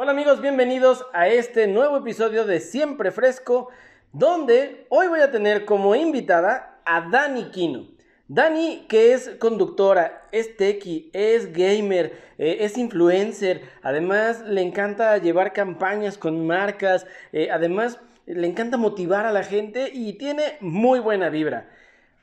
Hola amigos, bienvenidos a este nuevo episodio de Siempre Fresco, donde hoy voy a tener como invitada a Dani Quino. Dani, que es conductora, es tequi, es gamer, eh, es influencer, además le encanta llevar campañas con marcas, eh, además le encanta motivar a la gente y tiene muy buena vibra.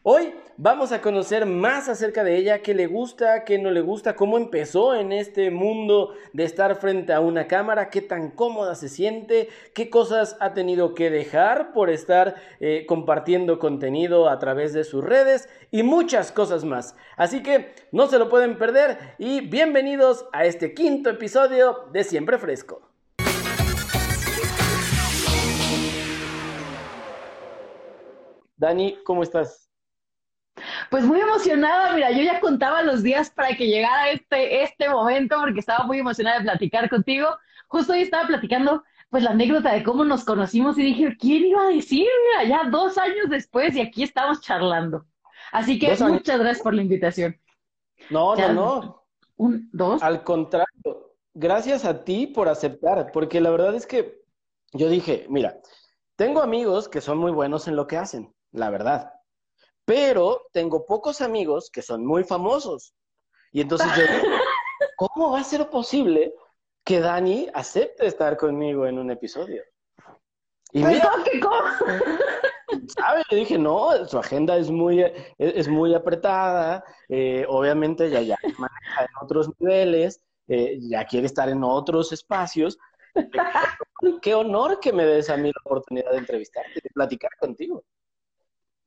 Hoy vamos a conocer más acerca de ella, qué le gusta, qué no le gusta, cómo empezó en este mundo de estar frente a una cámara, qué tan cómoda se siente, qué cosas ha tenido que dejar por estar eh, compartiendo contenido a través de sus redes y muchas cosas más. Así que no se lo pueden perder y bienvenidos a este quinto episodio de Siempre Fresco. Dani, ¿cómo estás? Pues muy emocionada, mira, yo ya contaba los días para que llegara este, este momento porque estaba muy emocionada de platicar contigo. Justo hoy estaba platicando pues la anécdota de cómo nos conocimos y dije, ¿quién iba a decir? Mira, ya dos años después y aquí estamos charlando. Así que muchas gracias por la invitación. No, no, no. Un, dos. Al contrario, gracias a ti por aceptar, porque la verdad es que yo dije, mira, tengo amigos que son muy buenos en lo que hacen, la verdad. Pero tengo pocos amigos que son muy famosos. Y entonces yo digo, ¿cómo va a ser posible que Dani acepte estar conmigo en un episodio? Y mira, ¿sabes? Yo dije, no, su agenda es muy, es, muy apretada, eh, obviamente ya, ya maneja en otros niveles, eh, ya quiere estar en otros espacios. Qué honor que me des a mí la oportunidad de entrevistarte, de platicar contigo.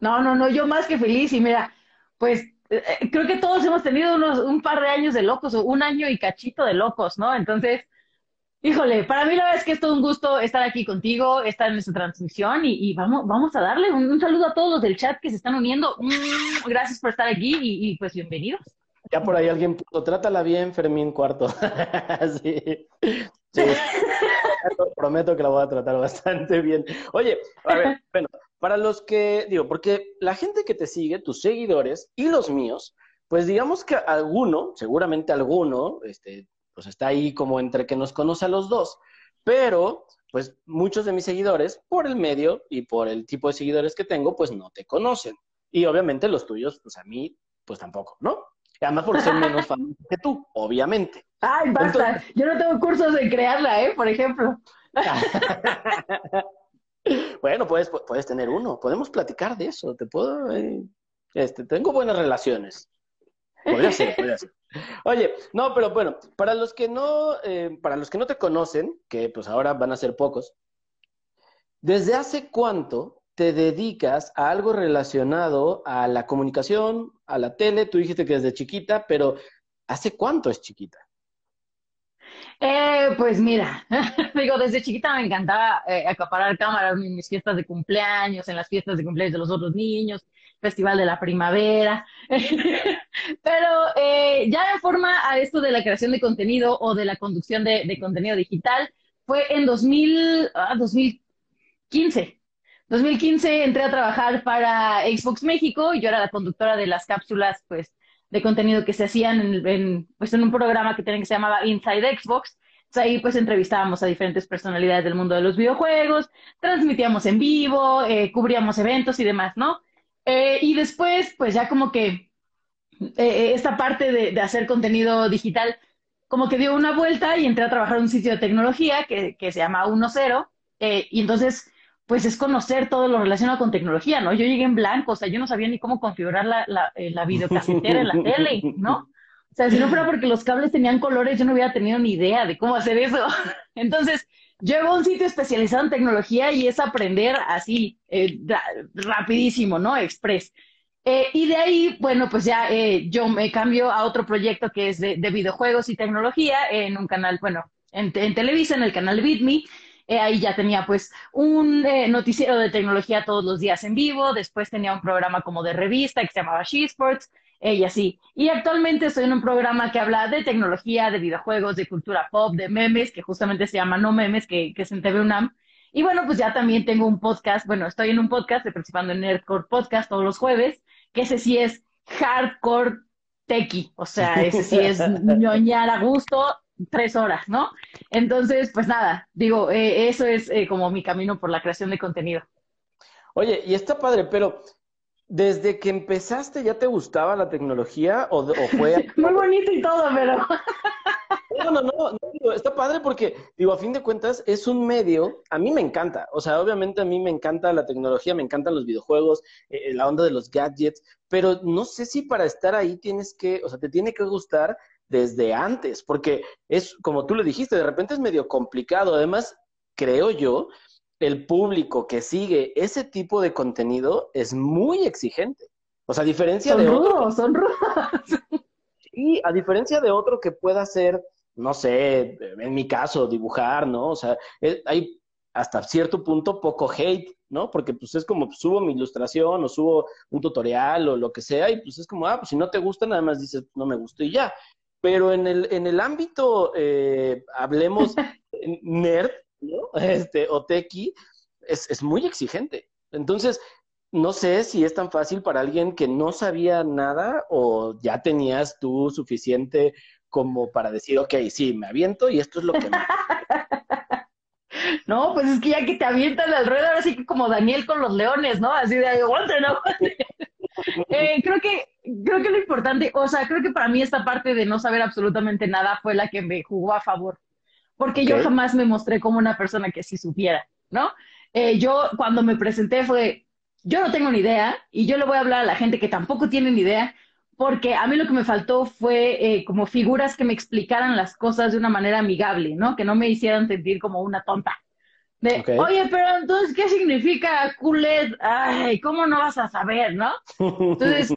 No, no, no, yo más que feliz y mira, pues eh, eh, creo que todos hemos tenido unos, un par de años de locos o un año y cachito de locos, ¿no? Entonces, híjole, para mí la verdad es que es todo un gusto estar aquí contigo, estar en nuestra transmisión y, vamos, vamos a darle un, saludo a todos los del chat que se están uniendo. Mm, gracias por estar aquí y, pues bienvenidos. Ya por ahí alguien puso, trátala bien, Fermín Cuarto. sí. sí. Prometo que la voy a tratar bastante bien. Oye, a ver, bueno, para los que, digo, porque la gente que te sigue, tus seguidores y los míos, pues digamos que alguno, seguramente alguno, este, pues está ahí como entre que nos conoce a los dos, pero pues muchos de mis seguidores, por el medio y por el tipo de seguidores que tengo, pues no te conocen. Y obviamente los tuyos, pues a mí, pues tampoco, ¿no? Además por ser menos famoso que tú, obviamente. Ay, basta. Yo no tengo cursos de crearla, ¿eh? Por ejemplo. bueno, puedes, puedes tener uno. Podemos platicar de eso. Te puedo. Eh, este, tengo buenas relaciones. Podría ser, podría ser. Oye, no, pero bueno, para los que no, eh, para los que no te conocen, que pues ahora van a ser pocos, ¿desde hace cuánto te dedicas a algo relacionado a la comunicación, a la tele? Tú dijiste que desde chiquita, pero ¿hace cuánto es chiquita? Eh, pues mira, digo, desde chiquita me encantaba eh, acaparar cámaras en mis fiestas de cumpleaños, en las fiestas de cumpleaños de los otros niños, Festival de la Primavera. Pero eh, ya en forma a esto de la creación de contenido o de la conducción de, contenido digital fue en 2000, 2015. 2015 entré a trabajar para Xbox México y yo era la conductora de las cápsulas, pues, de contenido que se hacían en, pues en un programa que, que se llamaba Inside Xbox. ahí pues entrevistábamos a diferentes personalidades del mundo de los videojuegos, transmitíamos en vivo, eh, cubríamos eventos y demás, ¿no? Eh, y después pues ya como que eh, esta parte de, de, hacer contenido digital como que dio una vuelta y entré a trabajar en un sitio de tecnología que, que se llama 1.0 y entonces pues es conocer todo lo relacionado con tecnología, ¿no? Yo llegué en blanco, o sea, yo no sabía ni cómo configurar la, la, eh, la videocasetera en la tele, ¿no? O sea, si no fuera porque los cables tenían colores, yo no hubiera tenido ni idea de cómo hacer eso. Entonces, llego a un sitio especializado en tecnología y es aprender así, eh, rapidísimo, ¿no? Express. Eh, y de ahí, bueno, pues ya yo me cambio a otro proyecto que es de, videojuegos y tecnología en un canal, bueno, en, en Televisa, en el canal BitMe. Eh, ahí ya tenía pues un eh, noticiero de tecnología todos los días en vivo, después tenía un programa como de revista que se llamaba She Sports, eh, y así. Y actualmente estoy en un programa que habla de tecnología, de videojuegos, de cultura pop, de memes, que justamente se llama No Memes, que, que es en TV UNAM. Y bueno, pues ya también tengo un podcast, bueno, estoy en un podcast, estoy participando en Nerdcore Podcast todos los jueves, que ese sí es hardcore techie, o sea, ese sí es ñoñar a gusto, tres horas, ¿no? Entonces, pues nada, digo, eh, eso es eh, como mi camino por la creación de contenido. Oye, y está padre, pero ¿desde que empezaste ya te gustaba la tecnología o, o fue... Muy bonito y todo, pero... No, no, no, está padre porque, digo, a fin de cuentas, es un medio, a mí me encanta, o sea, obviamente a mí me encanta la tecnología, me encantan los videojuegos, eh, la onda de los gadgets, pero no sé si para estar ahí tienes que, o sea, te tiene que gustar desde antes, porque es, como tú le dijiste, de repente es medio complicado, además, creo yo, el público que sigue ese tipo de contenido es muy exigente. O sea, a diferencia de otro. Son rudos. Y a diferencia de otro que pueda ser no sé, en mi caso, dibujar, ¿no? O sea, eh, hay hasta cierto punto poco hate, ¿no? Porque pues es como pues, subo mi ilustración o subo un tutorial o lo que sea y pues es como, ah, pues si no te gusta, nada más dices, no me gustó y ya. Pero en el, en el ámbito, eh, hablemos nerd, ¿no? Este, o tequi, es, es muy exigente. Entonces, no sé si es tan fácil para alguien que no sabía nada o ya tenías tú suficiente como para decir, ok, sí, me aviento y esto es lo que me... No, pues es que ya que te avientan al ruedo, ahora sí que como Daniel con los leones, ¿no? Así de aguante, ¿no? eh, creo que, creo que lo importante, o sea, creo que para mí esta parte de no saber absolutamente nada fue la que me jugó a favor. Porque yo jamás me mostré como una persona que sí supiera, ¿no? Eh, yo cuando me presenté fue, yo no tengo ni idea y yo le voy a hablar a la gente que tampoco tiene ni idea porque a mí lo que me faltó fue eh, como figuras que me explicaran las cosas de una manera amigable, ¿no? Que no me hicieran sentir como una tonta. De, oye, pero entonces, ¿qué significa QLED? Ay, ¿cómo no vas a saber, no? Entonces,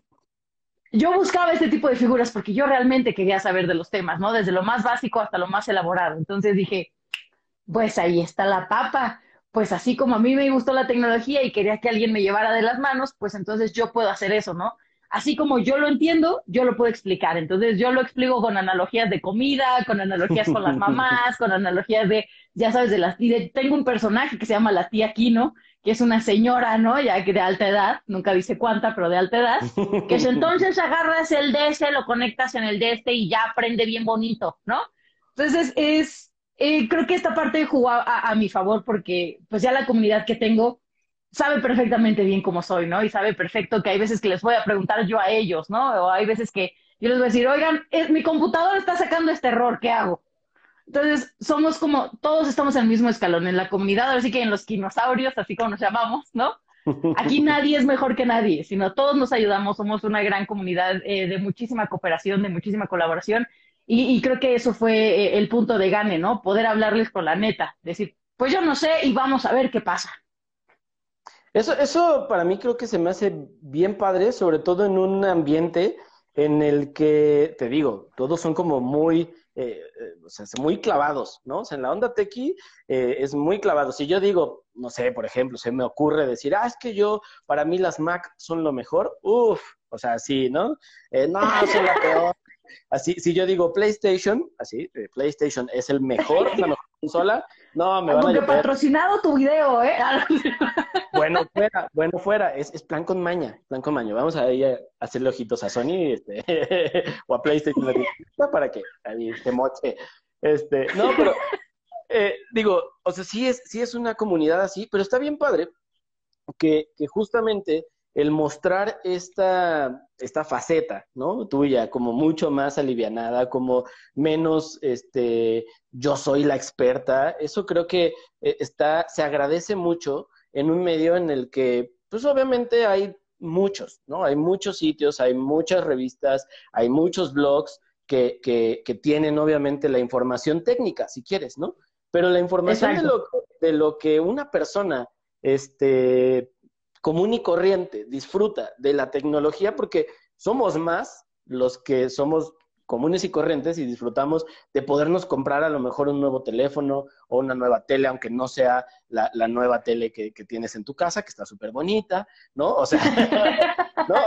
yo buscaba este tipo de figuras porque yo realmente quería saber de los temas, ¿no? Desde lo más básico hasta lo más elaborado. Entonces dije, pues ahí está la papa. Pues así como a mí me gustó la tecnología y quería que alguien me llevara de las manos, pues entonces yo puedo hacer eso, ¿no? así como yo lo entiendo, yo lo puedo explicar. Entonces yo lo explico con analogías de comida, con analogías con las mamás, con analogías de, ya sabes, de las... Y tengo un personaje que se llama la tía Kino, que es una señora, ¿no? Ya que de alta edad, nunca dice cuánta, pero de alta edad, que si entonces agarras el de ese, lo conectas en el de este y ya aprende bien bonito, ¿no? Entonces es, eh, creo que esta parte jugó a, a mi favor porque pues ya la comunidad que tengo sabe perfectamente bien cómo soy, ¿no? Y sabe perfecto que hay veces que les voy a preguntar yo a ellos, ¿no? O hay veces que yo les voy a decir, oigan, mi computadora está sacando este error, ¿qué hago? Entonces, somos como, todos estamos en el mismo escalón, en la comunidad, así que en los dinosaurios, así como nos llamamos, ¿no? Aquí nadie es mejor que nadie, sino todos nos ayudamos, somos una gran comunidad eh, de muchísima cooperación, de muchísima colaboración, y, y creo que eso fue eh, el punto de gane, ¿no? Poder hablarles con la neta, decir, pues yo no sé y vamos a ver qué pasa. Eso, eso para mí creo que se me hace bien padre, sobre todo en un ambiente en el que, te digo, todos son como muy, eh, eh, o sea, muy clavados, ¿no? O en la onda tequi eh, es muy clavado. Si yo digo, no sé, por ejemplo, se me ocurre decir, ah, es que yo, para mí las Mac son lo mejor, uff, o sea, sí, ¿no? no, son la peor. Así, si yo digo PlayStation, así, PlayStation es el mejor, la mejor consola, no, me van a patrocinado tu video, ¿eh? bueno fuera, bueno fuera, es, es, plan con maña, plan con maña. Vamos a, ir a hacerle ojitos a Sony este, o a PlayStation para que ahí se moche. Este, no, pero eh, digo, o sea, sí es, sí es una comunidad así, pero está bien padre que, que justamente el mostrar esta, esta faceta, ¿no? Tuya, como mucho más alivianada, como menos, este, yo soy la experta, eso creo que eh, está, se agradece mucho en un medio en el que, pues obviamente hay muchos, ¿no? Hay muchos sitios, hay muchas revistas, hay muchos blogs que, que, que tienen obviamente la información técnica, si quieres, ¿no? Pero la información de lo, de lo que una persona, este, común y corriente disfruta de la tecnología porque somos más los que somos comunes y corrientes y disfrutamos de podernos comprar a lo mejor un nuevo teléfono o una nueva tele, aunque no sea la, nueva tele que, tienes en tu casa, que está súper bonita, ¿no? O sea, ¿no?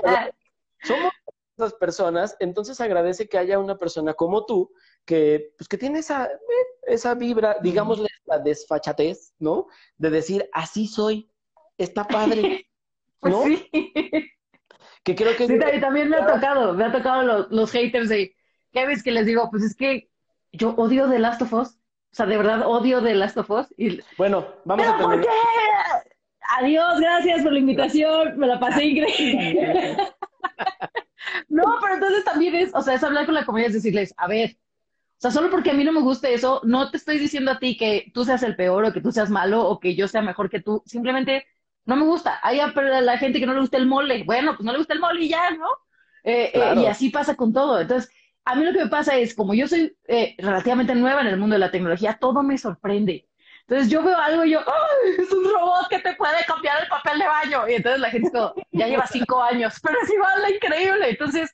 somos esas personas, entonces agradece que haya una persona como tú que, pues, que tiene esa, esa vibra, digámosle, la desfachatez, ¿no? De decir, así soy, está padre. pues sí. Que creo que... Sí, también me ha tocado, me ha tocado los, los haters de, ¿qué ves que les digo? Pues es que yo odio The Last of Us. O sea, de verdad odio The Last of Us. Y... Bueno, vamos a terminar. ¿Por qué? Adiós, gracias por la invitación. Me la pasé increíble. no, pero entonces también es, o sea, es hablar con la comunidad, es decirles, a ver, o sea, solo porque a mí no me guste eso, no te estoy diciendo a ti que tú seas el peor o que tú seas malo o que yo sea mejor que tú. Simplemente no me gusta. Hay a la gente que no le gusta el mole. Bueno, pues no le gusta el mole y ya, ¿no? Eh, eh, y así pasa con todo. Entonces, a mí lo que me pasa es, como yo soy eh, relativamente nueva en el mundo de la tecnología, todo me sorprende. Entonces yo veo algo y yo, ¡ay! Es un robot que te puede copiar el papel de baño. Y entonces la gente ya lleva cinco años, pero es igual increíble. Entonces,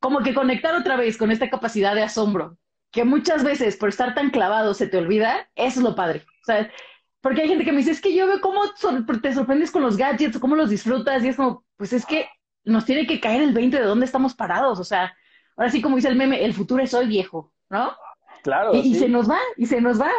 como que conectar otra vez con esta capacidad de asombro, que muchas veces por estar tan clavado se te olvida, eso es lo padre. O sea, porque hay gente que me dice, es que yo veo cómo te sorprendes con los gadgets, cómo los disfrutas, y es como, pues es que nos tiene que caer el 20 de dónde estamos parados. O sea, ahora sí, como dice el meme, el futuro es hoy viejo, ¿no? Claro. Y, se nos va, y se nos va.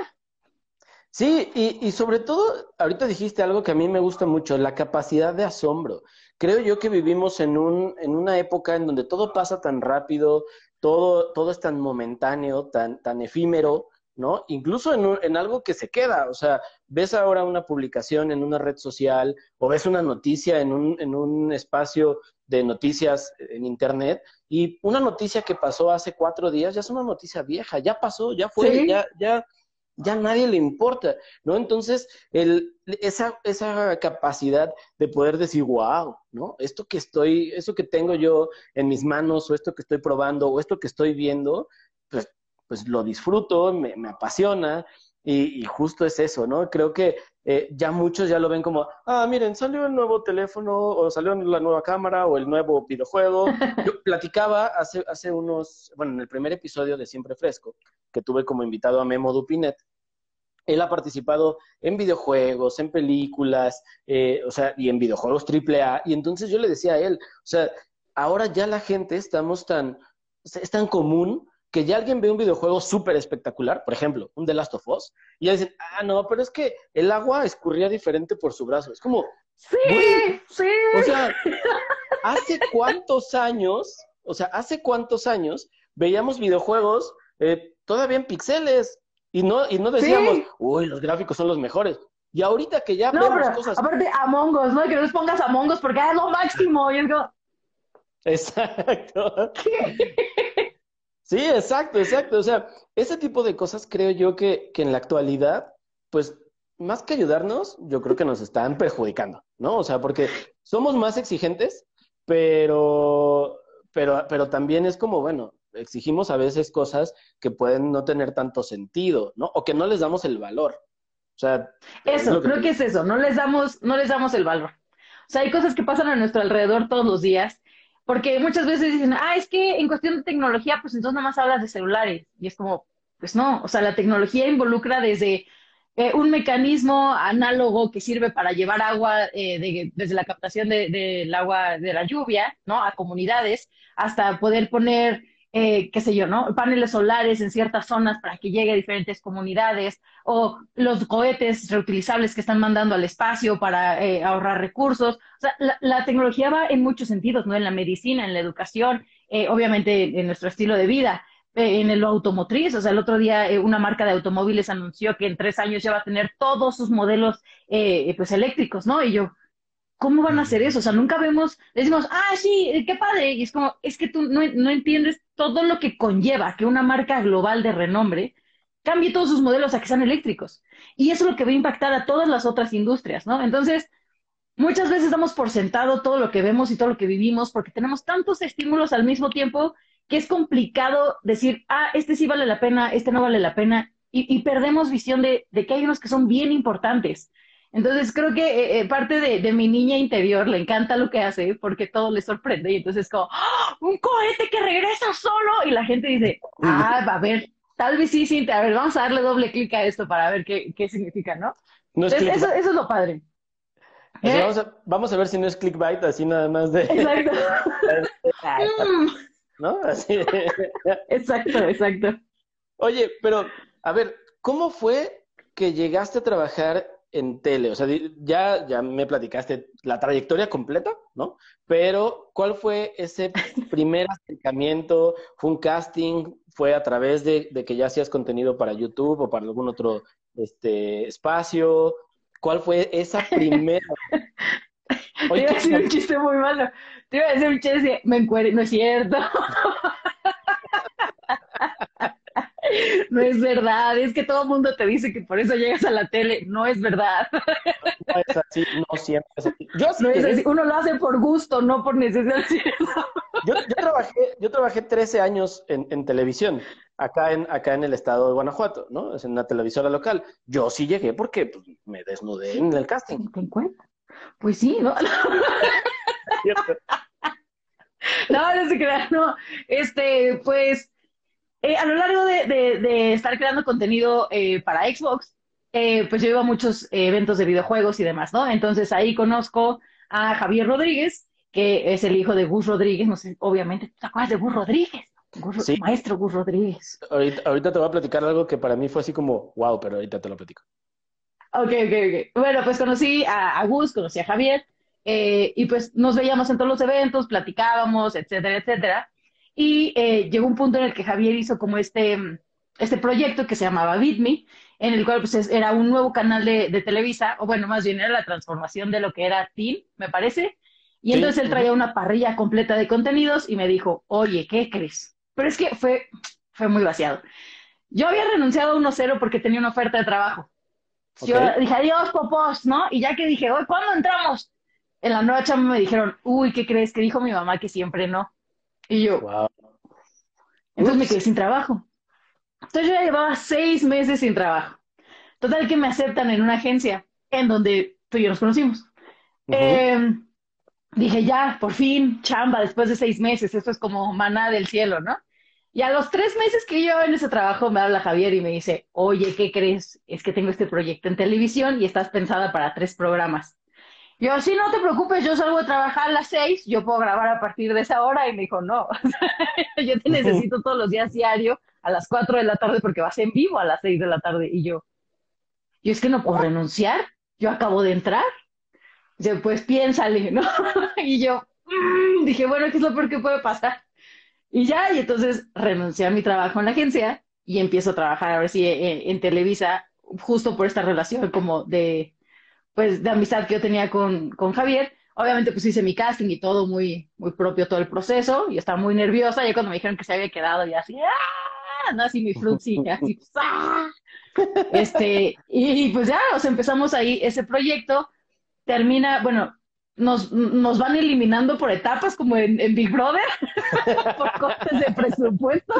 Sí, y, y, sobre todo, ahorita dijiste algo que a mí me gusta mucho, la capacidad de asombro. Creo yo que vivimos en, un, en una época en donde todo pasa tan rápido, todo, todo es tan momentáneo, tan, tan efímero, ¿no? Incluso en, en, algo que se queda, o sea, ves ahora una publicación en una red social o ves una noticia en un, en un espacio de noticias en Internet y una noticia que pasó hace cuatro días ya es una noticia vieja, ya pasó, ya fue, ya, ya, ya nadie le importa, ¿no? Entonces, el, esa, esa capacidad de poder decir, wow, ¿no? Esto que estoy, eso que tengo yo en mis manos, o esto que estoy probando, o esto que estoy viendo, pues, pues lo disfruto, me, me apasiona, y, justo es eso, ¿no? Creo que eh, ya muchos ya lo ven como, ah, miren, salió el nuevo teléfono, o salió la nueva cámara, o el nuevo videojuego. Yo platicaba hace, hace unos, bueno, en el primer episodio de Siempre Fresco, que tuve como invitado a Memo Dupinet, él ha participado en videojuegos, en películas, eh, o sea, y en videojuegos AAA, y entonces yo le decía a él, o sea, ahora ya la gente estamos tan, es tan común que ya alguien ve un videojuego súper espectacular, por ejemplo, un The Last of Us, y ya dicen, ah, no, pero es que el agua escurría diferente por su brazo. Es como, sí, sí. O sea, ¿hace cuántos años, o sea, hace cuántos años veíamos videojuegos eh, todavía en pixeles y no, y no decíamos, uy, los gráficos son los mejores. Y ahorita que ya no, vemos cosas. Aparte, Among Us, ¿no? Que no les pongas Among Us porque es lo máximo. Y es como... Exacto. Sí, exacto, exacto. O sea, ese tipo de cosas creo yo que, que en la actualidad, pues más que ayudarnos, yo creo que nos están perjudicando, ¿no? O sea, porque somos más exigentes, pero, pero, pero también es como, bueno, exigimos a veces cosas que pueden no tener tanto sentido, ¿no? O que no les damos el valor. O sea, eso, creo que es eso, no les damos, no les damos el valor. O sea, hay cosas que pasan a nuestro alrededor todos los días porque muchas veces dicen, ah, es que en cuestión de tecnología, pues entonces nada más hablas de celulares. Y es como, pues no, o sea, la tecnología involucra desde eh, un mecanismo análogo que sirve para llevar agua eh, desde la captación del agua de la lluvia, ¿no? A comunidades, hasta poder poner eh, qué sé yo, ¿no? Paneles solares en ciertas zonas para que llegue a diferentes comunidades, o los cohetes reutilizables que están mandando al espacio para eh, ahorrar recursos. O sea, la, tecnología va en muchos sentidos, ¿no? En la medicina, en la educación, eh, obviamente en nuestro estilo de vida, en el automotriz. O sea, el otro día una marca de automóviles anunció que en tres años ya va a tener todos sus modelos, pues, eléctricos, ¿no? Y yo, ¿cómo van a hacer eso? O sea, nunca vemos, decimos, ah, sí, qué padre. Y es como, es que tú no, no entiendes todo lo que conlleva que una marca global de renombre cambie todos sus modelos a que sean eléctricos. Y eso es lo que va a impactar a todas las otras industrias, ¿no? Entonces, muchas veces damos por sentado todo lo que vemos y todo lo que vivimos porque tenemos tantos estímulos al mismo tiempo que es complicado decir, ah, este sí vale la pena, este no vale la pena, y, perdemos visión de, de, que hay unos que son bien importantes. Entonces creo que eh, eh, parte de, mi niña interior le encanta lo que hace porque todo le sorprende y entonces es como, ¡Ah! un cohete que regresa solo y la gente dice, ah, a ver, tal vez sí, sí, a ver, vamos a darle doble clic a esto para ver qué, qué significa, ¿no? eso, eso, es lo padre. ¿Eh? vamos, a, vamos, a, ver si no es clickbait, así nada más de... Exacto. ¿No? Así. exacto, exacto. Oye, pero, a ver, ¿cómo fue que llegaste a trabajar en tele? O sea, ya, ya me platicaste la trayectoria completa, ¿no? Pero, ¿cuál fue ese primer acercamiento? ¿Fue un casting? fue a través de, que ya hacías contenido para YouTube o para algún otro este, espacio? ¿Cuál fue esa primera? Te iba a decir un chiste muy malo. Te iba a decir un chiste, me encuentro, no es cierto. No es verdad, es que todo el mundo te dice que por eso llegas a la tele. No es verdad. No es así, no siempre es así. Yo no es así. Uno lo hace por gusto, no por necesidad. Yo, yo trabajé, yo trabajé 13 años en, en, televisión, acá en, acá en el estado de Guanajuato, ¿no? Es en una televisora local. Yo sí llegué porque pues, me desnudé en el casting. ¿Te encuentras? Pues sí, ¿no? no, no se crean, no. Este, pues eh, a lo largo de, estar creando contenido eh, para Xbox, eh, pues yo iba a muchos eventos de videojuegos y demás, ¿no? Entonces ahí conozco a Javier Rodríguez, que es el hijo de Gus Rodríguez, no sé, obviamente, ¿te acuerdas de Gus Rodríguez? sí. Maestro Gus Rodríguez. Ahorita, te voy a platicar algo que para mí fue así como, wow, pero ahorita te lo platico. Ok, ok, ok. Bueno, pues conocí a, a Gus, conocí a Javier, y pues nos veíamos en todos los eventos, platicábamos, etcétera, etcétera. Y eh, llegó un punto en el que Javier hizo como este, este proyecto que se llamaba BitMe, en el cual pues, era un nuevo canal de, Televisa, o bueno, más bien era la transformación de lo que era TIN, me parece. Y entonces él traía una parrilla completa de contenidos y me dijo, oye, ¿qué crees? Pero es que fue, fue muy vaciado. Yo había renunciado a 1-0 porque tenía una oferta de trabajo. Yo dije, adiós, popos, ¿no? Y ya que dije, oye, ¿cuándo entramos? En la nueva chamba me dijeron, uy, ¿qué crees? Que dijo mi mamá que siempre no. Y yo, entonces me quedé sin trabajo. Entonces yo ya llevaba seis meses sin trabajo. Total que me aceptan en una agencia en donde tú y yo nos conocimos. Em, dije, ya, por fin, chamba, después de seis meses, esto es como maná del cielo, ¿no? Y a los tres meses que yo en ese trabajo me habla Javier y me dice, oye, ¿qué crees? Es que tengo este proyecto en televisión y estás pensada para tres programas. Yo, sí, no te preocupes, yo salgo a trabajar a las seis, yo puedo grabar a partir de esa hora. Y me dijo, no, yo te necesito todos los días diario a las cuatro de la tarde porque vas en vivo a las seis de la tarde. Y yo, yo es que no puedo renunciar, yo acabo de entrar. Dice, pues piénsale, ¿no? y yo, mm", dije, bueno, ¿qué es lo peor que puede pasar? Y ya, y entonces renuncié a mi trabajo en la agencia y empiezo a trabajar a ver si en Televisa, justo por esta relación como de pues de amistad que yo tenía con, con Javier. Obviamente pues hice mi casting y todo muy, muy propio todo el proceso y estaba muy nerviosa. Y cuando me dijeron que se había quedado ya así, ¡ah! No, así mi frutzi, así, pues, ¡ah! Este, y, pues ya, o sea, empezamos ahí ese proyecto. Termina, bueno, nos, nos van eliminando por etapas como en, en Big Brother, por cortes de presupuesto.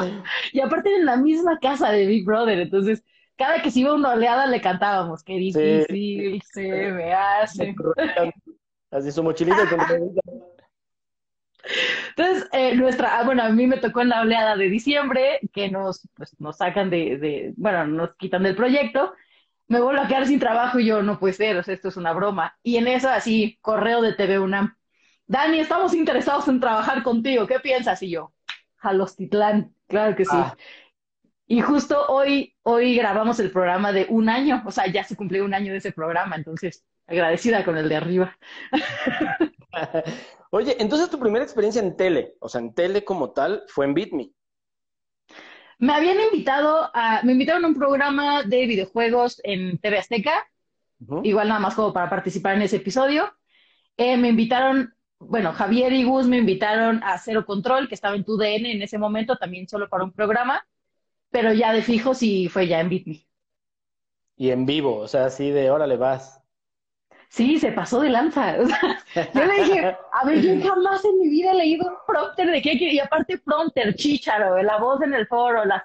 Y aparte en la misma casa de Big Brother, entonces cada que se iba una oleada le cantábamos, qué difícil se me hace. Así su mochilita Entonces, eh, nuestra, ah, bueno, a mí me tocó en la oleada de diciembre, que nos, pues, nos sacan de, de, bueno, nos quitan del proyecto, me vuelvo a quedar sin trabajo y yo, no puede ser, o sea, esto es una broma. Y en eso, así, correo de TV UNAM. Dani, estamos interesados en trabajar contigo, ¿qué piensas? Y yo, Jalostitlán, claro que sí. Ah. Y justo hoy, hoy grabamos el programa de un año, o sea, ya se cumplió un año de ese programa, entonces agradecida con el de arriba. Oye, entonces tu primera experiencia en tele, o sea, en tele como tal, fue en BitMe. Me habían invitado a, me invitaron a un programa de videojuegos en TV Azteca, igual nada más como para participar en ese episodio. Eh, me invitaron, bueno, Javier y Gus me invitaron a Cero Control, que estaba en TUDN en ese momento, también solo para un programa pero ya de fijo sí fue ya en BitMe. Y en vivo, o sea, así de órale vas. Sí, se pasó de lanza. yo le dije, a ver, yo jamás en mi vida he leído un prompter de qué y aparte prompter, chicharo, la voz en el foro, las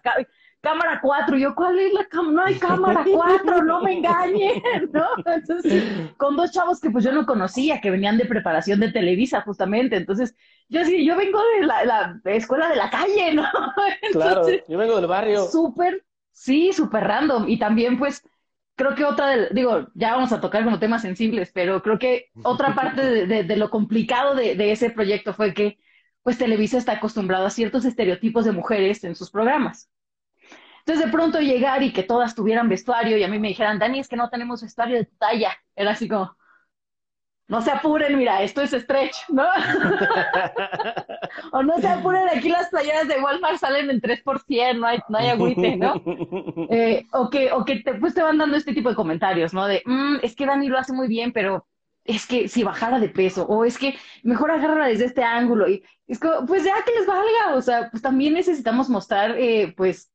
cámara 4, yo, ¿cuál es la cámara? No hay cámara 4, no me engañen, ¿no? Entonces, con dos chavos que pues yo no conocía, que venían de preparación de Televisa justamente, entonces, yo sí, yo vengo de la, escuela de la calle, ¿no? claro, yo vengo del barrio. Súper, sí, súper random, y también pues, creo que otra, de, digo, ya vamos a tocar como temas sensibles, pero creo que otra parte de, lo complicado de, de ese proyecto fue que, pues Televisa está acostumbrado a ciertos estereotipos de mujeres en sus programas. Entonces de pronto llegar y que todas tuvieran vestuario y a mí me dijeran, Dani, es que no tenemos vestuario de tu talla. Era así como, no se apuren, mira, esto es stretch, ¿no? o no se apuren, aquí las playeras de Walmart salen en 3%, no hay, no hay agüite, ¿no? Eh, o que, o que te, pues te van dando este tipo de comentarios, ¿no? De, mm, es que Dani lo hace muy bien, pero es que si bajara de peso, o es que mejor agárrala desde este ángulo, y es como, pues ya que les valga, o sea, pues también necesitamos mostrar, eh, pues,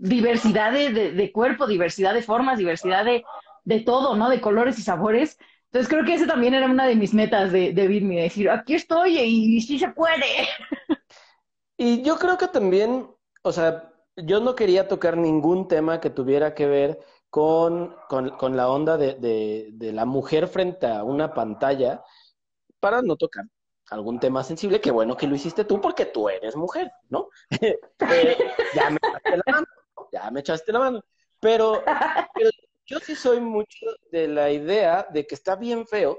diversidad de, de, cuerpo, diversidad de formas, diversidad de, de todo, ¿no? De colores y sabores. Entonces creo que esa también era una de mis metas de, de Bitme, decir, aquí estoy y, sí se puede. Y yo creo que también, o sea, yo no quería tocar ningún tema que tuviera que ver con, con, la onda de, la mujer frente a una pantalla para no tocar algún tema sensible, que bueno que lo hiciste tú porque tú eres mujer, ¿no? Eh, ya me la mano, ya me echaste la mano. Pero, pero yo sí soy mucho de la idea de que está bien feo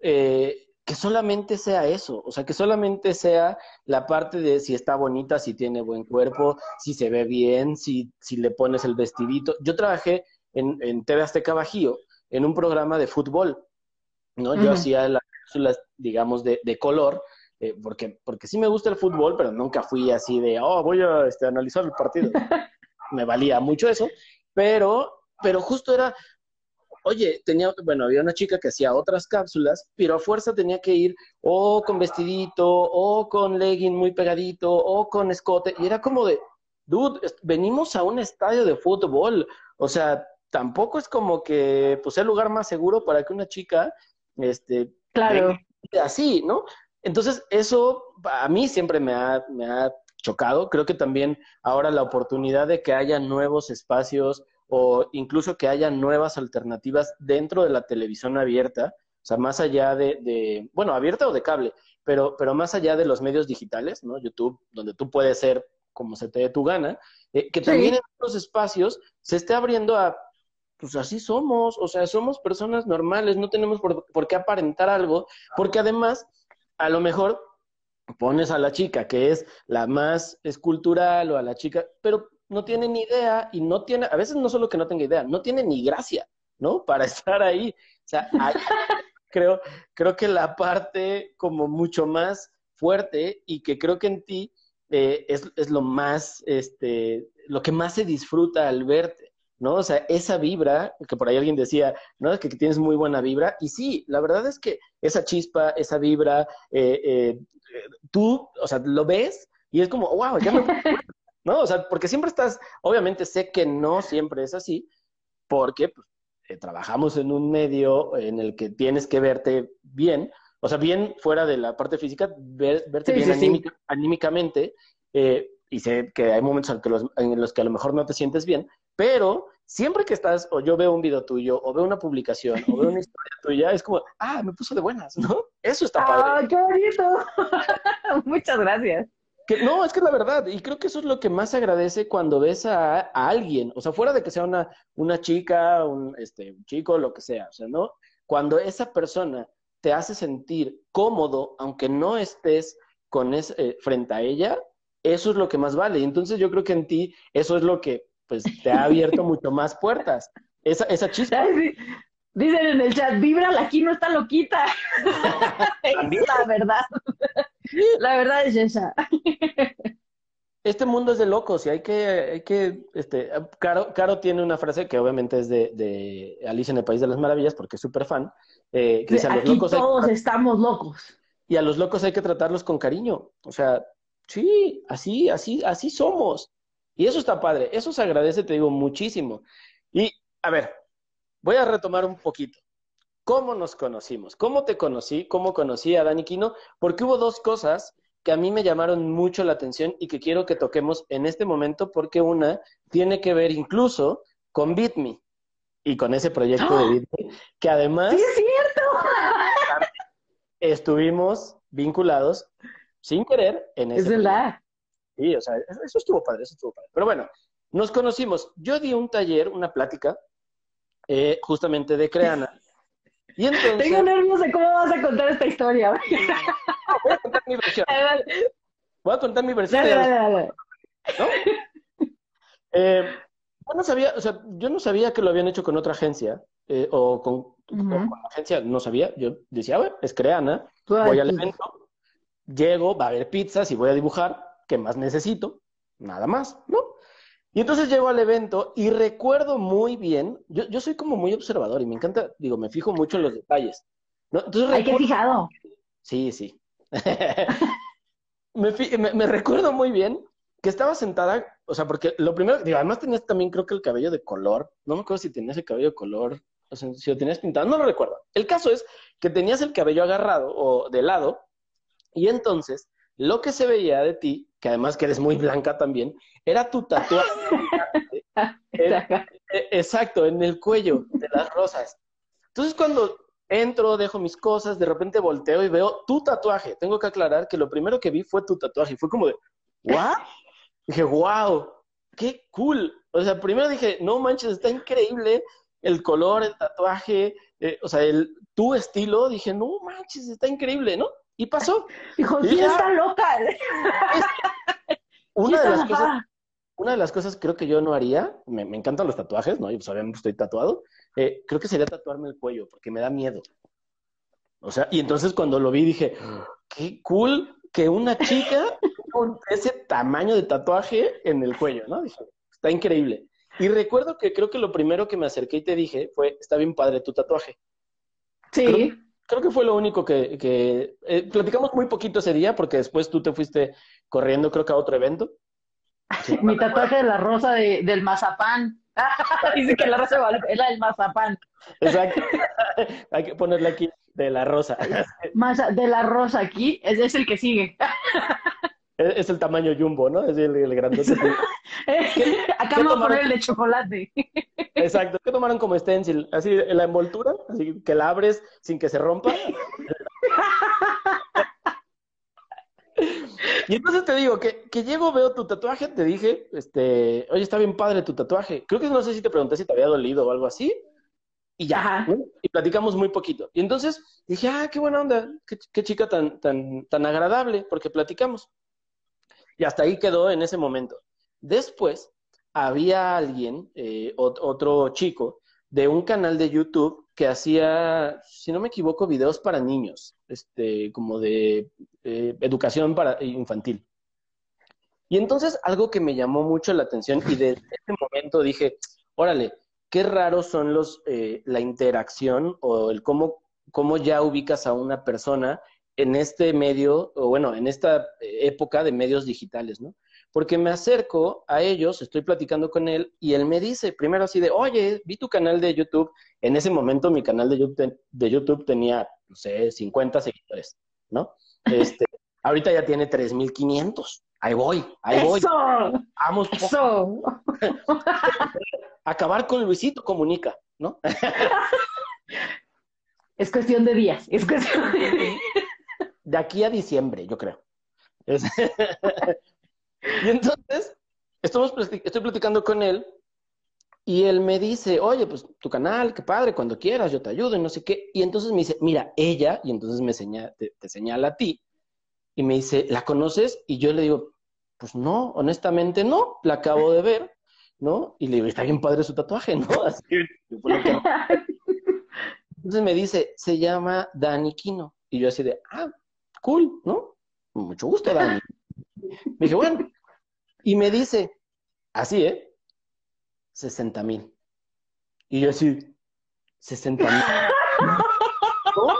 eh, que solamente sea eso, o sea, que solamente sea la parte de si está bonita, si tiene buen cuerpo, si se ve bien, si, si le pones el vestidito. Yo trabajé en, en TV Azteca Bajío en un programa de fútbol, ¿no? Yo hacía las cápsulas, digamos, de, de color, eh, porque, porque sí me gusta el fútbol, pero nunca fui así de, oh, voy a este, analizar el partido. me valía mucho eso, pero pero justo era, oye, tenía, bueno, había una chica que hacía otras cápsulas, pero a fuerza tenía que ir o con vestidito, o con legging muy pegadito, o con escote, y era como de, dude, venimos a un estadio de fútbol, o sea, tampoco es como que, pues, el lugar más seguro para que una chica, este, claro, así, ¿no? Entonces, eso a mí siempre me ha, me ha chocado. Creo que también ahora la oportunidad de que haya nuevos espacios o incluso que haya nuevas alternativas dentro de la televisión abierta, o sea, más allá de, bueno, abierta o de cable, pero, pero más allá de los medios digitales, ¿no? YouTube, donde tú puedes ser como se te dé tu gana, eh, que también en otros espacios se esté abriendo a, pues así somos, o sea, somos personas normales, no tenemos por, por qué aparentar algo, porque además, a lo mejor pones a la chica que es la más escultural o a la chica, pero no tiene ni idea y no tiene, a veces no solo que no tenga idea, no tiene ni gracia, ¿no? Para estar ahí. O sea, creo, creo que la parte como mucho más fuerte y que creo que en ti eh, es, es, lo más, este, lo que más se disfruta al verte, ¿no? O sea, esa vibra, que por ahí alguien decía, ¿no? Es que, tienes muy buena vibra. Y sí, la verdad es que esa chispa, esa vibra, eh, eh, tú, o sea, lo ves y es como, wow, ya me, ¿no? O sea, porque siempre estás, obviamente sé que no siempre es así, porque pues, eh, trabajamos en un medio en el que tienes que verte bien, o sea, bien fuera de la parte física, verte bien anímicamente, eh, y sé que hay momentos en, que los, en los que a lo mejor no te sientes bien, pero siempre que estás, o yo veo un video tuyo, o veo una publicación, o veo una historia tuya, es como, ah, me puso de buenas, ¿no? Eso está padre. ¡Ah, qué bonito! Muchas gracias no, es que es la verdad, y creo que eso es lo que más agradece cuando ves a, alguien, o sea, fuera de que sea una, una chica, un, este, un chico, lo que sea, o sea, ¿no? Cuando esa persona te hace sentir cómodo, aunque no estés con ese, eh, frente a ella, eso es lo que más vale. Y entonces yo creo que en ti eso es lo que pues te ha abierto mucho más puertas. Esa, esa chispa. Dicen en el chat, vibra, aquí no está loquita. la verdad. La verdad es esa. Este mundo es de locos y hay que, hay que, este, Caro, Caro tiene una frase que obviamente es de, de Alicia en el País de las Maravillas porque es súper fan. Eh, que dice, a los locos todos estamos locos. Y a los locos hay que tratarlos con cariño. O sea, sí, así, así, así somos. Y eso está padre. Eso se agradece, te digo, muchísimo. Y, a ver, voy a retomar un poquito. ¿Cómo nos conocimos? ¿Cómo te conocí? ¿Cómo conocí a Dani Quino? Porque hubo dos cosas que a mí me llamaron mucho la atención y que quiero que toquemos en este momento, porque una tiene que ver incluso con BitMe y con ese proyecto de ¡Ah! BitMe, que además... ¡Sí es cierto! Estuvimos vinculados sin querer en ese Es verdad. Sí, o sea, eso estuvo padre, eso estuvo padre. Pero bueno, nos conocimos. Yo di un taller, una plática, eh, justamente de Creana. Y entonces... Tengo nervios de cómo vas a contar esta historia. Voy a contar mi versión. Voy a contar mi versión. ¿No? Eh, yo no sabía, o sea, yo no sabía que lo habían hecho con otra agencia. eh, o, con, con, agencia, no sabía. Yo decía, bueno, es Creana, voy al evento, llego, va a haber pizzas y voy a dibujar, ¿qué más necesito? Nada más, ¿no? Y entonces llego al evento y recuerdo muy bien, yo, yo soy como muy observador y me encanta, digo, me fijo mucho en los detalles. ¿no? Entonces, Hay que fijado. Sí, sí. me, me, recuerdo muy bien que estaba sentada, o sea, porque lo primero, digo, además tenías también creo que el cabello de color, no me acuerdo si tenías el cabello de color, o sea, si lo tenías pintado, no lo recuerdo. El caso es que tenías el cabello agarrado o de lado, y entonces lo que se veía de ti, que además que eres muy blanca también, era tu tatuaje. E, exacto, en el cuello de las rosas. Entonces cuando entro, dejo mis cosas, de repente volteo y veo tu tatuaje. Tengo que aclarar que lo primero que vi fue tu tatuaje. Fue como de, ¿what? Dije, wow, qué cool. O sea, primero dije, no manches, está increíble el color, el tatuaje, eh, o sea, el, tu estilo. Dije, no manches, está increíble, ¿no? Y pasó. Dijo, sí, está loca. una de las cosas, una de las cosas creo que yo no haría, me, encantan los tatuajes, ¿no? Yo pues obviamente estoy tatuado, eh, creo que sería tatuarme el cuello, porque me da miedo. O sea, y entonces cuando lo vi dije, qué cool que una chica con ese tamaño de tatuaje en el cuello, ¿no? Dije, está increíble. Y recuerdo que creo que lo primero que me acerqué y te dije fue, está bien padre tu tatuaje. Sí creo que fue lo único que, que eh, platicamos muy poquito ese día porque después tú te fuiste corriendo, creo que a otro evento. Mi tatuaje de la rosa de, del mazapán. Dice que la rosa es la del mazapán. Exacto. Hay que ponerle aquí de la rosa. de la rosa aquí, es, es el que sigue. Es, el tamaño jumbo, ¿no? Es el, el grandote. Acá vamos a poner el de chocolate. Exacto. ¿Qué tomaron como stencil? Así, la envoltura, así que la abres sin que se rompa. Y entonces te digo que, que llego, veo tu tatuaje, te dije, este, oye, está bien padre tu tatuaje. Creo que no sé si te pregunté si te había dolido o algo así. Y ya, y platicamos muy poquito. Y entonces dije, ah, qué buena onda, qué, qué chica tan, tan, tan agradable, porque platicamos. Y hasta ahí quedó en ese momento. Después, había alguien, eh, otro chico, de un canal de YouTube que hacía, si no me equivoco, videos para niños, este, como de eh, educación para infantil. Y entonces algo que me llamó mucho la atención y desde ese momento dije, órale, qué raros son los, eh, la interacción o el cómo, cómo ya ubicas a una persona en este medio, o bueno, en esta época de medios digitales, ¿no? Porque me acerco a ellos, estoy platicando con él, y él me dice, primero así de, oye, vi tu canal de YouTube. En ese momento mi canal de YouTube, de YouTube tenía, no sé, 50 seguidores, ¿no? Este, ahorita ya tiene 3.500. Ahí voy, ahí voy. Vamos. Eso. Acabar con Luisito comunica, ¿no? es cuestión de días, es cuestión de días de aquí a diciembre, yo creo. y entonces, estamos, estoy platicando con él y él me dice, oye, pues tu canal, qué padre, cuando quieras, yo te ayudo y no sé qué. Y entonces me dice, mira, ella, y entonces me señala, te, señala a ti, y me dice, ¿la conoces? Y yo le digo, pues no, honestamente no, la acabo de ver, ¿no? Y le digo, está bien padre su tatuaje, ¿no? Así, Entonces me dice, se llama Dani Kino. Y yo así de, ah, cool, ¿no? Mucho gusto, Dani. Me dije, bueno, y me dice, así, ¿eh? 60 mil. Y yo así, 60 mil. ¿No?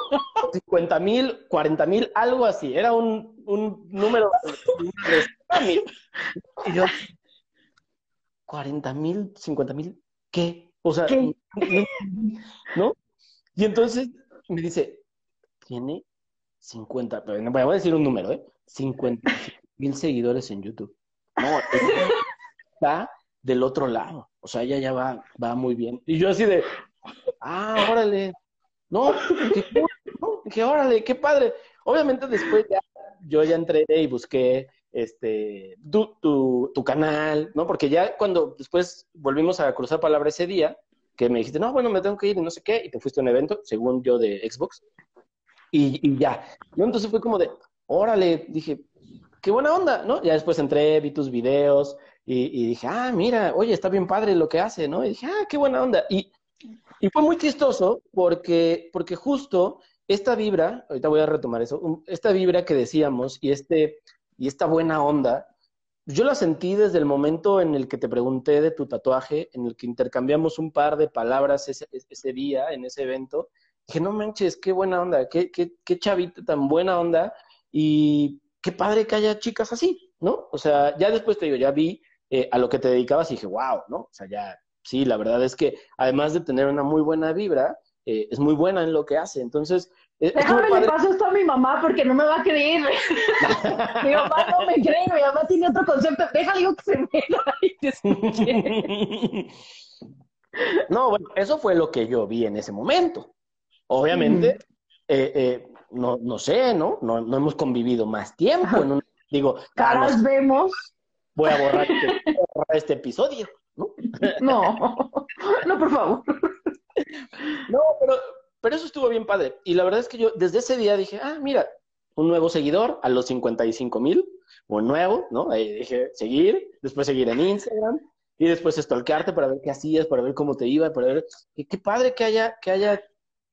50 mil, 40 mil, algo así. Era un, un número de Y yo, 40 mil, 50 mil, ¿qué? O sea, ¿no? Y entonces me dice, tiene 50, voy a decir un número, ¿eh? 50 mil seguidores en YouTube. No, está del otro lado. O sea, ella ya va, va muy bien. Y yo así de, ah, órale. No, que, órale, qué padre. Obviamente después ya, yo ya entré y busqué este tu, tu, tu, canal, ¿no? Porque ya cuando después volvimos a cruzar palabra ese día, que me dijiste, no, bueno, me tengo que ir y no sé qué, y te fuiste a un evento, según yo, de Xbox y, ya. ¿no? Entonces fue como de, órale, dije, qué buena onda, ¿no? Ya después entré, vi tus videos y, dije, ah, mira, oye, está bien padre lo que hace, ¿no? Y dije, ah, qué buena onda. Y Y fue muy chistoso porque, porque justo esta vibra, ahorita voy a retomar eso, esta vibra que decíamos y, este, y esta buena onda, yo la sentí desde el momento en el que te pregunté de tu tatuaje, en el que intercambiamos un par de palabras ese, ese día, en ese evento. Dije, no manches, qué buena onda, qué, qué, qué chavita tan buena onda y qué padre que haya chicas así, ¿no? O sea, ya después te digo, ya vi eh, a lo que te dedicabas y dije, wow, ¿no? O sea, ya, sí, la verdad es que además de tener una muy buena vibra, eh, es muy buena en lo que hace. Entonces, eh, Déjame le paso esto a mi mamá porque no me va a creer. mi mamá no me cree, mi mamá tiene otro concepto. Déjale que se vea y te escuche. No, bueno, eso fue lo que yo vi en ese momento. Obviamente, eh, eh, no, no sé, ¿no? ¿no? No hemos convivido más tiempo. En un, digo, caras vemos. Voy a borrar este, voy a borrar este episodio, ¿no? no, no, por favor. No, pero pero eso estuvo bien padre. Y la verdad es que yo desde ese día dije, ah, mira, un nuevo seguidor a los 55 mil, un nuevo, ¿no? Ahí dije, seguir, después seguir en Instagram y después stalkearte para ver qué hacías, para ver cómo te iba, para ver qué, qué padre que haya, que haya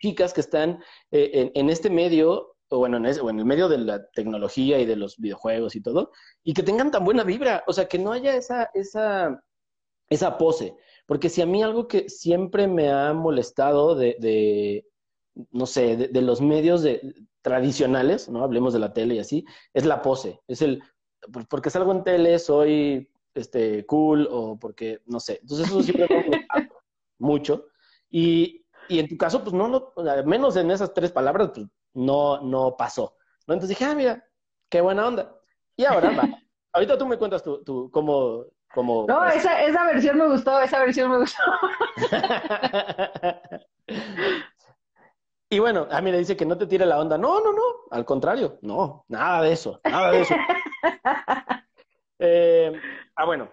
chicas que están eh, en, este medio, o bueno, en, o en el medio de la tecnología y de los videojuegos y todo, y que tengan tan buena vibra, o sea, que no haya esa, esa, esa pose. Porque si a mí algo que siempre me ha molestado de, no sé, de, los medios de, tradicionales, ¿no? Hablemos de la tele y así, es la pose, es el, porque salgo en tele, soy este, cool o porque, no sé. Entonces eso siempre me mucho. Y, y en tu caso, pues no, no, menos en esas tres palabras, pues no, no pasó. ¿no? Entonces dije, ah, mira, qué buena onda. Y ahora va. Ahorita tú me cuentas tú, tú cómo, cómo... No, esa, esa versión me gustó, esa versión me gustó. Y bueno, a mí le dice que no te tire la onda. No, no, no, al contrario, no, nada de eso, nada de eso. Eh, ah, bueno,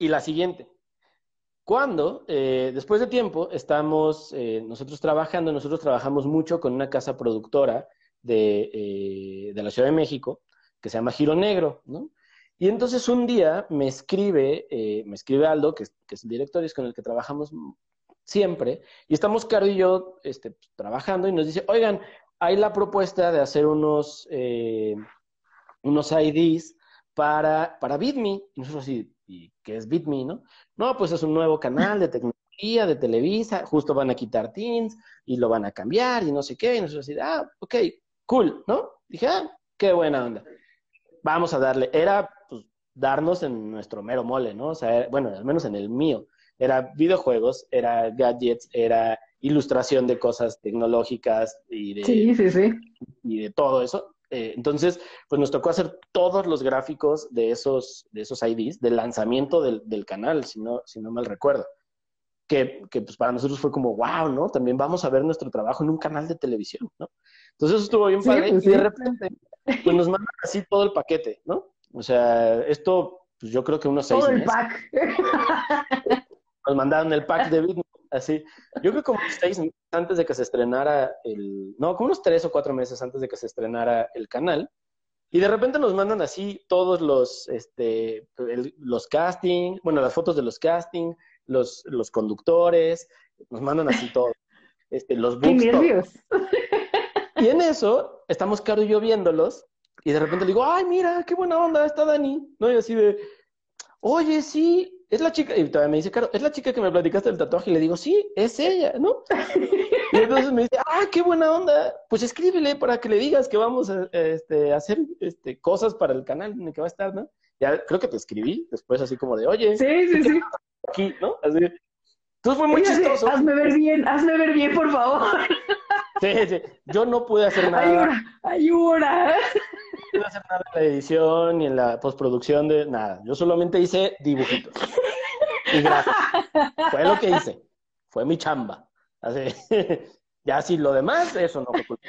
y la siguiente. Cuando, eh, después de tiempo, estamos eh, nosotros trabajando, nosotros trabajamos mucho con una casa productora de, de, la Ciudad de México, que se llama Giro Negro, ¿no? Y entonces un día me escribe, me escribe Aldo, que, es el director y es con el que trabajamos siempre, y estamos Caro y yo este, pues, trabajando y nos dice, oigan, hay la propuesta de hacer unos, eh, unos IDs para, para BitMe. Y nosotros así, ¿y qué es BitMe, no? No, pues es un nuevo canal de tecnología, de Televisa, justo van a quitar Teams y lo van a cambiar y no sé qué. Y nosotros así, ah, ok, cool, ¿no? Dije, ah, qué buena onda. Vamos a darle. Era, pues, darnos en nuestro mero mole, ¿no? O sea, bueno, al menos en el mío era videojuegos, era gadgets, era ilustración de cosas tecnológicas y de, Y de todo eso. Eh, entonces, pues nos tocó hacer todos los gráficos de esos, de esos IDs, del lanzamiento del, del canal, si no, si no mal recuerdo. Que, que, pues para nosotros fue como, wow, ¿no? También vamos a ver nuestro trabajo en un canal de televisión, ¿no? Entonces eso estuvo bien padre pues y de repente pues nos mandan así todo el paquete, ¿no? O sea, esto, pues yo creo que unos seis Todo el pack. nos mandaron el pack de Bitcoin, así. Yo creo que como seis meses antes de que se estrenara el, no, como unos tres o cuatro meses antes de que se estrenara el canal, y de repente nos mandan así todos los, este, los casting, bueno, las fotos de los casting, los, los conductores, nos mandan así todo, este, los books. Y en eso, estamos Caro y yo viéndolos, y de repente le digo, ay, mira, qué buena onda está Dani, ¿no? Y así de, oye, sí, es la chica, y todavía me dice, Caro, es la chica que me platicaste del tatuaje, y le digo, sí, es ella, ¿no? y entonces me dice, ah, qué buena onda, pues escríbele para que le digas que vamos a este, hacer este, cosas para el canal en el que va a estar, ¿no? Ya creo que te escribí después así como de, oye, sí, sí, sí. Aquí, ¿no? Así. Entonces fue muy chistoso. hazme ver bien, hazme ver bien, por favor. Sí, sí. Yo no pude hacer nada. Ayuda, ayuda no hacer nada en la edición ni en la postproducción de nada. Yo solamente hice dibujitos. Y gracias. Fue lo que hice. Fue mi chamba. Así. Ya si lo demás, eso no fue culpa.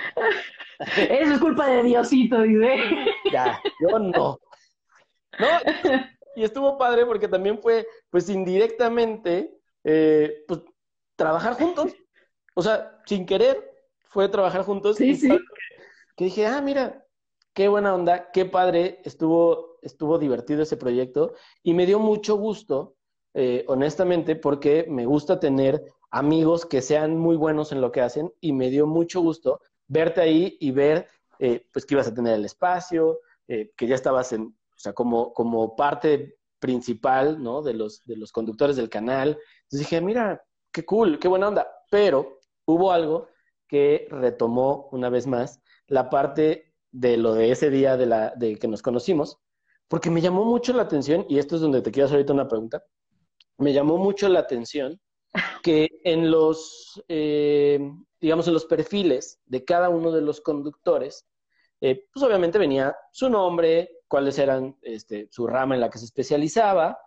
Eso es culpa de Diosito, dice. Ya, yo no. No, y estuvo padre porque también fue, pues indirectamente, eh, pues trabajar juntos. O sea, sin querer, fue trabajar juntos. Sí, sí. que dije, ah, mira, qué buena onda, qué padre, estuvo, estuvo divertido ese proyecto y me dio mucho gusto, eh, honestamente, porque me gusta tener amigos que sean muy buenos en lo que hacen y me dio mucho gusto verte ahí y ver eh, pues que ibas a tener el espacio, eh, que ya estabas en, o sea, como, como parte principal, ¿no? De los, de los conductores del canal. Entonces dije, mira, qué cool, qué buena onda. Pero hubo algo que retomó una vez más la parte de lo de ese día de, la, de que nos conocimos, porque me llamó mucho la atención, y esto es donde te quiero hacer ahorita una pregunta, me llamó mucho la atención que en los, eh, digamos, en los perfiles de cada uno de los conductores, eh, pues obviamente venía su nombre, cuáles eran este, su rama en la que se especializaba,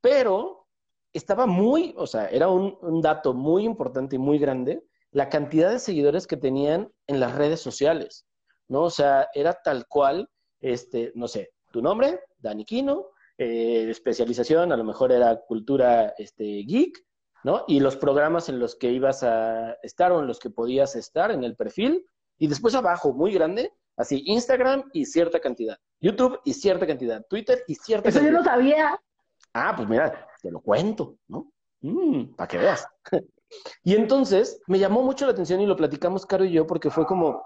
pero estaba muy, o sea, era un, un dato muy importante y muy grande la cantidad de seguidores que tenían en las redes sociales, ¿no? O sea, era tal cual, este, no sé, tu nombre, Dani Quino, eh, especialización, a lo mejor era cultura este, geek, ¿no? Y los programas en los que ibas a estar o en los que podías estar en el perfil. Y después abajo, muy grande, así, Instagram y cierta cantidad. YouTube y cierta cantidad. Twitter y cierta Eso cantidad. yo no sabía. Ah, pues mira, te lo cuento, ¿no? Mm, para que veas. y entonces me llamó mucho la atención y lo platicamos Caro y yo porque fue como,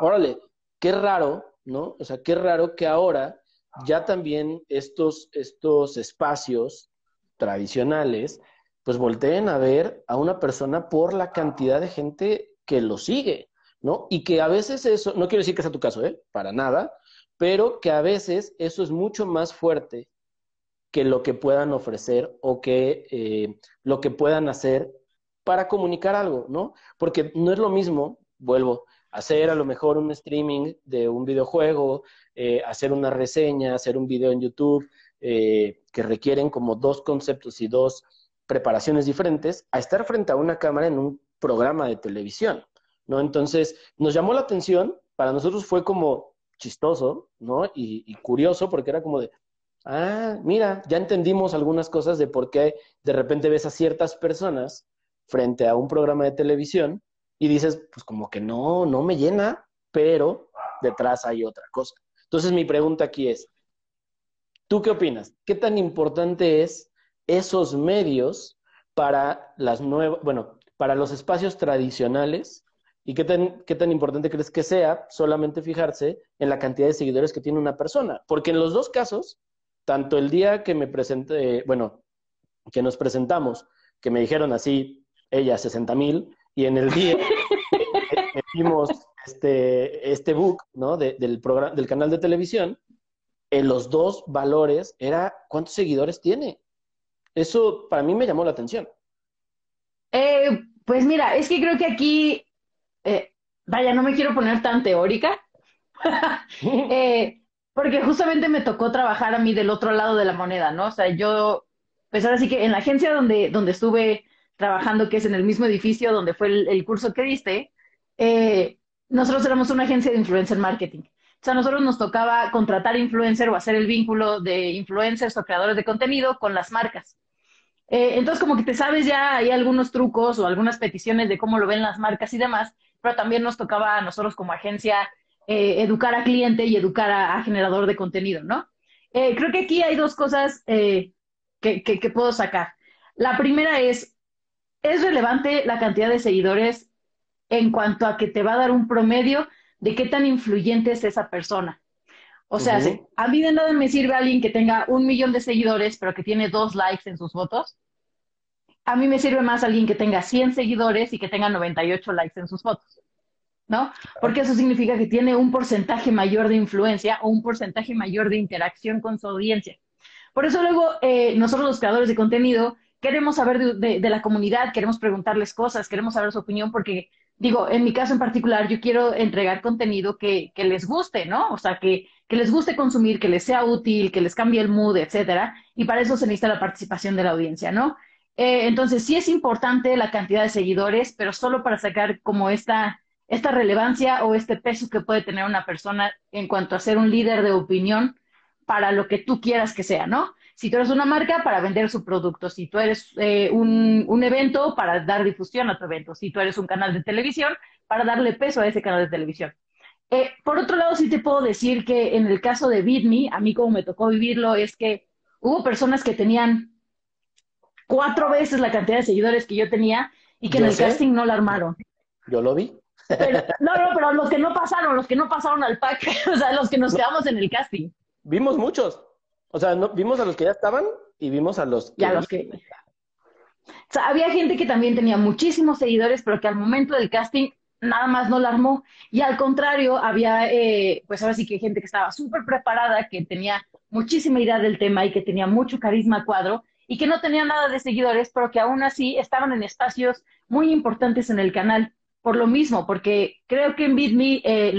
órale, qué raro, ¿no? O sea, qué raro que ahora ya también estos, estos espacios tradicionales pues volteen a ver a una persona por la cantidad de gente que lo sigue, ¿no? Y que a veces eso, no quiero decir que sea tu caso, ¿eh? Para nada, pero que a veces eso es mucho más fuerte que lo que puedan ofrecer o que eh, lo que puedan hacer para comunicar algo, ¿no? Porque no es lo mismo, vuelvo, hacer a lo mejor un streaming de un videojuego, eh, hacer una reseña, hacer un video en YouTube, eh, que requieren como dos conceptos y dos preparaciones diferentes a estar frente a una cámara en un programa de televisión, ¿no? Entonces, nos llamó la atención, para nosotros fue como chistoso, ¿no? Y, y, curioso, porque era como de, ah, mira, ya entendimos algunas cosas de por qué de repente ves a ciertas personas frente a un programa de televisión y dices, pues como que no, no me llena, pero detrás hay otra cosa. Entonces, mi pregunta aquí es, ¿tú qué opinas? ¿Qué tan importante es esos medios para las nuevas, bueno, para los espacios tradicionales y qué tan, qué tan importante crees que sea solamente fijarse en la cantidad de seguidores que tiene una persona. Porque en los dos casos, tanto el día que me presenté, bueno, que nos presentamos, que me dijeron así, ella 60 mil, y en el día que vimos este, este book, ¿no? De, del, programa, del canal de televisión, en los dos valores era cuántos seguidores tiene. Eso para mí me llamó la atención. Eh, pues mira, es que creo que aquí, eh, vaya, no me quiero poner tan teórica, eh, porque justamente me tocó trabajar a mí del otro lado de la moneda, ¿no? O sea, yo, pues ahora sí que en la agencia donde, donde estuve trabajando, que es en el mismo edificio donde fue el, el curso que diste, eh, nosotros éramos una agencia de influencer marketing. O sea, a nosotros nos tocaba contratar influencer o hacer el vínculo de influencers o creadores de contenido con las marcas. Eh, entonces, como que te sabes ya, hay algunos trucos o algunas peticiones de cómo lo ven las marcas y demás, pero también nos tocaba a nosotros como agencia eh, educar a cliente y educar a, a generador de contenido, ¿no? Eh, creo que aquí hay dos cosas que, que, que puedo sacar. La primera es, es relevante la cantidad de seguidores en cuanto a que te va a dar un promedio de qué tan influyente es esa persona. O sea, uh -huh. a mí de nada me sirve alguien que tenga un millón de seguidores, pero que tiene dos likes en sus fotos. A mí me sirve más alguien que tenga 100 seguidores y que tenga 98 likes en sus fotos. ¿No? Porque eso significa que tiene un porcentaje mayor de influencia o un porcentaje mayor de interacción con su audiencia. Por eso luego eh, nosotros los creadores de contenido queremos saber de, la comunidad, queremos preguntarles cosas, queremos saber su opinión, porque digo, en mi caso en particular, yo quiero entregar contenido que, que les guste, ¿no? O sea, que, les guste consumir, que les sea útil, que les cambie el mood, etcétera. Y para eso se necesita la participación de la audiencia, ¿no? Eh, entonces, sí es importante la cantidad de seguidores, pero solo para sacar como esta relevancia o este peso que puede tener una persona en cuanto a ser un líder de opinión para lo que tú quieras que sea, ¿no? Si tú eres una marca, para vender su producto. Si tú eres eh, un, un, evento, para dar difusión a tu evento. Si tú eres un canal de televisión, para darle peso a ese canal de televisión. Eh, por otro lado, sí te puedo decir que en el caso de BitMe, a mí como me tocó vivirlo, es que hubo personas que tenían cuatro veces la cantidad de seguidores que yo tenía y que en el casting no la armaron. Yo lo vi. no, no, pero los que no pasaron, los que no pasaron al pack, o sea, los que nos quedamos en el casting. Vimos muchos. O sea, no, vimos a los que ya estaban y vimos a los que... Ya los que... O sea, había gente que también tenía muchísimos seguidores, pero que al momento del casting nada más no la armó. Y al contrario, había, eh, pues ahora sí que gente que estaba súper preparada, que tenía muchísima idea del tema y que tenía mucho carisma cuadro y que no tenía nada de seguidores, pero que aún así estaban en espacios muy importantes en el canal. Por lo mismo, porque creo que en BitMe eh,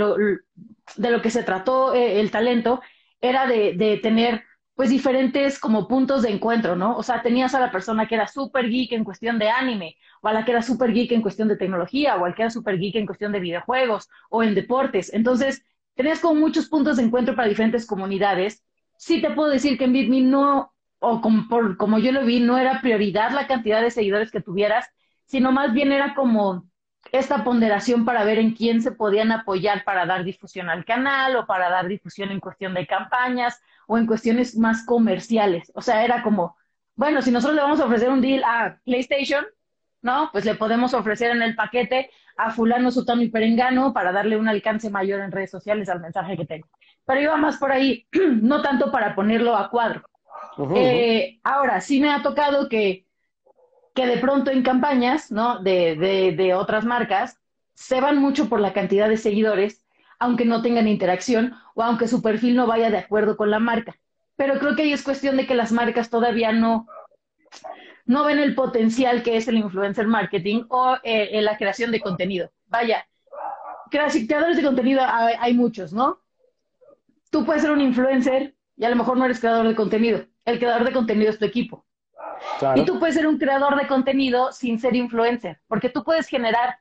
de lo que se trató eh, el talento era de, de tener pues diferentes como puntos de encuentro, ¿no? O sea, tenías a la persona que era súper geek en cuestión de anime, o a la que era súper geek en cuestión de tecnología, o al que era súper geek en cuestión de videojuegos o en deportes. Entonces, tenías como muchos puntos de encuentro para diferentes comunidades. Sí te puedo decir que en BitMe no, o como, como yo lo vi, no era prioridad la cantidad de seguidores que tuvieras, sino más bien era como esta ponderación para ver en quién se podían apoyar para dar difusión al canal o para dar difusión en cuestión de campañas o en cuestiones más comerciales. O sea, era como, bueno, si nosotros le vamos a ofrecer un deal a PlayStation, ¿no? Pues le podemos ofrecer en el paquete a fulano, sutano y perengano para darle un alcance mayor en redes sociales al mensaje que tengo. Pero iba más por ahí, no tanto para ponerlo a cuadro. Eh, ahora, sí me ha tocado que, que de pronto en campañas, ¿no? De, de, de otras marcas, se van mucho por la cantidad de seguidores aunque no tengan interacción o aunque su perfil no vaya de acuerdo con la marca. Pero creo que ahí es cuestión de que las marcas todavía no, no ven el potencial que es el influencer marketing o eh, la creación de contenido. Vaya, creadores de contenido hay, muchos, ¿no? Tú puedes ser un influencer y a lo mejor no eres creador de contenido. El creador de contenido es tu equipo. Y tú puedes ser un creador de contenido sin ser influencer, porque tú puedes generar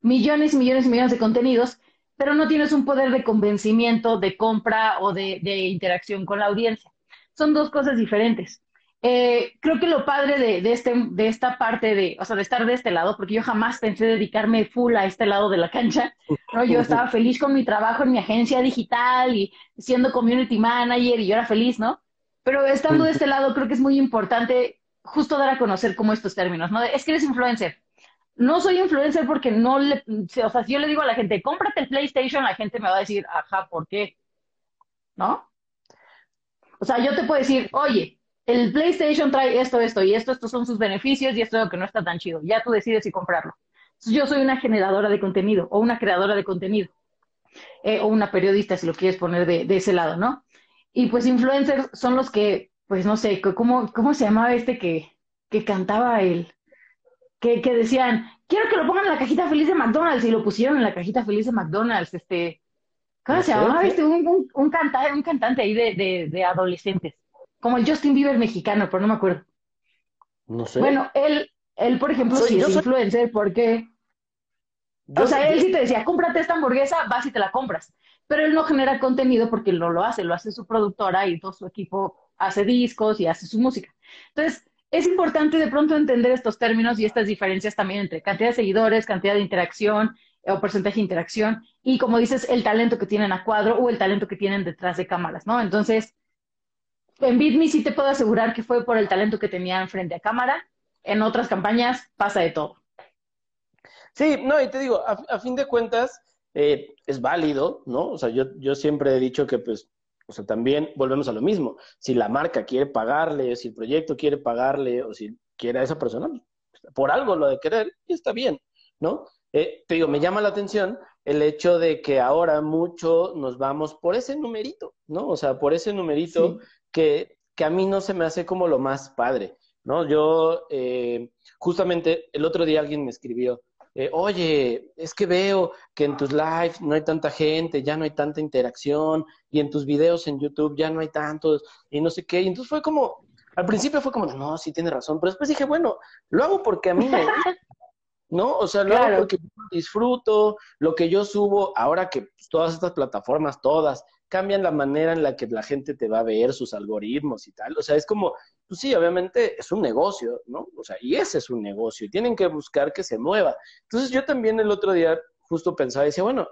millones y millones y millones de contenidos pero no tienes un poder de convencimiento, de compra o de, interacción con la audiencia. Son dos cosas diferentes. Eh, creo que lo padre de, este, de esta parte de, o sea, de estar de este lado, porque yo jamás pensé dedicarme full a este lado de la cancha, ¿no? Yo estaba feliz con mi trabajo en mi agencia digital y siendo community manager y yo era feliz, ¿no? Pero estando de este lado, creo que es muy importante justo dar a conocer como estos términos, ¿no? Es que eres influencer no soy influencer porque no le, o sea, si yo le digo a la gente, cómprate el PlayStation, la gente me va a decir, ajá, ¿por qué? ¿No? O sea, yo te puedo decir, oye, el PlayStation trae esto, esto y esto, estos son sus beneficios y esto es lo que no está tan chido. Ya tú decides si comprarlo. yo soy una generadora de contenido o una creadora de contenido. Eh, o una periodista, si lo quieres poner de, ese lado, ¿no? Y pues influencers son los que, pues no sé, ¿cómo, cómo se llamaba este que, que cantaba el, que, decían, quiero que lo pongan en la cajita feliz de McDonald's, y lo pusieron en la cajita feliz de McDonald's, este, ¿cómo se llamaba? Este, un, un, cantante, un cantante ahí de, de, adolescentes, como el Justin Bieber mexicano, pero no me acuerdo. No sé. Bueno, él, él por ejemplo, sí es influencer porque... o sea, él sí te decía, cómprate esta hamburguesa, vas y te la compras. Pero él no genera contenido porque él no lo hace, lo hace su productora y todo su equipo hace discos y hace su música. Entonces, es importante de pronto entender estos términos y estas diferencias también entre cantidad de seguidores, cantidad de interacción eh, o porcentaje de interacción y, como dices, el talento que tienen a cuadro o el talento que tienen detrás de cámaras, ¿no? Entonces, en BitMe sí te puedo asegurar que fue por el talento que tenían frente a cámara. En otras campañas pasa de todo. Sí, no, y te digo, a, fin de cuentas, eh, es válido, ¿no? O sea, yo, yo siempre he dicho que pues o sea, también volvemos a lo mismo. Si la marca quiere pagarle, si el proyecto quiere pagarle, o si quiere a esa persona, por algo lo de querer, está bien, ¿no? Eh, te digo, me llama la atención el hecho de que ahora mucho nos vamos por ese numerito, ¿no? O sea, por ese numerito que, que a mí no se me hace como lo más padre, ¿no? Yo, eh, justamente el otro día alguien me escribió, eh, oye, es que veo que en tus lives no hay tanta gente, ya no hay tanta interacción, y en tus videos en YouTube ya no hay tantos, y no sé qué. Y entonces fue como, al principio fue como, no, sí tiene razón, pero después dije, bueno, lo hago porque a mí me ¿no? O sea, lo hago porque disfruto, lo que yo subo, ahora que pues, todas estas plataformas, todas, cambian la manera en la que la gente te va a ver, sus algoritmos y tal. O sea, es como, pues sí, obviamente es un negocio, ¿no? O sea, y ese es un negocio, y tienen que buscar que se mueva. Entonces yo también el otro día justo pensaba y decía, bueno,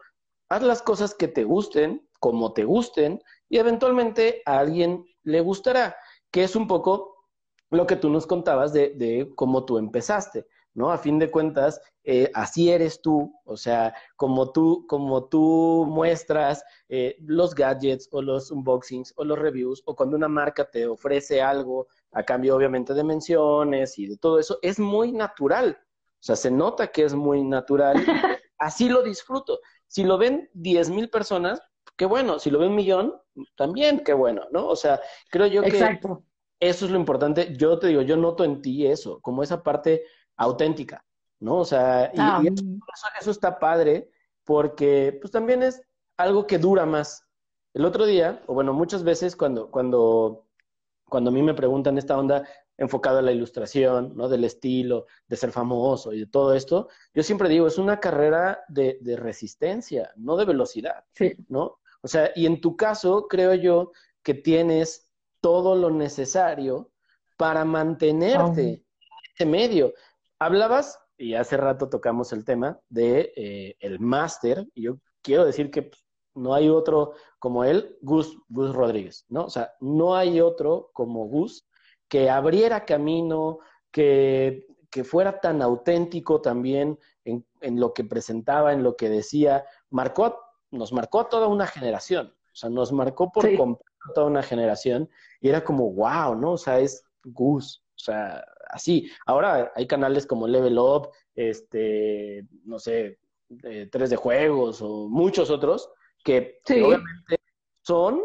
haz las cosas que te gusten, como te gusten, y eventualmente a alguien le gustará, que es un poco lo que tú nos contabas de, de cómo tú empezaste. ¿No? A fin de cuentas, eh, así eres tú, o sea, como tú, como tú muestras eh, los gadgets o los unboxings o los reviews, o cuando una marca te ofrece algo a cambio obviamente de menciones y de todo eso, es muy natural. O sea, se nota que es muy natural. Así lo disfruto. Si lo ven diez mil personas, qué bueno. Si lo ven un millón, también qué bueno, ¿no? O sea, creo yo que Exacto. eso es lo importante. Yo te digo, yo noto en ti eso, como esa parte auténtica, ¿no? O sea, y, Ah, y eso, eso está padre porque pues también es algo que dura más. El otro día, o bueno, muchas veces cuando, cuando, cuando a mí me preguntan esta onda enfocada a la ilustración, ¿no? Del estilo, de ser famoso y de todo esto, yo siempre digo, es una carrera de, de resistencia, no de velocidad. sí. ¿no? O sea, y en tu caso, creo yo que tienes todo lo necesario para mantenerte en ese medio. Hablabas, y hace rato tocamos el tema, de eh, el máster, y yo quiero decir que pues, no hay otro como él, Gus, Gus Rodríguez, ¿no? O sea, no hay otro como Gus que abriera camino, que, que fuera tan auténtico también en, en lo que presentaba, en lo que decía, marcó nos marcó a toda una generación, o sea, nos marcó por Sí. completo a toda una generación y era como, wow, ¿no? O sea, es Gus, o sea, así. Ahora hay canales como Level Up, este, no sé, eh, 3 de juegos o muchos otros que, obviamente son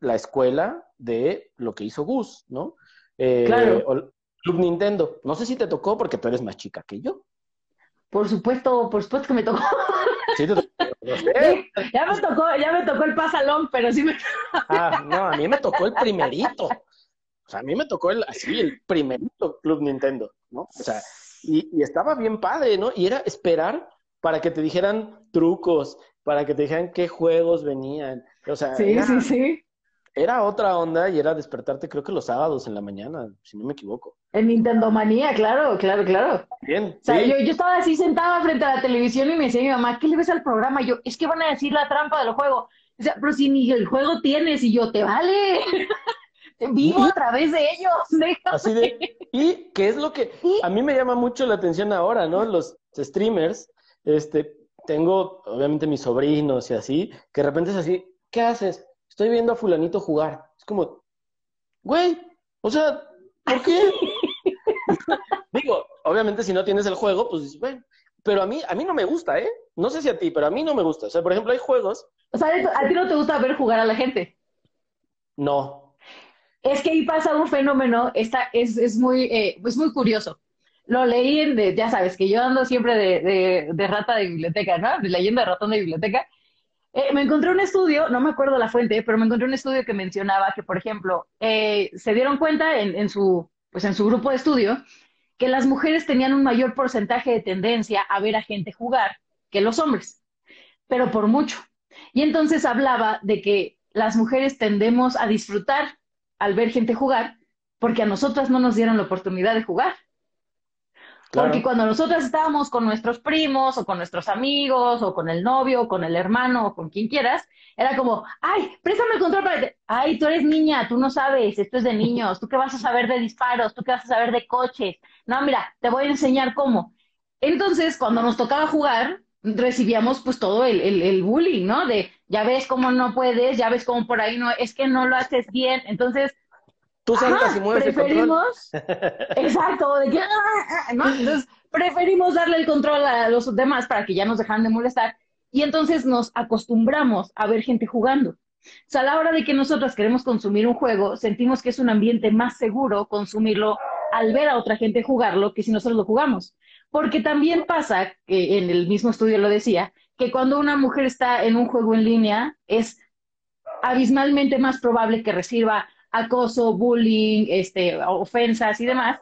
la escuela de lo que hizo Gus, ¿no? Eh, Claro. o Club Nintendo. No sé si te tocó porque tú eres más chica que yo. Por supuesto, por supuesto que me tocó. Sí, te tocó. Ya me tocó, ya me tocó el pasalón, pero sí me Ah, no, a mí me tocó el primerito. O sea, a mí me tocó el, así, el primerito Club Nintendo, ¿no? O sea, y, y estaba bien padre, ¿no? Y era esperar para que te dijeran trucos, para que te dijeran qué juegos venían. O sea, Sí, era, sí, sí. era otra onda y era despertarte, creo que los sábados en la mañana, si no me equivoco. En Nintendo Manía, claro, claro, claro. Bien, O sea, sí. yo, yo estaba así sentada frente a la televisión y me decía mi mamá, ¿qué le ves al programa? Y yo, es que van a decir la trampa del juego. O sea, pero si ni el juego tienes, y yo, te vale. Vivo a través de ellos. déjame. Así de, y qué es lo que a mí me llama mucho la atención ahora, ¿no? Los streamers, este, tengo obviamente mis sobrinos y así, que de repente es así, ¿qué haces? Estoy viendo a fulanito jugar. Es como, güey, o sea, ¿por qué? Digo, obviamente si no tienes el juego, pues dices, bueno, pero a mí, a mí no me gusta, ¿eh? No sé si a ti, pero a mí no me gusta. O sea, por ejemplo, hay juegos, O sea, a ti no te gusta ver jugar a la gente. no, Es que ahí pasa un fenómeno, esta, es, es, muy, eh, es muy curioso. Lo leí en, de- ya sabes, que yo ando siempre de, de, de rata de biblioteca, ¿no? De leyenda de ratón de biblioteca. Eh, me encontré un estudio, no me acuerdo la fuente, pero me encontré un estudio que mencionaba que, por ejemplo, eh, se dieron cuenta en, en su, pues en su grupo de estudio que las mujeres tenían un mayor porcentaje de tendencia a ver a gente jugar que los hombres, pero por mucho. Y entonces hablaba de que las mujeres tendemos a disfrutar al ver gente jugar porque a nosotras no nos dieron la oportunidad de jugar. claro. Porque cuando nosotras estábamos con nuestros primos o con nuestros amigos o con el novio o con el hermano o con quien quieras, era como, ay, préstame el control para... que te-". Ay, tú eres niña, tú no sabes, esto es de niños, tú qué vas a saber de disparos, tú qué vas a saber de coches. No, mira, te voy a enseñar cómo. Entonces, cuando nos tocaba jugar, recibíamos pues todo el, el, el bullying, ¿no? De, ya ves cómo no puedes, ya ves cómo por ahí no, es que no lo haces bien. Entonces, Tú saltas Ajá, y mueves el control. preferimos, exacto, de que, "Ah", ¿no? Entonces, preferimos darle el control a los demás para que ya nos dejaran de molestar y entonces nos acostumbramos a ver gente jugando. O sea, a la hora de que nosotros queremos consumir un juego, sentimos que es un ambiente más seguro consumirlo al ver a otra gente jugarlo que si nosotros lo jugamos. Porque también pasa, que en el mismo estudio lo decía, que cuando una mujer está en un juego en línea es abismalmente más probable que reciba acoso, bullying, este, ofensas y demás,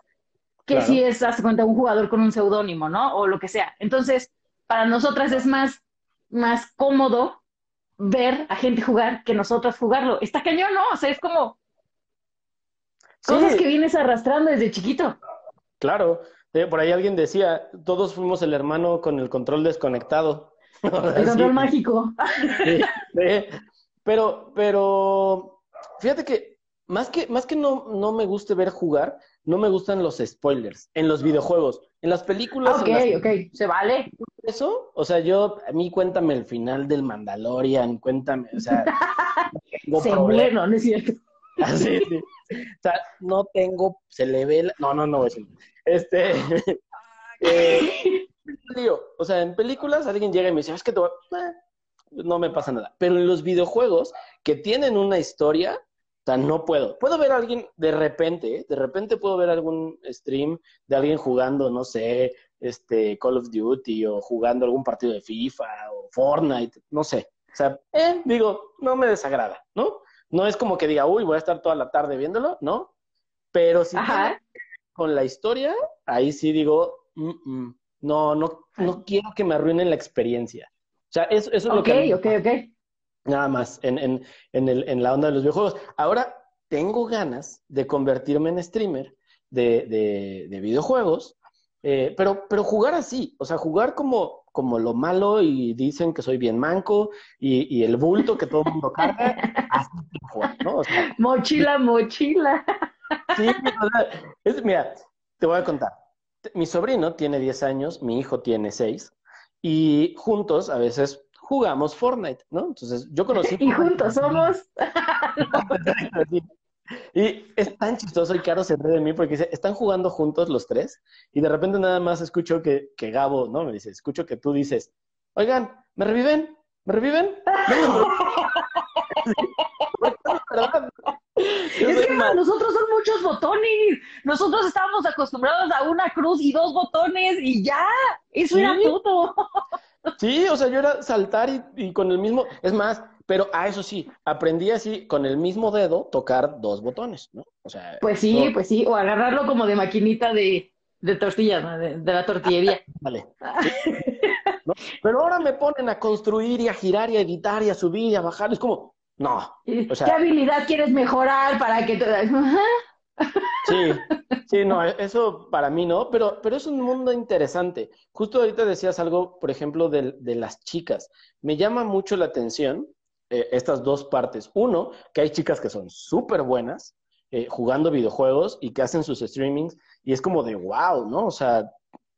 que Claro. si es, de cuenta, un jugador con un seudónimo, ¿no? O lo que sea. Entonces, para nosotras es más, más cómodo ver a gente jugar que nosotras jugarlo. Está cañón, ¿no? O sea, es como cosas que vienes arrastrando desde chiquito. Claro, eh, por ahí alguien decía, todos fuimos el hermano con el control desconectado. El control Sí, mágico. sí, sí. Pero, pero, fíjate que más que, más que no, no me guste ver jugar, no me gustan los spoilers en los videojuegos. En las películas. Ok, ok, se vale. Eso, o sea, yo, a mí cuéntame el final del Mandalorian, cuéntame, o sea. tengo se no es cierto. Así, sí. O sea, no tengo, se le ve, la... no, no, no, eso. Este, eh, o sea, en películas alguien llega y me dice, es que te eh, no me pasa nada. Pero en los videojuegos que tienen una historia, o sea, no puedo. Puedo ver a alguien de repente, ¿eh? de repente puedo ver algún stream de alguien jugando, no sé, este Call of Duty o jugando algún partido de FIFA o Fortnite, no sé. O sea, eh, digo, no me desagrada, ¿no? No es como que diga, uy, voy a estar toda la tarde viéndolo, ¿no? Pero si con la historia, ahí sí digo, no, no, no quiero que me arruinen la experiencia. O sea, eso, eso es lo que... Ok, ok, ok. Nada más, en, en, en, el, en la onda de los videojuegos. Ahora, tengo ganas de convertirme en streamer de, de, de videojuegos, eh, pero, pero jugar así, o sea, jugar como, como lo malo y dicen que soy bien manco y, y el bulto que todo el mundo carga, así ¿no? mochila, mochila. Sí, es, mira, te voy a contar. Mi sobrino tiene 10 años, mi hijo tiene 6, y juntos a veces jugamos Fortnite, ¿no? Entonces, yo conocí... Y juntos somos... Y es tan chistoso y Caro se ríe de mí porque dice, están jugando juntos los tres y de repente nada más escucho que, que Gabo, ¿no? Me dice, escucho que tú dices, oigan, ¿me reviven? ¿Me reviven? es que nosotros son muchos botones. Nosotros estábamos acostumbrados a una cruz y dos botones y ya. Eso era todo. sí, o sea, yo era saltar y, y, con el mismo. Es más, pero a eso sí, aprendí así con el mismo dedo tocar dos botones, ¿no? O sea. Pues sí, pues sí. O agarrarlo como de maquinita de, de tortillas, ¿no? de, de, la tortillería. Vale. Pero ahora me ponen a construir y a girar y a editar y a subir y a bajar. Es como, no. ¿Qué habilidad quieres mejorar para que te... Sí, sí, no, eso para mí no, pero, pero es un mundo interesante. Justo ahorita decías algo, por ejemplo, de, de las chicas. Me llama mucho la atención eh, estas dos partes. Uno, que hay chicas que son súper buenas eh, jugando videojuegos y que hacen sus streamings y es como de wow, ¿no? O sea,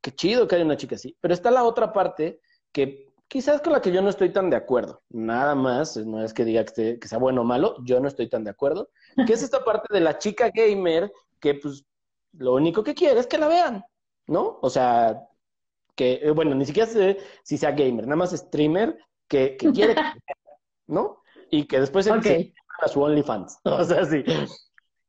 qué chido que haya una chica así. Pero está la otra parte que quizás con la que yo no estoy tan de acuerdo. Nada más, no es que diga que, sea bueno o malo, yo no estoy tan de acuerdo. Que es esta parte de la chica gamer que pues lo único que quiere es que la vean, ¿no? O sea, que, eh, bueno, ni siquiera sé si sea gamer, nada más streamer que, que quiere, ¿no? Y que después se, a su OnlyFans, o sea, sí.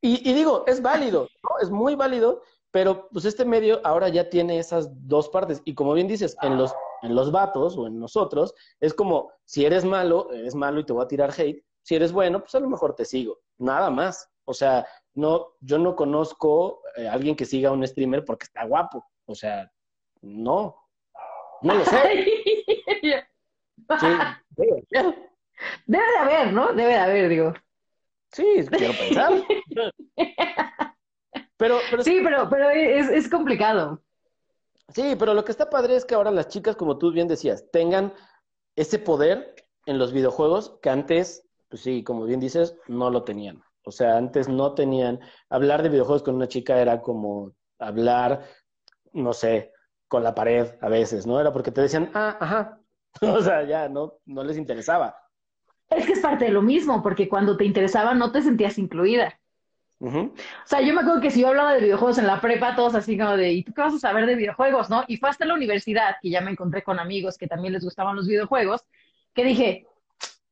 Y, y digo, es válido, ¿no? Es muy válido, pero pues este medio ahora ya tiene esas dos partes. Y como bien dices, en los, en los vatos o en nosotros, es como, si eres malo, eres malo y te voy a tirar hate. Si eres bueno, pues a lo mejor te sigo. Nada más. O sea, no, yo no conozco a eh, alguien que siga a un streamer porque está guapo. O sea, no. No lo sé. sí, debe, debe de haber, ¿no? Debe de haber, digo. Sí, quiero pensar. Pero, sí, pero, pero es, es complicado. Sí, pero lo que está padre es que ahora las chicas, como tú bien decías, tengan ese poder en los videojuegos que antes, pues sí, como bien dices, no lo tenían. O sea, antes no tenían. Hablar de videojuegos con una chica era como hablar, no sé, con la pared a veces, ¿no? Era porque te decían, ah, ajá. o sea, ya no, no les interesaba. Es que es parte de lo mismo, porque cuando te interesaba no te sentías incluida. O sea, yo me acuerdo que si yo hablaba de videojuegos en la prepa, todos así como de, ¿y tú qué vas a saber de videojuegos, no? Y fue hasta la universidad que ya me encontré con amigos que también les gustaban los videojuegos, que dije,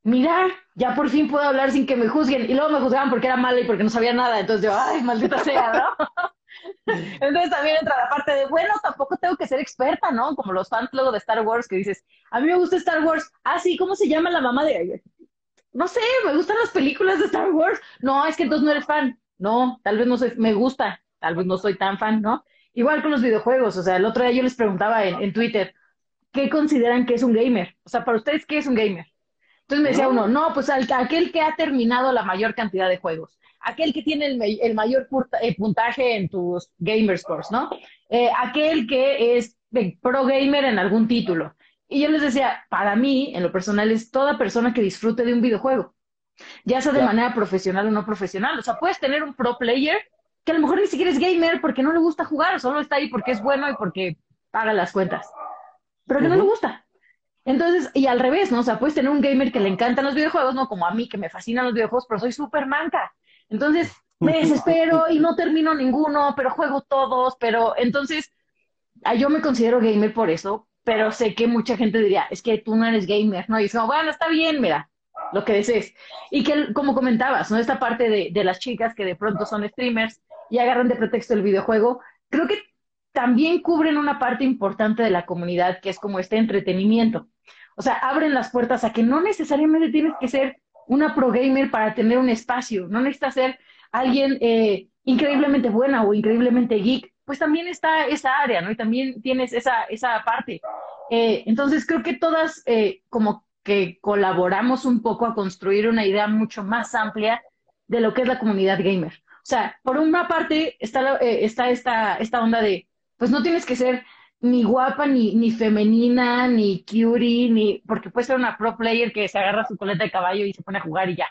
mira, ya por fin puedo hablar sin que me juzguen. Y luego me juzgaban porque era mala y porque no sabía nada. Entonces yo, ay, maldita sea, ¿no? Entonces también entra la parte de, bueno, tampoco tengo que ser experta, ¿no? Como los fans luego de Star Wars que dices, a mí me gusta Star Wars. Ah, sí, ¿cómo se llama la mamá de...? No sé, me gustan las películas de Star Wars. No, es que entonces no eres fan. No, tal vez no soy, me gusta, tal vez no soy tan fan, ¿no? Igual con los videojuegos, o sea, el otro día yo les preguntaba en, Twitter, ¿qué consideran que es un gamer? O sea, para ustedes, ¿qué es un gamer? Entonces me decía uno, no, pues aquel que ha terminado la mayor cantidad de juegos, aquel que tiene el, mayor eh, puntaje en tus gamer scores, ¿no? Eh, aquel que es pro gamer en algún título. Y yo les decía, para mí, en lo personal, es toda persona que disfrute de un videojuego ya sea de manera profesional o no profesional. O sea, puedes tener un pro player que a lo mejor ni siquiera es gamer porque no le gusta jugar, solo está ahí porque es bueno y porque paga las cuentas, pero que no le gusta. Entonces, y al revés, ¿no? O sea, puedes tener un gamer que le encantan los videojuegos, ¿no? Como a mí, que me fascinan los videojuegos, pero soy súper manca. Entonces, me desespero y no termino ninguno, pero juego todos, pero entonces, ah, yo me considero gamer por eso, pero sé que mucha gente diría, es que tú no eres gamer, ¿no? Y es como, bueno, está bien, mira, lo que desees. Y que, como comentabas, ¿no? Esta parte de, de las chicas que de pronto son streamers y agarran de pretexto el videojuego, creo que también cubren una parte importante de la comunidad, que es como este entretenimiento. O sea, abren las puertas a que no necesariamente tienes que ser una pro gamer para tener un espacio, no necesitas ser alguien eh, increíblemente buena o increíblemente geek, pues también está esa área, ¿no? Y también tienes esa, esa parte. Eh, entonces creo que todas eh, como que colaboramos un poco a construir una idea mucho más amplia de lo que es la comunidad gamer. O sea, por una parte está, está esta, onda de, pues no tienes que ser ni guapa, ni, ni femenina, ni cutie, ni, porque puede ser una pro player que se agarra su coleta de caballo y se pone a jugar y ya.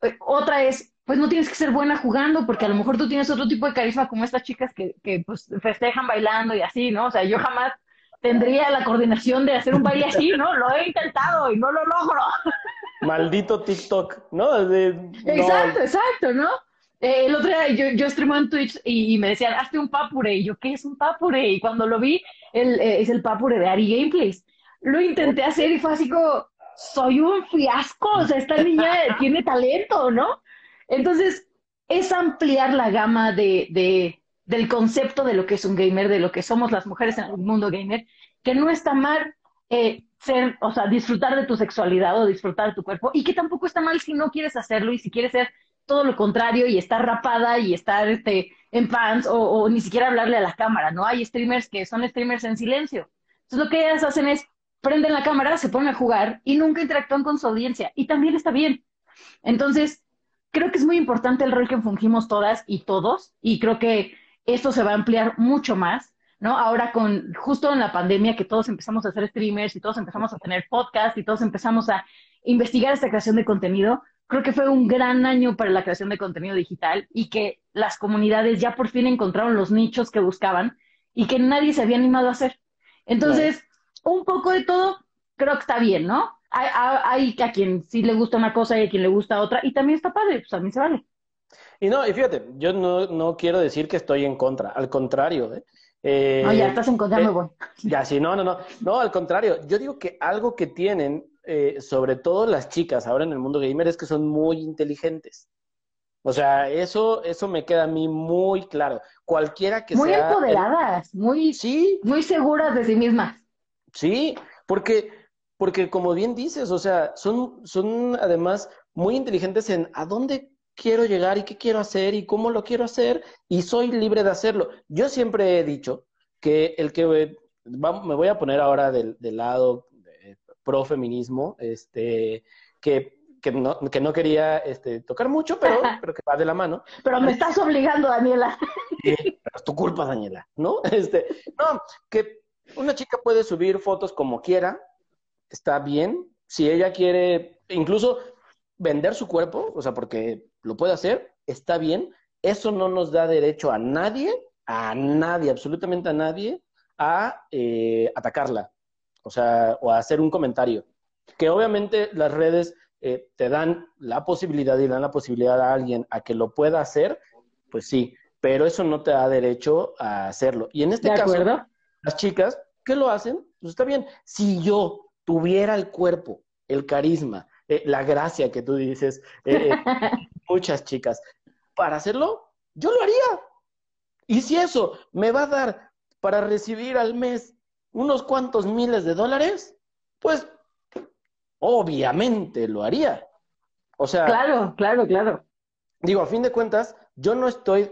Eh, otra es, pues no tienes que ser buena jugando, porque a lo mejor tú tienes otro tipo de carisma como estas chicas que, que pues festejan bailando y así, ¿no? O sea, yo jamás tendría la coordinación de hacer un baile así, ¿no? Lo he intentado y no lo logro. Maldito TikTok, ¿no? exacto, exacto, ¿no? Eh, el otro día yo, yo en Twitch y, me decían, hazte un papure. Y yo, ¿qué es un papure? Y cuando lo vi, el, eh, es el papure de Ari Gameplays. Lo intenté hacer y fue así como, soy un fiasco. O sea, esta niña tiene talento, ¿no? Entonces, es ampliar la gama de, de, del concepto de lo que es un gamer, de lo que somos las mujeres en el mundo gamer, que no está mal eh, ser, o sea, disfrutar de tu sexualidad o disfrutar de tu cuerpo, y que tampoco está mal si no quieres hacerlo y si quieres ser todo lo contrario y estar rapada y estar este, en pants o, ni siquiera hablarle a la cámara, ¿no? Hay streamers que son streamers en silencio. Entonces lo que ellas hacen es prenden la cámara, se ponen a jugar y nunca interactúan con su audiencia. Y también está bien. Entonces, creo que es muy importante el rol que fungimos todas y todos y creo que esto se va a ampliar mucho más. ¿no? Ahora con justo en la pandemia que todos empezamos a hacer streamers y todos empezamos a tener podcast y todos empezamos a investigar esta creación de contenido, creo que fue un gran año para la creación de contenido digital y que las comunidades ya por fin encontraron los nichos que buscaban y que nadie se había animado a hacer. Entonces, un poco de todo creo que está bien, ¿no? Hay, a quien sí le gusta una cosa y a quien le gusta otra y también está padre, pues a mí se vale. Y no, y fíjate, yo no, no quiero decir que estoy en contra, al contrario, ¿eh? eh no, ya estás en contra, me voy. Ya, sí, no, no, no. No, al contrario, yo digo que algo que tienen eh, sobre todo las chicas ahora en el mundo gamer, es que son muy inteligentes. O sea, eso, eso me queda a mí muy claro. Cualquiera que muy sea. Muy empoderadas, muy, sí, muy seguras de sí mismas. Sí, porque, porque como bien dices, o sea, son, son además muy inteligentes en a dónde quiero llegar y qué quiero hacer y cómo lo quiero hacer y soy libre de hacerlo. Yo siempre he dicho que el que me voy a poner ahora del, del lado pro-feminismo, este, que, que, no, que no quería este, tocar mucho, pero, pero que va de la mano. Pero me estás obligando, Daniela. es tu culpa, Daniela, ¿no? Este, no, que una chica puede subir fotos como quiera, está bien. Si ella quiere, incluso vender su cuerpo, o sea, porque lo puede hacer, está bien. Eso no nos da derecho a nadie, a nadie, absolutamente a nadie, a eh, atacarla o sea, o hacer un comentario. Que obviamente las redes eh, te dan la posibilidad y dan la posibilidad a alguien a que lo pueda hacer, pues sí, pero eso no te da derecho a hacerlo. Y en este caso, las chicas que lo hacen, pues está bien. Si yo tuviera el cuerpo, el carisma, eh, la gracia que tú dices, eh, muchas chicas, para hacerlo, yo lo haría. Y si eso me va a dar para recibir al mes unos cuantos miles de dólares, pues obviamente lo haría. O sea. Claro, claro, claro. Digo, a fin de cuentas, yo no estoy.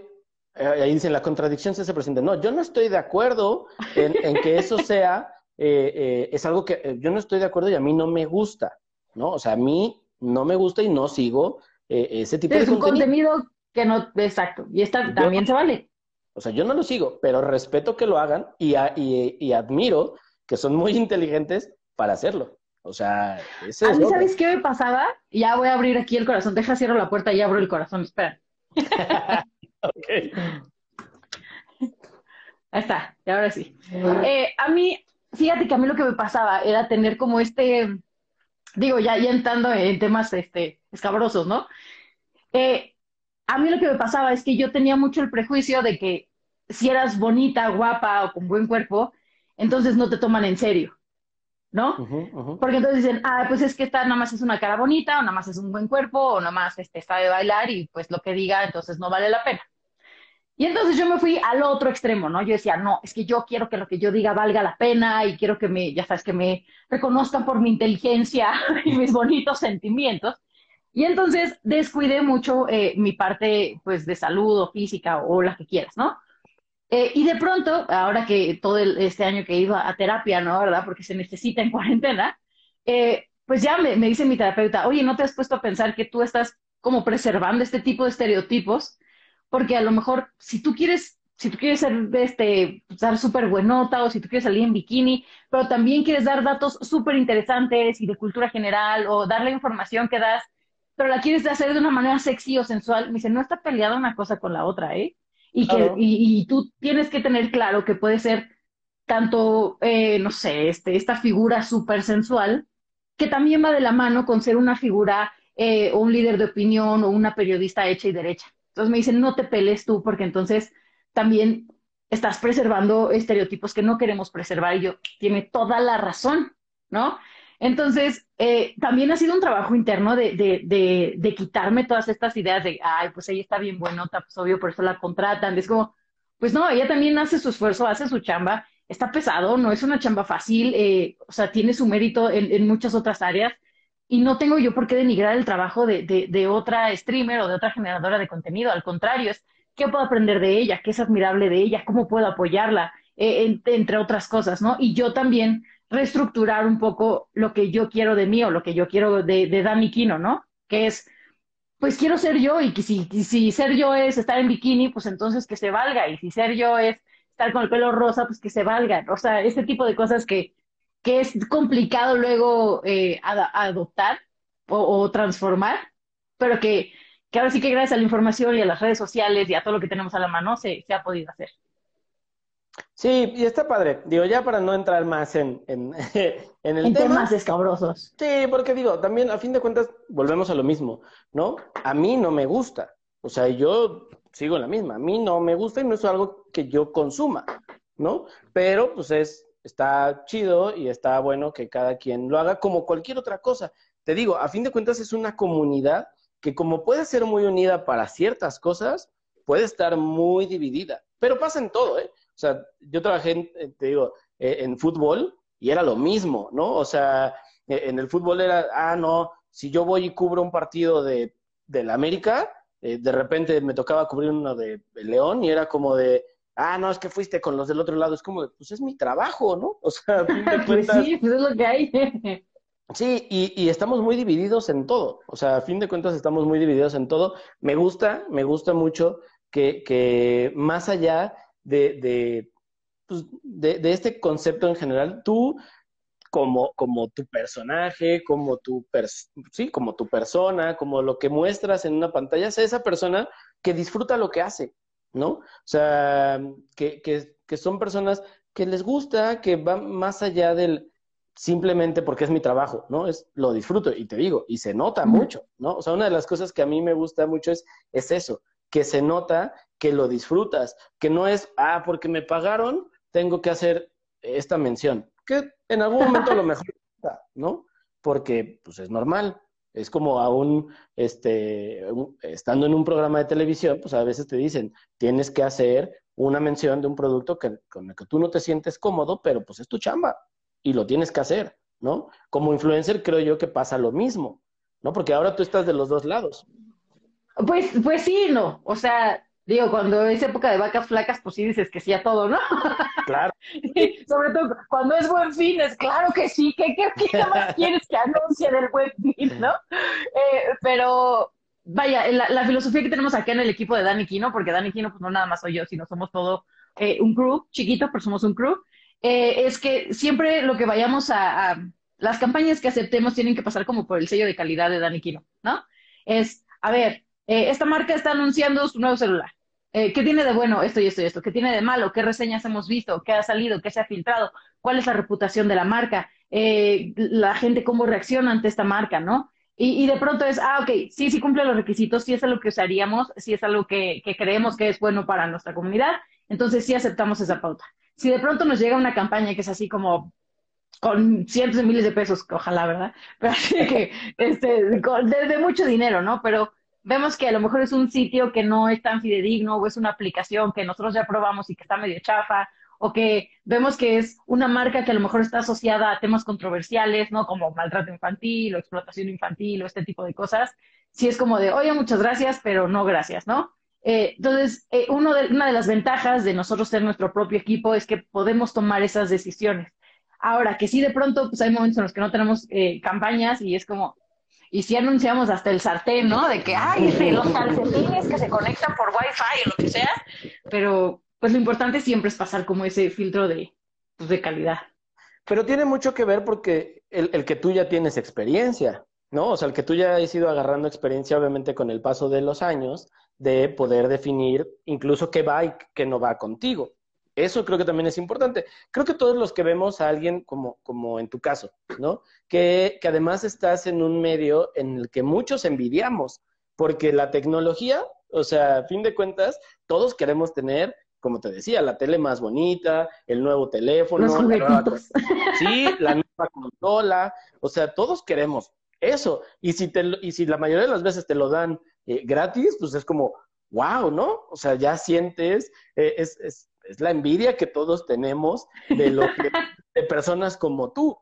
Eh, ahí dicen, la contradicción se hace presente. No, yo no estoy de acuerdo en, que eso sea. Eh, eh, es algo que yo no estoy de acuerdo y a mí no me gusta, ¿no? O sea, a mí no me gusta y no sigo ese tipo de contenido. Es un contenido que no, exacto, y está, también se vale. O sea, yo no lo sigo, pero respeto que lo hagan y, y, admiro que son muy inteligentes para hacerlo. O sea, ese A mí, ¿sabes qué me pasaba? Ya voy a abrir aquí el corazón. Deja, cierro la puerta y abro el corazón. Espera. ok. Ahí está, y ahora sí. Eh, a mí, fíjate que a mí lo que me pasaba era tener como este, digo, ya, ya entrando en temas este, escabrosos, ¿no? Eh, a mí lo que me pasaba es que yo tenía mucho el prejuicio de que si eras bonita, guapa o con buen cuerpo, entonces no te toman en serio, ¿no? Porque entonces dicen, ah, pues es que esta nada más es una cara bonita, o nada más es un buen cuerpo, o nada más este, sabe bailar y pues lo que diga, entonces no vale la pena. Y entonces yo me fui al otro extremo, ¿no? Yo decía, no, es que yo quiero que lo que yo diga valga la pena y quiero que me, ya sabes, que me reconozcan por mi inteligencia y mis bonitos sentimientos. Y entonces descuidé mucho eh, mi parte, pues, de salud o física o la que quieras, ¿no? Eh, y de pronto, ahora que todo este año que he ido a, terapia, ¿no? ¿Verdad? Porque se necesita en cuarentena, eh, pues ya me, me dice mi terapeuta, oye, ¿no te has puesto a pensar que tú estás como preservando este tipo de estereotipos? porque a lo mejor si tú quieres, si tú quieres ser, este, ser súper buenota o si tú quieres salir en bikini, pero también quieres dar datos súper interesantes y de cultura general o dar la información que das, pero la quieres hacer de una manera sexy o sensual, me dice, no está peleada una cosa con la otra, ¿eh? Y, que, y, tú tienes que tener claro que puede ser tanto, eh, no sé, este, esta figura súper sensual, que también va de la mano con ser una figura eh, o un líder de opinión o una periodista hecha y derecha. Entonces me dicen, no te peles tú, porque entonces también estás preservando estereotipos que no queremos preservar. Y yo, tiene toda la razón, ¿no? Entonces, eh, también ha sido un trabajo interno de, de, de, quitarme todas estas ideas de, ay, pues ella está bien buenota, pues obvio, por eso la contratan. Es como, pues no, ella también hace su esfuerzo, hace su chamba, está pesado, no es una chamba fácil, eh, o sea, tiene su mérito en, en, muchas otras áreas y no tengo yo por qué denigrar el trabajo de, otra streamer o de otra generadora de contenido. Al contrario, es qué puedo aprender de ella, qué es admirable de ella, cómo puedo apoyarla, eh, entre otras cosas, ¿no? Y yo también reestructurar un poco lo que yo quiero de mí o lo que yo quiero de, de Dani Kino, ¿no? Que es, pues quiero ser yo y que si, si ser yo es estar en bikini, pues entonces que se valga. Y si ser yo es estar con el pelo rosa, pues que se valga. O sea, este tipo de cosas que, que es complicado luego eh, adoptar o, transformar, pero que, que, ahora sí que gracias a la información y a las redes sociales y a todo lo que tenemos a la mano se ha podido hacer. Sí, y está padre. Digo, ya para no entrar más en, en, en el en tema. temas escabrosos. Sí, porque digo, también a fin de cuentas volvemos a lo mismo, ¿no? A mí no me gusta. O sea, yo sigo en la misma. A mí no me gusta y no es algo que yo consuma, ¿no? Pero pues es está chido y está bueno que cada quien lo haga como cualquier otra cosa. Te digo, a fin de cuentas es una comunidad que como puede ser muy unida para ciertas cosas, puede estar muy dividida. Pero pasa en todo, ¿eh? O sea, yo trabajé, en, eh, te digo, eh, en fútbol y era lo mismo, ¿no? O sea, e, en el fútbol era, ah, no, si yo voy y cubro un partido de, la América, eh, de repente me tocaba cubrir uno de León y era como de, ah, no, es que fuiste con los del otro lado, es como, pues es mi trabajo, ¿no? O sea, pues sí, pues es lo que hay. sí, y, estamos muy divididos en todo, o sea, a fin de cuentas estamos muy divididos en todo. Me gusta, me gusta mucho que, que más allá de, de, pues, de, de este concepto en general, tú como, como tu personaje, como tu, sí, como tu persona, como lo que muestras en una pantalla, sea esa persona que disfruta lo que hace, ¿no? O sea, que, que, que son personas que les gusta, que van más allá del simplemente porque es mi trabajo, ¿no? Es lo disfruto y te digo, y se nota mucho, ¿no? O sea, una de las cosas que a mí me gusta mucho es, es eso, que se nota que lo disfrutas, que no es, ah, porque me pagaron, tengo que hacer esta mención, que en algún momento lo mejor, ¿no? Porque pues es normal, es como aún, este, estando en un programa de televisión, pues a veces te dicen, tienes que hacer una mención de un producto que, con el que tú no te sientes cómodo, pero pues es tu chamba y lo tienes que hacer, ¿no? Como influencer creo yo que pasa lo mismo, ¿no? Porque ahora tú estás de los dos lados. Pues, pues sí, no. O sea, Digo, cuando es época de vacas flacas, pues sí dices que sí a todo, ¿no? Claro. sobre todo cuando es buen fin, es claro que sí. ¿Qué, qué, más quieres que anuncie del buen fin, no? Eh, pero vaya, la, filosofía que tenemos acá en el equipo de Dani Kino, porque Dani Kino, pues no nada más soy yo, sino somos todo eh, un crew chiquito, pero somos un crew, eh, es que siempre lo que vayamos a, a, Las campañas que aceptemos tienen que pasar como por el sello de calidad de Dani Kino, ¿no? Es, a ver, esta marca está anunciando su nuevo celular Eh, ¿Qué tiene de bueno esto y esto y esto? ¿Qué tiene de malo? ¿Qué reseñas hemos visto? ¿Qué ha salido? ¿Qué se ha filtrado? ¿Cuál es la reputación de la marca? Eh, la gente cómo reacciona ante esta marca, ¿no? Y, de pronto es, ah, ok, sí, sí cumple los requisitos, sí es algo que usaríamos, sí es algo que, que creemos que es bueno para nuestra comunidad, entonces sí aceptamos esa pauta. Si de pronto nos llega una campaña que es así como con cientos de miles de pesos, ojalá, ¿verdad? Pero así que, este, de mucho dinero, ¿no? Pero vemos que a lo mejor es un sitio que no es tan fidedigno o es una aplicación que nosotros ya probamos y que está medio chafa o que vemos que es una marca que a lo mejor está asociada a temas controversiales, ¿no? Como maltrato infantil o explotación infantil o este tipo de cosas, si es como de, oye, muchas gracias, pero no gracias, ¿no? Eh, entonces, eh, uno de, una de las ventajas de nosotros ser nuestro propio equipo es que podemos tomar esas decisiones. Ahora, que sí de pronto, pues hay momentos en los que no tenemos eh, campañas y es como, y si anunciamos hasta el sartén, ¿no? De que, ay, los calcetines que se conectan por Wi-Fi o lo que sea, pero pues lo importante siempre es pasar como ese filtro de, pues, de calidad. Pero tiene mucho que ver porque el, el, que tú ya tienes experiencia, ¿no? O sea, el que tú ya has ido agarrando experiencia, obviamente, con el paso de los años, de poder definir incluso qué va y qué no va contigo. Eso creo que también es importante. Creo que todos los que vemos a alguien como, como en tu caso, ¿no? Que, que además estás en un medio en el que muchos envidiamos, porque la tecnología, o sea, a fin de cuentas, todos queremos tener como te decía, la tele más bonita, el nuevo teléfono, Los la nueva, sí, la nueva consola, o sea, todos queremos eso. Y si, te, y si la mayoría de las veces te lo dan eh, gratis, pues es como, wow, ¿no? O sea, ya sientes, eh, es, es, es, la envidia que todos tenemos de, lo que, de personas como tú,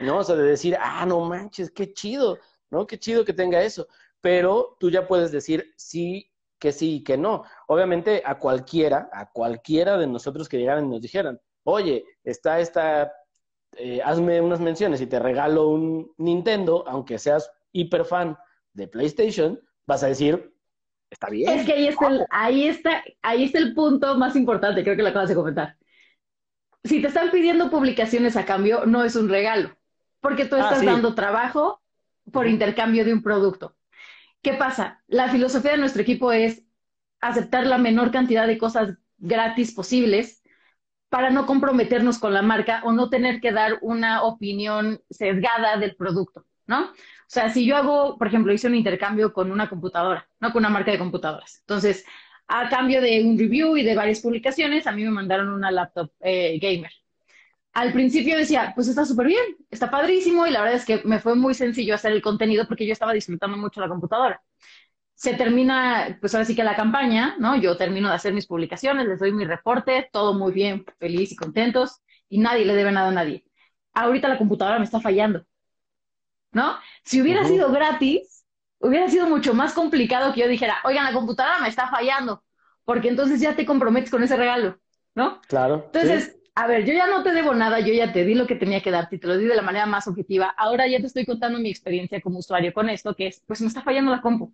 ¿no? O sea, de decir, ah, no manches, qué chido, ¿no? Qué chido que tenga eso. Pero tú ya puedes decir, sí, que sí y que no. Obviamente a cualquiera, a cualquiera de nosotros que llegaran y nos dijeran, oye, está esta, eh, hazme unas menciones y te regalo un Nintendo, aunque seas hiper fan de PlayStation, vas a decir, está bien. Es que ahí está, el, ahí está, ahí está el punto más importante, creo que lo acabas de comentar. Si te están pidiendo publicaciones a cambio, no es un regalo, porque tú estás ah, sí. dando trabajo por intercambio de un producto. ¿Qué pasa? La filosofía de nuestro equipo es aceptar la menor cantidad de cosas gratis posibles para no comprometernos con la marca o no tener que dar una opinión sesgada del producto, ¿no? O sea, si yo hago, por ejemplo, hice un intercambio con una computadora, no con una marca de computadoras. Entonces, a cambio de un review y de varias publicaciones, a mí me mandaron una laptop eh, gamer. Al principio decía, pues está súper bien, está padrísimo y la verdad es que me fue muy sencillo hacer el contenido porque yo estaba disfrutando mucho la computadora. Se termina, pues ahora sí que la campaña, ¿no? Yo termino de hacer mis publicaciones, les doy mi reporte, todo muy bien, feliz y contentos y nadie le debe nada a nadie. Ahorita la computadora me está fallando, ¿no? Si hubiera uh -huh. sido gratis, hubiera sido mucho más complicado que yo dijera, oigan, la computadora me está fallando, porque entonces ya te comprometes con ese regalo, ¿no? Claro. Entonces, sí a ver, yo ya no te debo nada, yo ya te di lo que tenía que darte y te lo di de la manera más objetiva. Ahora ya te estoy contando mi experiencia como usuario con esto, que es, pues me está fallando la compu.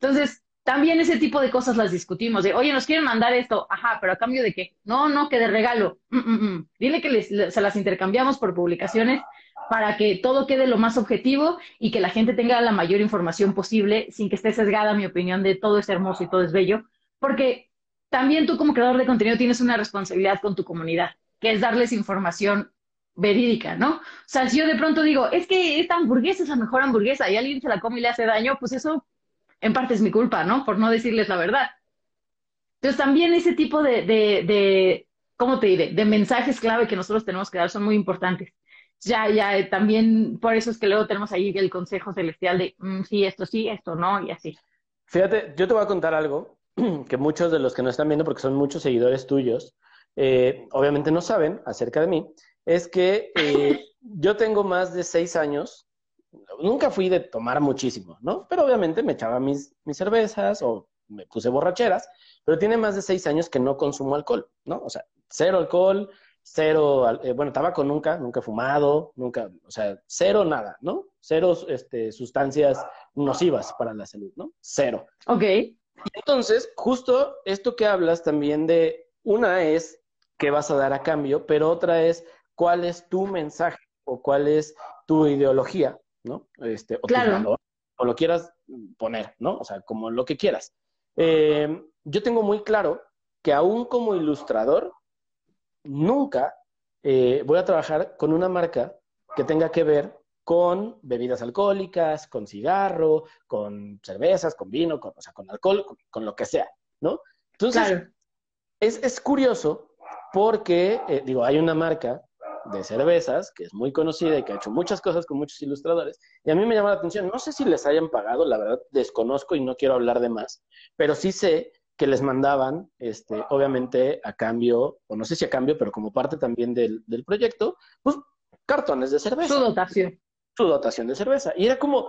Entonces, también ese tipo de cosas las discutimos, de, oye, nos quieren mandar esto, ajá, pero a cambio de qué? No, no, que de regalo. Mm, mm, mm. Dile que les, se las intercambiamos por publicaciones para que todo quede lo más objetivo y que la gente tenga la mayor información posible sin que esté sesgada mi opinión de todo es hermoso y todo es bello, porque también tú como creador de contenido tienes una responsabilidad con tu comunidad que es darles información verídica, ¿no? O sea, si yo de pronto digo, es que esta hamburguesa es la mejor hamburguesa y alguien se la come y le hace daño, pues eso en parte es mi culpa, ¿no? Por no decirles la verdad. Entonces también ese tipo de, de, de ¿cómo te diré? De mensajes clave que nosotros tenemos que dar son muy importantes. Ya, ya, eh, también por eso es que luego tenemos ahí el consejo celestial de, mm, sí, esto sí, esto no, y así. Fíjate, yo te voy a contar algo que muchos de los que nos están viendo, porque son muchos seguidores tuyos, eh, obviamente no saben acerca de mí, es que eh, yo tengo más de seis años, nunca fui de tomar muchísimo, ¿no? Pero obviamente me echaba mis, mis cervezas o me puse borracheras, pero tiene más de seis años que no consumo alcohol, ¿no? O sea, cero alcohol, cero, eh, bueno, tabaco nunca, nunca he fumado, nunca, o sea, cero nada, ¿no? Cero este, sustancias nocivas para la salud, ¿no? Cero. Ok. Y entonces, justo esto que hablas también de, una es qué vas a dar a cambio, pero otra es cuál es tu mensaje o cuál es tu ideología, ¿no? Este, o claro. tu valor, o lo quieras poner, ¿no? O sea, como lo que quieras. eh, yo tengo muy claro que aún como ilustrador, nunca eh, voy a trabajar con una marca que tenga que ver con bebidas alcohólicas, con cigarro, con cervezas, con vino, con, o sea, con alcohol, con, lo que sea, ¿no? Entonces, es, curioso porque, eh, digo, hay una marca de cervezas que es muy conocida y que ha hecho muchas cosas con muchos ilustradores, y a mí me llama la atención, no sé si les hayan pagado, la verdad desconozco y no quiero hablar de más, pero sí sé que les mandaban, este, obviamente a cambio, o no sé si a cambio, pero como parte también del, del proyecto, pues cartones de cerveza. Su dotación. Su dotación de cerveza. Y era como,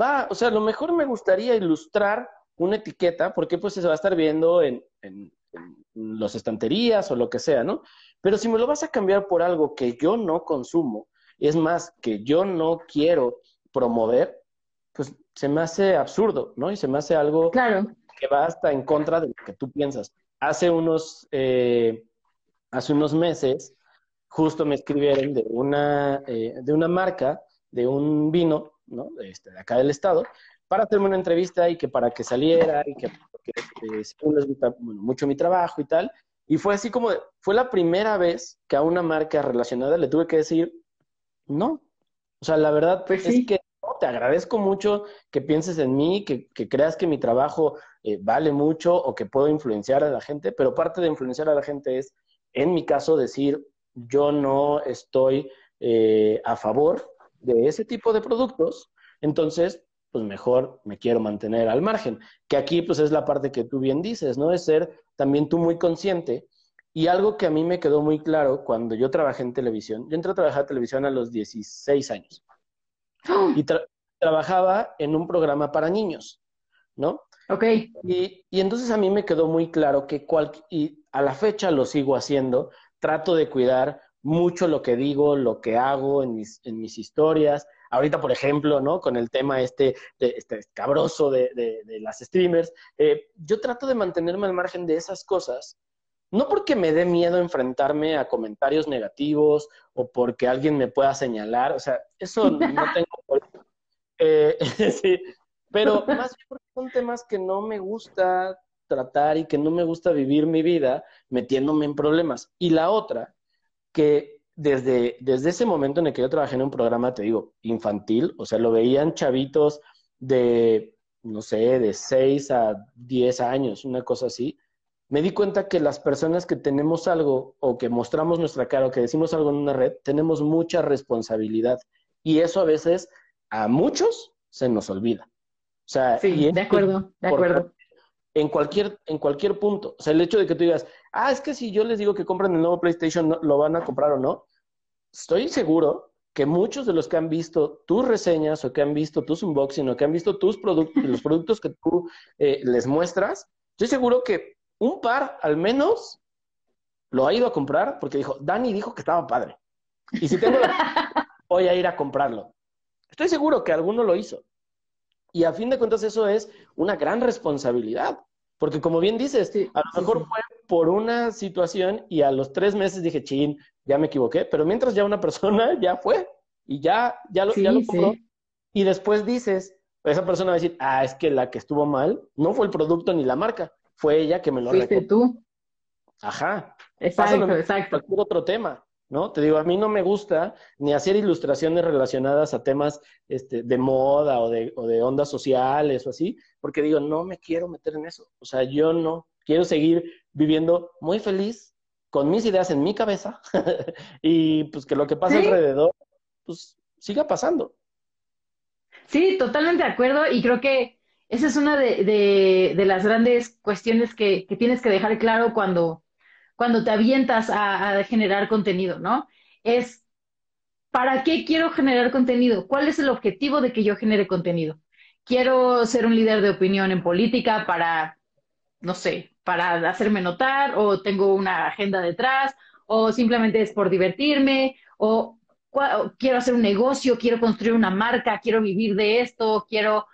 va, o sea, a lo mejor me gustaría ilustrar una etiqueta, porque pues se va a estar viendo en, en, en las estanterías o lo que sea, ¿no? Pero si me lo vas a cambiar por algo que yo no consumo, es más, que yo no quiero promover, pues se me hace absurdo, ¿no? Y se me hace algo claro que va hasta en contra de lo que tú piensas. Hace unos, eh, hace unos meses, justo me escribieron de una, eh, de una marca, de un vino, ¿no? Este, de acá del estado, para hacerme una entrevista y que para que saliera y que porque, eh, les gusta mucho mi trabajo y tal. Y fue así como, fue la primera vez que a una marca relacionada le tuve que decir, no. O sea, la verdad pues es que te agradezco mucho que pienses en mí, que, creas que mi trabajo eh, vale mucho o que puedo influenciar a la gente, pero parte de influenciar a la gente es, en mi caso, decir, yo no estoy eh, a favor de ese tipo de productos, entonces, pues mejor me quiero mantener al margen. Que aquí, pues es la parte que tú bien dices, ¿no? Es ser también tú muy consciente. Y algo que a mí me quedó muy claro cuando yo trabajé en televisión, yo entré a trabajar en televisión a los 16 años. Y, trabajaba en un programa para niños, ¿no? Ok. Y, y entonces a mí me quedó muy claro que cual, y a la fecha lo sigo haciendo, trato de cuidar mucho lo que digo, lo que hago en mis, en mis historias. Ahorita, por ejemplo, ¿no? Con el tema este, de, este cabroso de, de, las streamers, eh, yo trato de mantenerme al margen de esas cosas, no porque me dé miedo enfrentarme a comentarios negativos o porque alguien me pueda señalar, o sea, eso no tengo eh, sí, pero más bien porque son temas que no me gusta tratar y que no me gusta vivir mi vida metiéndome en problemas. Y la otra, que desde, desde ese momento en el que yo trabajé en un programa, te digo, infantil, o sea, lo veían chavitos de, no sé, de 6 a 10 años, una cosa así, me di cuenta que las personas que tenemos algo o que mostramos nuestra cara o que decimos algo en una red, tenemos mucha responsabilidad. Y eso a veces a muchos se nos olvida. O sea, sí, de acuerdo, de acuerdo. En cualquier, en cualquier punto. O sea, el hecho de que tú digas, ah, es que si yo les digo que compren el nuevo PlayStation, ¿lo van a comprar o no? Estoy seguro que muchos de los que han visto tus reseñas o que han visto tus unboxing o que han visto tus productos, los productos que tú eh, les muestras, estoy seguro que un par al menos lo ha ido a comprar porque dijo, Dani dijo que estaba padre. Y si tengo voy a ir a comprarlo. Estoy seguro que alguno lo hizo. Y a fin de cuentas eso es una gran responsabilidad. Porque como bien dices, a lo mejor fue por una situación y a los tres meses dije, chin, ya me equivoqué. Pero mientras ya una persona ya fue y ya, ya lo, ya lo compró. Y después dices, esa persona va a decir, ah, es que la que estuvo mal no fue el producto ni la marca, fue ella que me lo Fuiste tú. Ajá. Exacto, exacto. Cualquier otro tema. ¿No? Te digo, a mí no me gusta ni hacer ilustraciones relacionadas a temas este, de moda o de, o de ondas sociales o así, porque digo, no me quiero meter en eso. O sea, yo no quiero seguir viviendo muy feliz con mis ideas en mi cabeza y pues que lo que pasa alrededor, pues siga pasando. Sí, totalmente de acuerdo y creo que esa es una de, de, las grandes cuestiones que, que tienes que dejar claro cuando cuando te avientas a, generar contenido, ¿no? Es, ¿para qué quiero generar contenido? ¿Cuál es el objetivo de que yo genere contenido? ¿Quiero ser un líder de opinión en política para, no sé, para hacerme notar o tengo una agenda detrás o simplemente es por divertirme o quiero hacer un negocio, quiero construir una marca, quiero vivir de esto, quiero,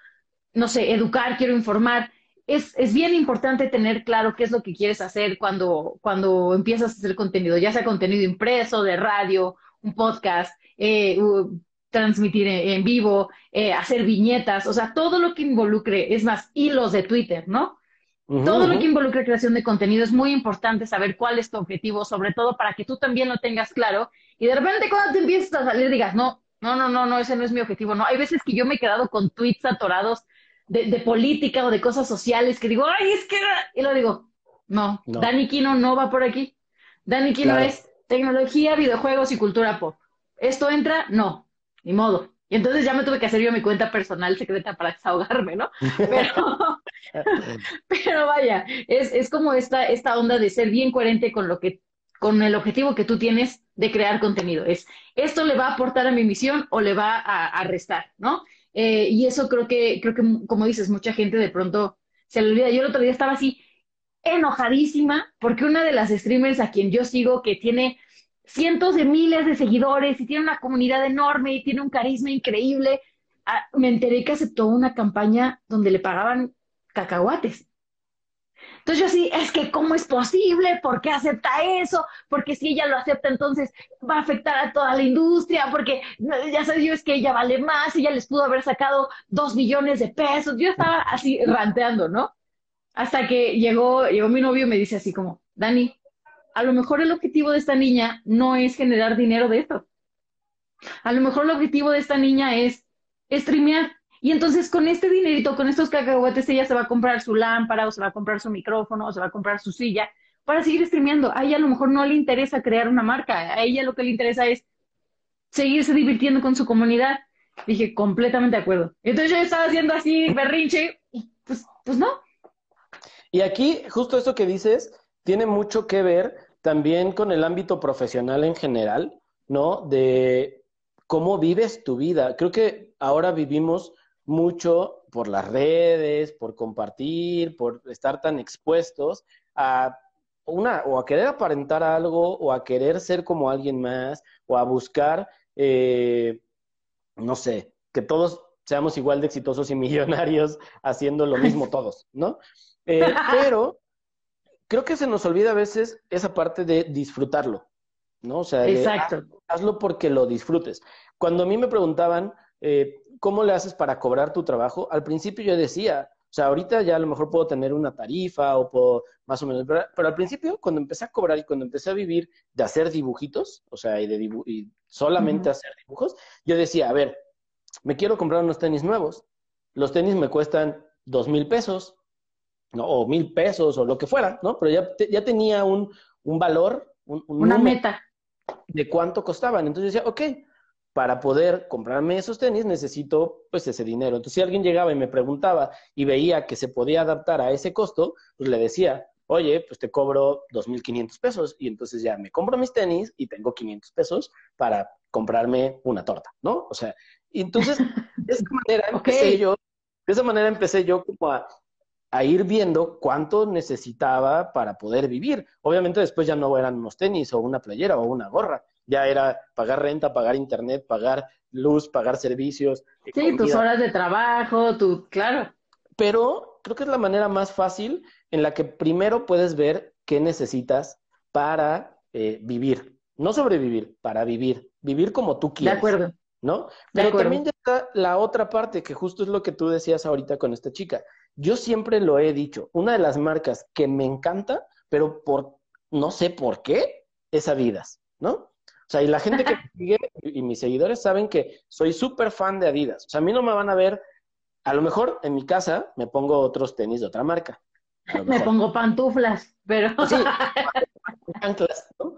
no sé, educar, quiero informar es, es, bien importante tener claro qué es lo que quieres hacer cuando, cuando empiezas a hacer contenido, ya sea contenido impreso, de radio, un podcast, eh, transmitir en, vivo, eh, hacer viñetas, o sea, todo lo que involucre, es más, hilos de Twitter, ¿no? Todo lo que involucra creación de contenido es muy importante saber cuál es tu objetivo, sobre todo para que tú también lo tengas claro. Y de repente cuando te empiezas a salir digas, no, no, no, no, no, ese no es mi objetivo. No, hay veces que yo me he quedado con tweets atorados de, política o de cosas sociales que digo, ay, es que... Y lo digo, no, Dani Kino no va por aquí. Dani Kino es tecnología, videojuegos y cultura pop. ¿Esto entra? No, ni modo. Y entonces ya me tuve que hacer yo mi cuenta personal secreta para desahogarme, ¿no? Pero, pero vaya, es, es como esta, esta onda de ser bien coherente con lo que, con el objetivo que tú tienes de crear contenido. Es, ¿esto le va a aportar a mi misión o le va a, restar, ¿no? Eh, y eso creo que, creo que, como dices, mucha gente de pronto se le olvida. Yo el otro día estaba así enojadísima porque una de las streamers a quien yo sigo que tiene cientos de miles de seguidores y tiene una comunidad enorme y tiene un carisma increíble. Ah, me enteré que aceptó una campaña donde le pagaban cacahuates. Entonces yo así, es que ¿cómo es posible? ¿Por qué acepta eso? Porque si ella lo acepta, entonces va a afectar a toda la industria, porque ya sabes yo, es que ella vale más, ella les pudo haber sacado dos millones de pesos. Yo estaba así ranteando, ¿no? Hasta que llegó, llegó mi novio y me dice así como, Dani, a lo mejor el objetivo de esta niña no es generar dinero de esto. A lo mejor el objetivo de esta niña es streamear. Y entonces con este dinerito, con estos cacahuetes, ella se va a comprar su lámpara, o se va a comprar su micrófono, o se va a comprar su silla para seguir streameando. A ella a lo mejor no le interesa crear una marca, a ella lo que le interesa es seguirse divirtiendo con su comunidad. Dije, completamente de acuerdo. Entonces yo estaba haciendo así berrinche y pues, pues no. Y aquí, justo eso que dices, tiene mucho que ver también con el ámbito profesional en general, ¿no? De cómo vives tu vida. Creo que ahora vivimos mucho por las redes, por compartir, por estar tan expuestos a una, o a querer aparentar algo, o a querer ser como alguien más, o a buscar, eh, no sé, que todos seamos igual de exitosos y millonarios haciendo lo mismo todos, ¿no? Eh, pero creo que se nos olvida a veces esa parte de disfrutarlo, ¿no? O sea, hazlo porque lo disfrutes. Cuando a mí me preguntaban, eh, ¿cómo le haces para cobrar tu trabajo? Al principio yo decía, o sea, ahorita ya a lo mejor puedo tener una tarifa o puedo más o menos, pero, al principio cuando empecé a cobrar y cuando empecé a vivir de hacer dibujitos, o sea, y de y solamente hacer dibujos, yo decía, a ver, me quiero comprar unos tenis nuevos. Los tenis me cuestan dos mil pesos, ¿no? O mil pesos o lo que fuera, ¿no? Pero ya, ya tenía un, valor, una meta de cuánto costaban. Entonces decía, ok, para poder comprarme esos tenis necesito pues ese dinero. Entonces si alguien llegaba y me preguntaba y veía que se podía adaptar a ese costo, pues le decía, oye, pues te cobro 2.500 pesos y entonces ya me compro mis tenis y tengo 500 pesos para comprarme una torta, ¿no? O sea, y entonces de esa manera empecé yo, de esa manera empecé yo como a a ir viendo cuánto necesitaba para poder vivir. Obviamente después ya no eran unos tenis o una playera o una gorra, ya era pagar renta, pagar internet, pagar luz, pagar servicios. Eh, sí, tus horas de trabajo, tu, claro. Pero creo que es la manera más fácil en la que primero puedes ver qué necesitas para eh, vivir. No sobrevivir, para vivir. Vivir como tú quieres. De acuerdo. ¿No? Pero también ya está la otra parte, que justo es lo que tú decías ahorita con esta chica. Yo siempre lo he dicho, una de las marcas que me encanta, pero por no sé por qué, es Adidas, ¿no? O sea, y la gente que me sigue y mis seguidores saben que soy súper fan de Adidas. O sea, a mí no me van a ver, a lo mejor en mi casa me pongo otros tenis de otra marca. Me pongo pantuflas, pero... Sí, pantuflas, ¿no?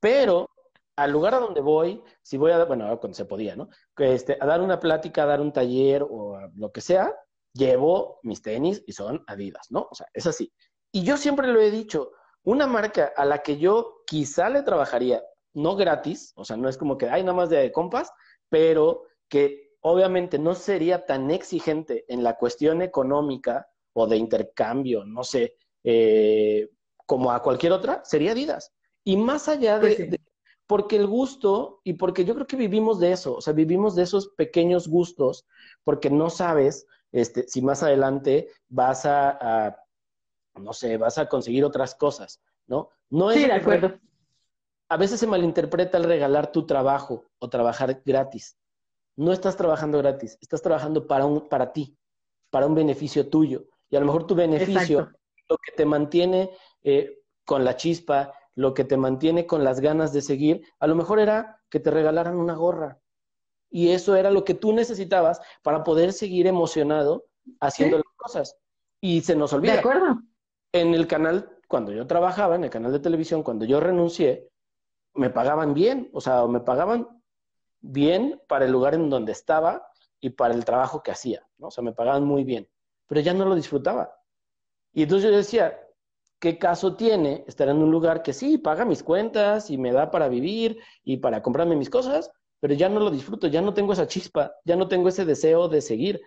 Pero al lugar a donde voy, si voy a, bueno, cuando se podía, ¿no? Este, a dar una plática, a dar un taller o lo que sea, llevo mis tenis y son Adidas, ¿no? O sea, es así. Y yo siempre lo he dicho, una marca a la que yo quizá le trabajaría, no gratis, o sea, no es como que hay nada más de compas, pero que obviamente no sería tan exigente en la cuestión económica o de intercambio, no sé, eh, como a cualquier otra, sería Adidas. Y más allá de, pues porque el gusto, y porque yo creo que vivimos de eso, o sea, vivimos de esos pequeños gustos, porque no sabes este, si más adelante vas a, no sé, vas a conseguir otras cosas, ¿no? No es sí, de acuerdo. A veces se malinterpreta el regalar tu trabajo o trabajar gratis. No estás trabajando gratis, estás trabajando para, un, para ti, para un beneficio tuyo. Y a lo mejor tu beneficio lo que te mantiene eh, con la chispa, lo que te mantiene con las ganas de seguir, a lo mejor era que te regalaran una gorra. Y eso era lo que tú necesitabas para poder seguir emocionado haciendo las cosas. Y se nos olvida. De acuerdo. En el canal, cuando yo trabajaba, en el canal de televisión, cuando yo renuncié, me pagaban bien, o sea, me pagaban bien para el lugar en donde estaba y para el trabajo que hacía, ¿no? O sea, me pagaban muy bien, pero ya no lo disfrutaba. Y entonces yo decía, ¿qué caso tiene estar en un lugar que sí, paga mis cuentas y me da para vivir y para comprarme mis cosas, pero ya no lo disfruto, ya no tengo esa chispa, ya no tengo ese deseo de seguir.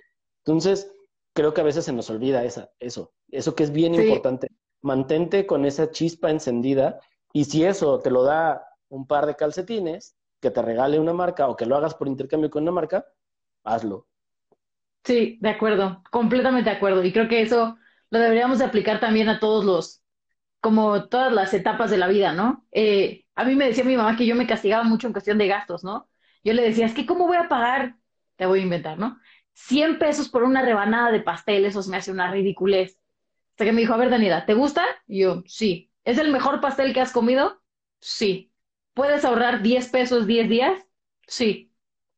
Entonces, creo que a veces se nos olvida esa, eso, eso que es bien importante. Mantente con esa chispa encendida y si eso te lo da un par de calcetines, que te regale una marca o que lo hagas por intercambio con una marca, hazlo. Sí, de acuerdo, completamente de acuerdo. Y creo que eso lo deberíamos de aplicar también a todos los, como todas las etapas de la vida, ¿no? Eh, a mí me decía mi mamá que yo me castigaba mucho en cuestión de gastos, ¿no? Yo le decía, es que ¿cómo voy a pagar? Te voy a inventar, ¿no? 100 pesos por una rebanada de pastel, eso me hace una ridiculez. Hasta que me dijo, a ver, Danida, ¿te gusta? Y yo, sí. ¿Es el mejor pastel que has comido? Sí. ¿Puedes ahorrar 10 pesos 10 días? Sí,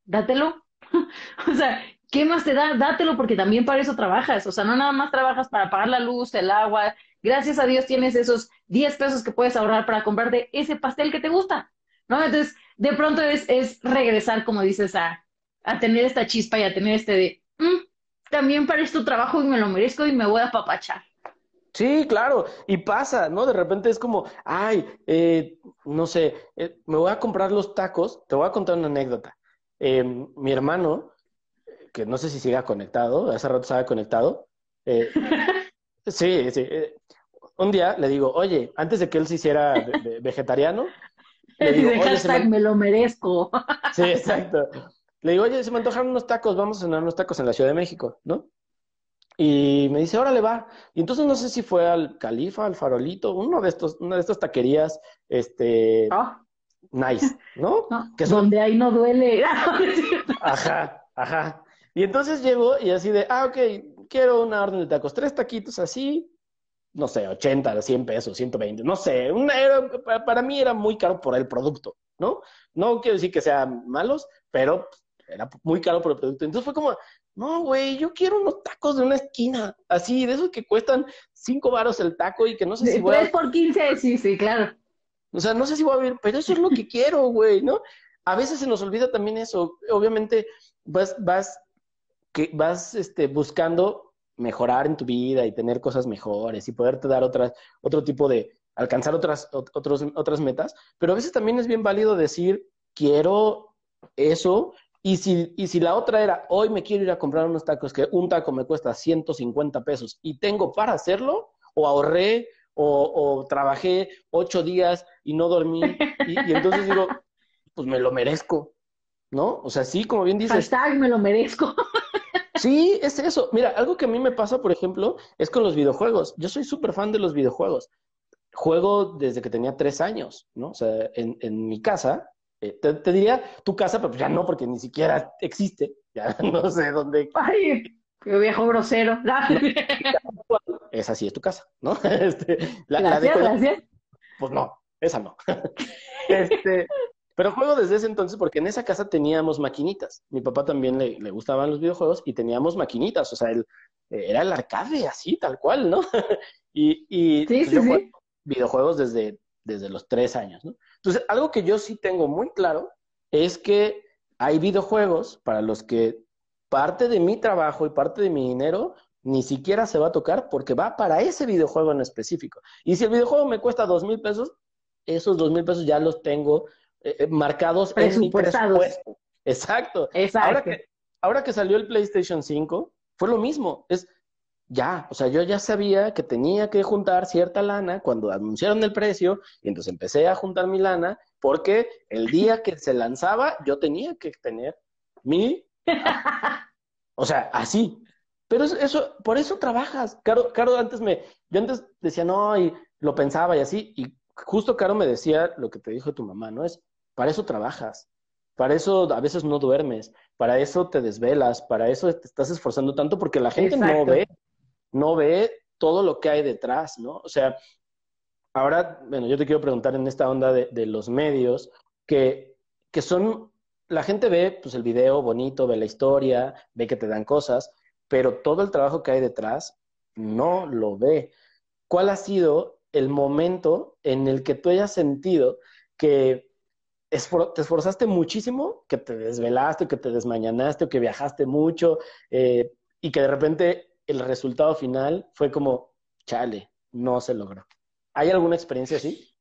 dátelo. o sea, ¿qué más te da? Dátelo porque también para eso trabajas. O sea, no nada más trabajas para pagar la luz, el agua. Gracias a Dios tienes esos 10 pesos que puedes ahorrar para comprarte ese pastel que te gusta. ¿No? Entonces, de pronto es, es regresar, como dices, a, a tener esta chispa y a tener este de, mm, también para esto trabajo y me lo merezco y me voy a papachar. Sí, claro, y pasa, ¿no? De repente es como, ay, eh, no sé, eh, me voy a comprar los tacos, te voy a contar una anécdota. Em, mi hermano, que no sé si siga conectado, hace rato estaba conectado, eh, sí, sí, un día le digo, oye, antes de que él se hiciera vegetariano, le digo, hashtag me... lo merezco. sí, exacto. Le digo, oye, se me antojaron unos tacos, vamos a cenar unos tacos en la Ciudad de México, ¿no? Y me dice, órale, va. Y entonces no sé si fue al Califa, al Farolito, uno de estos, una de estas taquerías, este, ah. nice, ¿no? Que Donde ahí no duele. ajá, ajá. Y entonces llegó y así de, ah, ok, quiero una orden de tacos, tres taquitos así, no sé, 80, 100 pesos, 120, no sé, una, era, para mí era muy caro por el producto, ¿no? No quiero decir que sean malos, pero era muy caro por el producto. Entonces fue como, no, güey, yo quiero unos tacos de una esquina, así, de esos que cuestan cinco varos el taco y que no sé si voy a... por quince, sí, sí, claro. O sea, no sé si voy a ver, pero eso es lo que quiero, güey, ¿no? A veces se nos olvida también eso. Obviamente vas, vas, que vas este, buscando mejorar en tu vida y tener cosas mejores y poderte dar otras, otro tipo de, alcanzar otras, otros, otras metas, pero a veces también es bien válido decir, quiero eso, y si, y si la otra era, hoy me quiero ir a comprar unos tacos, que un taco me cuesta 150 pesos y tengo para hacerlo, o ahorré, o, trabajé ocho días y no dormí, y, entonces digo, pues me lo merezco, ¿no? O sea, sí, como bien dices. Hashtag me lo merezco. Sí, es eso. Mira, algo que a mí me pasa, por ejemplo, es con los videojuegos. Yo soy súper fan de los videojuegos. Juego desde que tenía tres años, ¿no? O sea, en, en mi casa eh, te, diría tu casa, pero ya no, porque ni siquiera existe. Ya no sé dónde. Ay, qué viejo grosero. esa sí es tu casa, ¿no? Este, la, gracias, gracias. Pues no, esa no. este, pero juego desde ese entonces porque en esa casa teníamos maquinitas. Mi papá también le, le gustaban los videojuegos y teníamos maquinitas. O sea, él, era el arcade, así, tal cual, ¿no? y y sí, pues, sí, videojuegos desde, desde los tres años, ¿no? Entonces, algo que yo sí tengo muy claro es que hay videojuegos para los que parte de mi trabajo y parte de mi dinero ni siquiera se va a tocar porque va para ese videojuego en específico. Y si el videojuego me cuesta dos mil pesos, esos dos mil pesos ya los tengo eh, eh, marcados en mi presupuesto. Exacto. Exacto. Ahora que, ahora que salió el PlayStation 5, fue lo mismo. Es, ya, o sea, yo ya sabía que tenía que juntar cierta lana cuando anunciaron el precio y entonces empecé a juntar mi lana porque el día que se lanzaba yo tenía que tener mi... o sea, así. Pero eso, por eso trabajas. Caro, Caro antes me, yo antes decía, no, y lo pensaba y así, y justo Caro me decía lo que te dijo tu mamá, ¿no? Es, para eso trabajas. Para eso a veces no duermes, para eso te desvelas, para eso te estás esforzando tanto porque la gente no ve no ve todo lo que hay detrás, ¿no? O sea, ahora, bueno, yo te quiero preguntar en esta onda de, los medios, que, que son, la gente ve pues el video bonito, ve la historia, ve que te dan cosas, pero todo el trabajo que hay detrás no lo ve. ¿Cuál ha sido el momento en el que tú hayas sentido que te esforzaste muchísimo, que te desvelaste, que te desmañanaste, que viajaste mucho, eh, y que de repente el resultado final fue como, chale, no se logró. ¿Hay alguna experiencia así?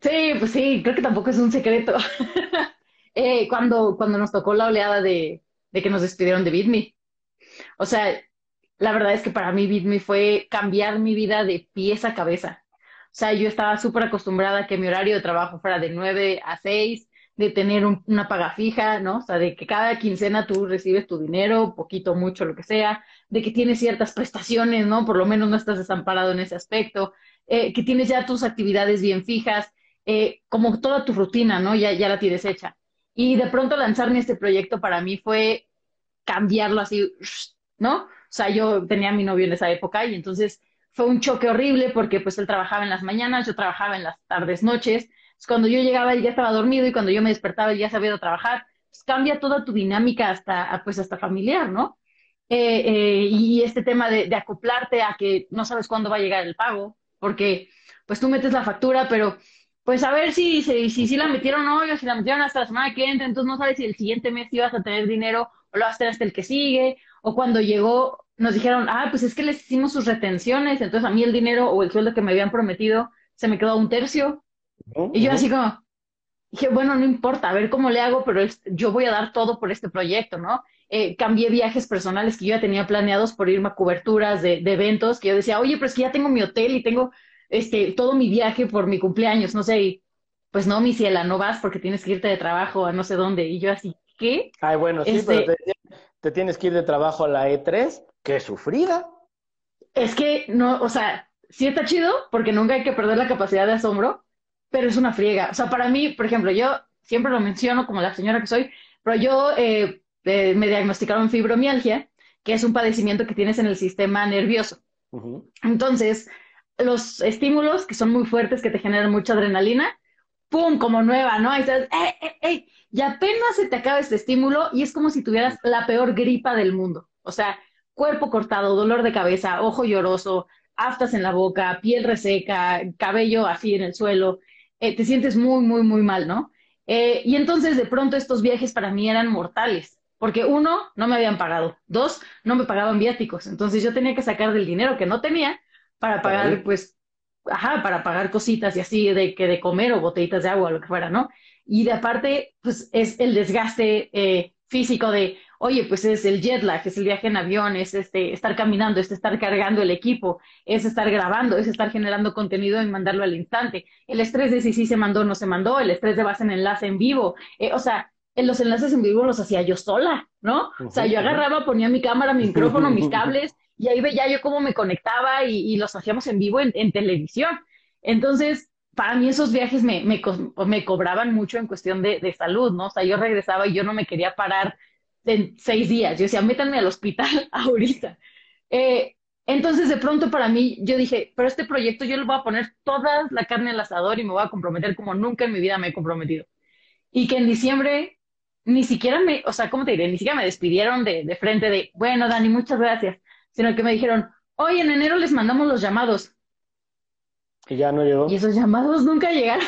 Sí, pues sí, creo que tampoco es un secreto. Eh, cuando, cuando nos tocó la oleada de, de que nos despidieron de BitMe. O sea, la verdad es que para mí BitMe fue cambiar mi vida de pies a cabeza. O sea, yo estaba súper acostumbrada a que mi horario de trabajo fuera de 9 a 6, de tener una paga fija, ¿no? O sea, de que cada quincena tú recibes tu dinero, poquito, mucho, lo que sea, de que tienes ciertas prestaciones, ¿no? Por lo menos no estás desamparado en ese aspecto, eh, que tienes ya tus actividades bien fijas, eh, como toda tu rutina, ¿no? Ya, ya la tienes hecha. Y de pronto lanzarme este proyecto para mí fue cambiarlo así, ¿no? O sea, yo tenía a mi novio en esa época y entonces fue un choque horrible porque pues él trabajaba en las mañanas, yo trabajaba en las tardes, noches. Cuando yo llegaba él ya estaba dormido y cuando yo me despertaba él ya sabía trabajar. Pues cambia toda tu dinámica hasta, pues hasta familiar, ¿no? Eh, eh, y este tema de, acoplarte a que no sabes cuándo va a llegar el pago, porque pues tú metes la factura, pero pues a ver si, si, si, la metieron hoy o si la metieron hasta la semana que entra, entonces no sabes si el siguiente mes ibas a tener dinero o lo vas a tener hasta el que sigue, o cuando llegó nos dijeron, ah, pues es que les hicimos sus retenciones, entonces a mí el dinero o el sueldo que me habían prometido se me quedó a un tercio. Y yo así como, dije, bueno, no importa, a ver cómo le hago, pero yo voy a dar todo por este proyecto, ¿no? Eh, cambié viajes personales que yo ya tenía planeados por irme a coberturas de, eventos, que yo decía, oye, pero es que ya tengo mi hotel y tengo este, todo mi viaje por mi cumpleaños, no sé, y, pues no, mi ciela, no vas porque tienes que irte de trabajo a no sé dónde. Y yo así, ¿qué? Ay, bueno, sí, pero este te, te, tienes que ir de trabajo a la E3 qué sufrida. Es que no, o sea, sí está chido porque nunca hay que perder la capacidad de asombro, pero es una friega. O sea, para mí, por ejemplo, yo siempre lo menciono como la señora que soy, pero yo eh, eh, me diagnosticaron fibromialgia, que es un padecimiento que tienes en el sistema nervioso. Entonces, los estímulos que son muy fuertes, que te generan mucha adrenalina, ¡pum! como nueva, ¿no? Y estás, ¡eh, eh, eh! Y apenas se te acaba este estímulo y es como si tuvieras la peor gripa del mundo. O sea, cuerpo cortado, dolor de cabeza, ojo lloroso, aftas en la boca, piel reseca, cabello así en el suelo, eh, te sientes muy, muy, muy mal, ¿no? Eh, y entonces de pronto estos viajes para mí eran mortales, porque uno, no me habían pagado, dos, no me pagaban viáticos, entonces yo tenía que sacar del dinero que no tenía para pagar, pues, ajá, para pagar cositas y así de que de comer o botellitas de agua o lo que fuera, ¿no? Y de aparte, pues es el desgaste eh, físico de, oye, pues es el jet lag, es el viaje en avión, es este, estar caminando, es estar cargando el equipo, es estar grabando, es estar generando contenido y mandarlo al instante. El estrés de si sí se mandó o no se mandó, el estrés de base en enlace en vivo. Eh, o sea, en los enlaces en vivo los hacía yo sola, ¿no? O sea, yo agarraba, ponía mi cámara, mi micrófono, mis cables y ahí veía yo cómo me conectaba y, los hacíamos en vivo en, televisión. Entonces, para mí esos viajes me, me, me cobraban mucho en cuestión de, de, salud, ¿no? O sea, yo regresaba y yo no me quería parar en seis días. Yo decía, métanme al hospital ahorita. Eh, entonces, de pronto para mí, yo dije, pero este proyecto yo le voy a poner toda la carne al asador y me voy a comprometer como nunca en mi vida me he comprometido. Y que en diciembre ni siquiera me, o sea, ¿cómo te diré? Ni siquiera me despidieron de, de frente de, bueno, Dani, muchas gracias, sino que me dijeron, hoy en enero les mandamos los llamados. Y ya no llegó. Y esos llamados nunca llegaron.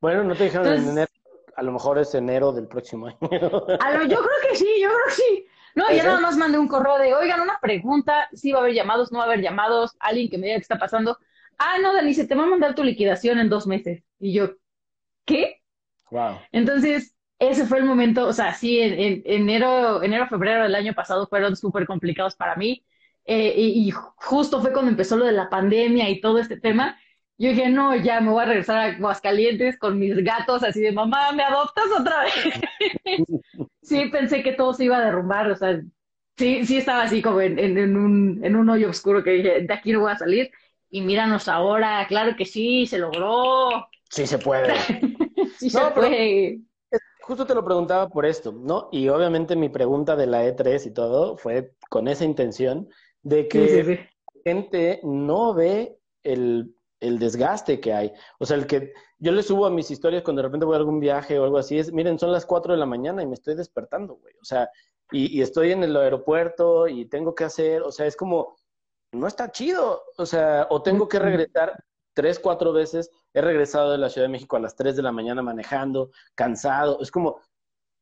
Bueno, no te dijeron en enero a lo mejor es enero del próximo año. yo creo que sí, yo creo que sí. No, ya nada más mandé un correo de, oigan, una pregunta, si va a haber llamados, no va a haber llamados, alguien que me diga qué está pasando. Ah, no, Dani, se te va a mandar tu liquidación en dos meses. Y yo, ¿qué? Wow. Entonces, ese fue el momento, o sea, sí, en, enero, enero, febrero del año pasado fueron súper complicados para mí. Eh, y, y, justo fue cuando empezó lo de la pandemia y todo este tema. Yo dije, no, ya me voy a regresar a Aguascalientes con mis gatos, así de mamá, ¿me adoptas otra vez? sí, pensé que todo se iba a derrumbar, o sea, sí, sí estaba así como en, en, un, en un hoyo oscuro que dije, de aquí no voy a salir. Y míranos ahora, claro que sí, se logró. Sí se puede. sí se puede. Justo te lo preguntaba por esto, ¿no? Y obviamente mi pregunta de la E3 y todo fue con esa intención de que gente no ve el, el desgaste que hay. O sea, el que yo le subo a mis historias cuando de repente voy a algún viaje o algo así, es, miren, son las 4 de la mañana y me estoy despertando, güey. O sea, y, y, estoy en el aeropuerto y tengo que hacer, o sea, es como, no está chido. O sea, o tengo que regresar tres, cuatro veces. He regresado de la Ciudad de México a las 3 de la mañana manejando, cansado. Es como,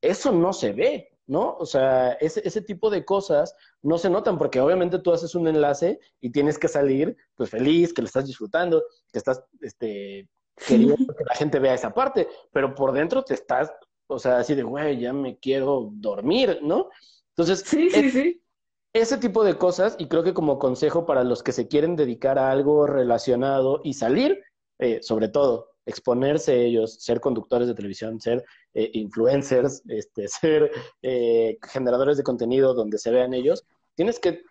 eso no se ve. ¿No? O sea, ese, ese tipo de cosas no se notan porque obviamente tú haces un enlace y tienes que salir pues feliz, que lo estás disfrutando, que estás este, queriendo que la gente vea esa parte, pero por dentro te estás, o sea, así de, güey, ya me quiero dormir, ¿no? Entonces, sí, sí, sí. Ese tipo de cosas, y creo que como consejo para los que se quieren dedicar a algo relacionado y salir, eh, sobre todo, exponerse ellos, ser conductores de televisión, ser eh, influencers, este, ser eh, generadores de contenido donde se vean ellos, tienes que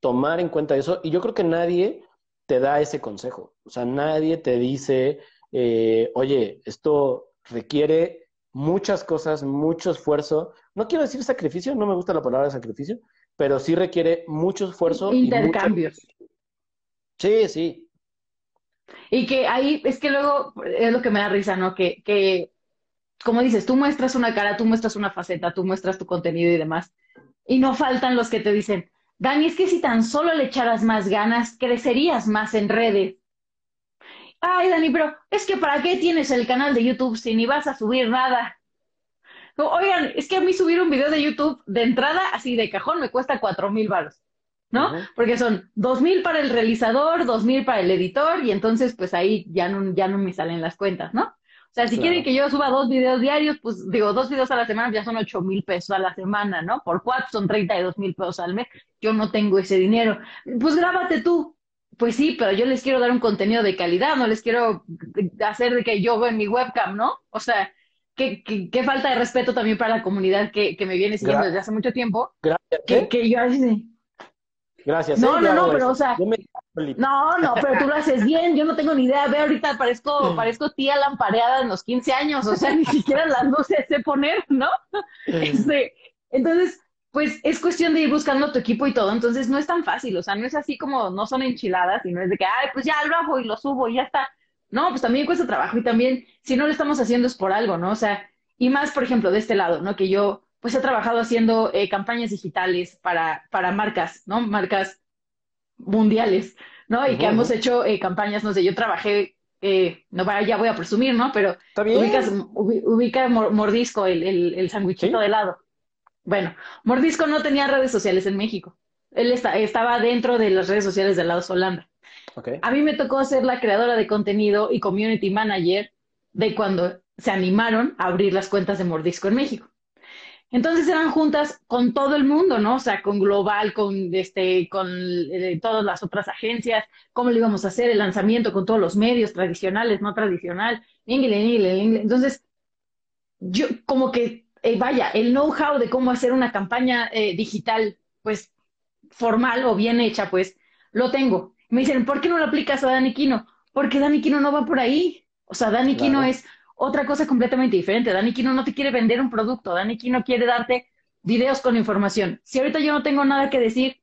tomar en cuenta eso y yo creo que nadie te da ese consejo, o sea, nadie te dice, eh, oye, esto requiere muchas cosas, mucho esfuerzo, no quiero decir sacrificio, no me gusta la palabra sacrificio, pero sí requiere mucho esfuerzo. Intercambios. Sí, sí, y que ahí es que luego es lo que me da risa, ¿no? Que, que, como dices, tú muestras una cara, tú muestras una faceta, tú muestras tu contenido y demás. Y no faltan los que te dicen, Dani, es que si tan solo le echaras más ganas, crecerías más en redes. Ay, Dani, pero es que ¿para qué tienes el canal de YouTube si ni vas a subir nada? Oigan, es que a mí subir un video de YouTube de entrada, así de cajón, me cuesta cuatro mil baros. ¿no? Porque son dos mil para el realizador, dos mil para el editor, y entonces pues ahí ya no, ya no me salen las cuentas, ¿no? O sea, si quieren que yo suba dos videos diarios, pues digo, dos videos a la semana ya son ocho mil pesos a la semana, ¿no? Por cuatro son treinta y dos mil pesos al mes. Yo no tengo ese dinero. Pues grábate tú. Pues sí, pero yo les quiero dar un contenido de calidad, no les quiero hacer de que yo veo en mi webcam, ¿no? O sea, qué, qué, falta de respeto también para la comunidad que, que me viene siguiendo desde hace mucho tiempo. Gracias. Que, ¿eh? que yo así Gracias. No, ¿eh? no, no, pero o sea, no, no, pero tú lo haces bien, yo no tengo ni idea, ve ahorita parezco, parezco tía lampareada en los 15 años, o sea, ni siquiera las luces sé poner, ¿no? Este, entonces, pues es cuestión de ir buscando tu equipo y todo, entonces no es tan fácil, o sea, no es así como, no son enchiladas, y no es de que, ay, pues ya lo hago y lo subo y ya está. No, pues también cuesta trabajo y también, si no lo estamos haciendo es por algo, ¿no? O sea, y más, por ejemplo, de este lado, ¿no? Que yo pues he trabajado haciendo eh, campañas digitales para, para marcas, ¿no? Marcas mundiales, ¿no? Y que hemos hecho eh, campañas, no sé, yo trabajé, eh, no ya voy a presumir, ¿no? Pero ubicas, ubica Mordisco, el, el, el sandwichito de helado. Bueno, Mordisco no tenía redes sociales en México. Él estaba dentro de las redes sociales de lado Holanda. Okay. A mí me tocó ser la creadora de contenido y community manager de cuando se animaron a abrir las cuentas de Mordisco en México. Entonces eran juntas con todo el mundo, ¿no? O sea, con Global, con este, con eh, todas las otras agencias, cómo lo íbamos a hacer, el lanzamiento con todos los medios tradicionales, no tradicional, inglés, inglés, inglés. Entonces, yo como que, eh, vaya, el know-how de cómo hacer una campaña eh, digital, pues, formal o bien hecha, pues, lo tengo. Me dicen, ¿por qué no lo aplicas a Dani Quino? Porque Dani Quino no va por ahí. O sea, Dani Quino es otra cosa completamente diferente. Dani Kino no te quiere vender un producto, Dani Kino quiere darte videos con información. Si ahorita yo no tengo nada que decir,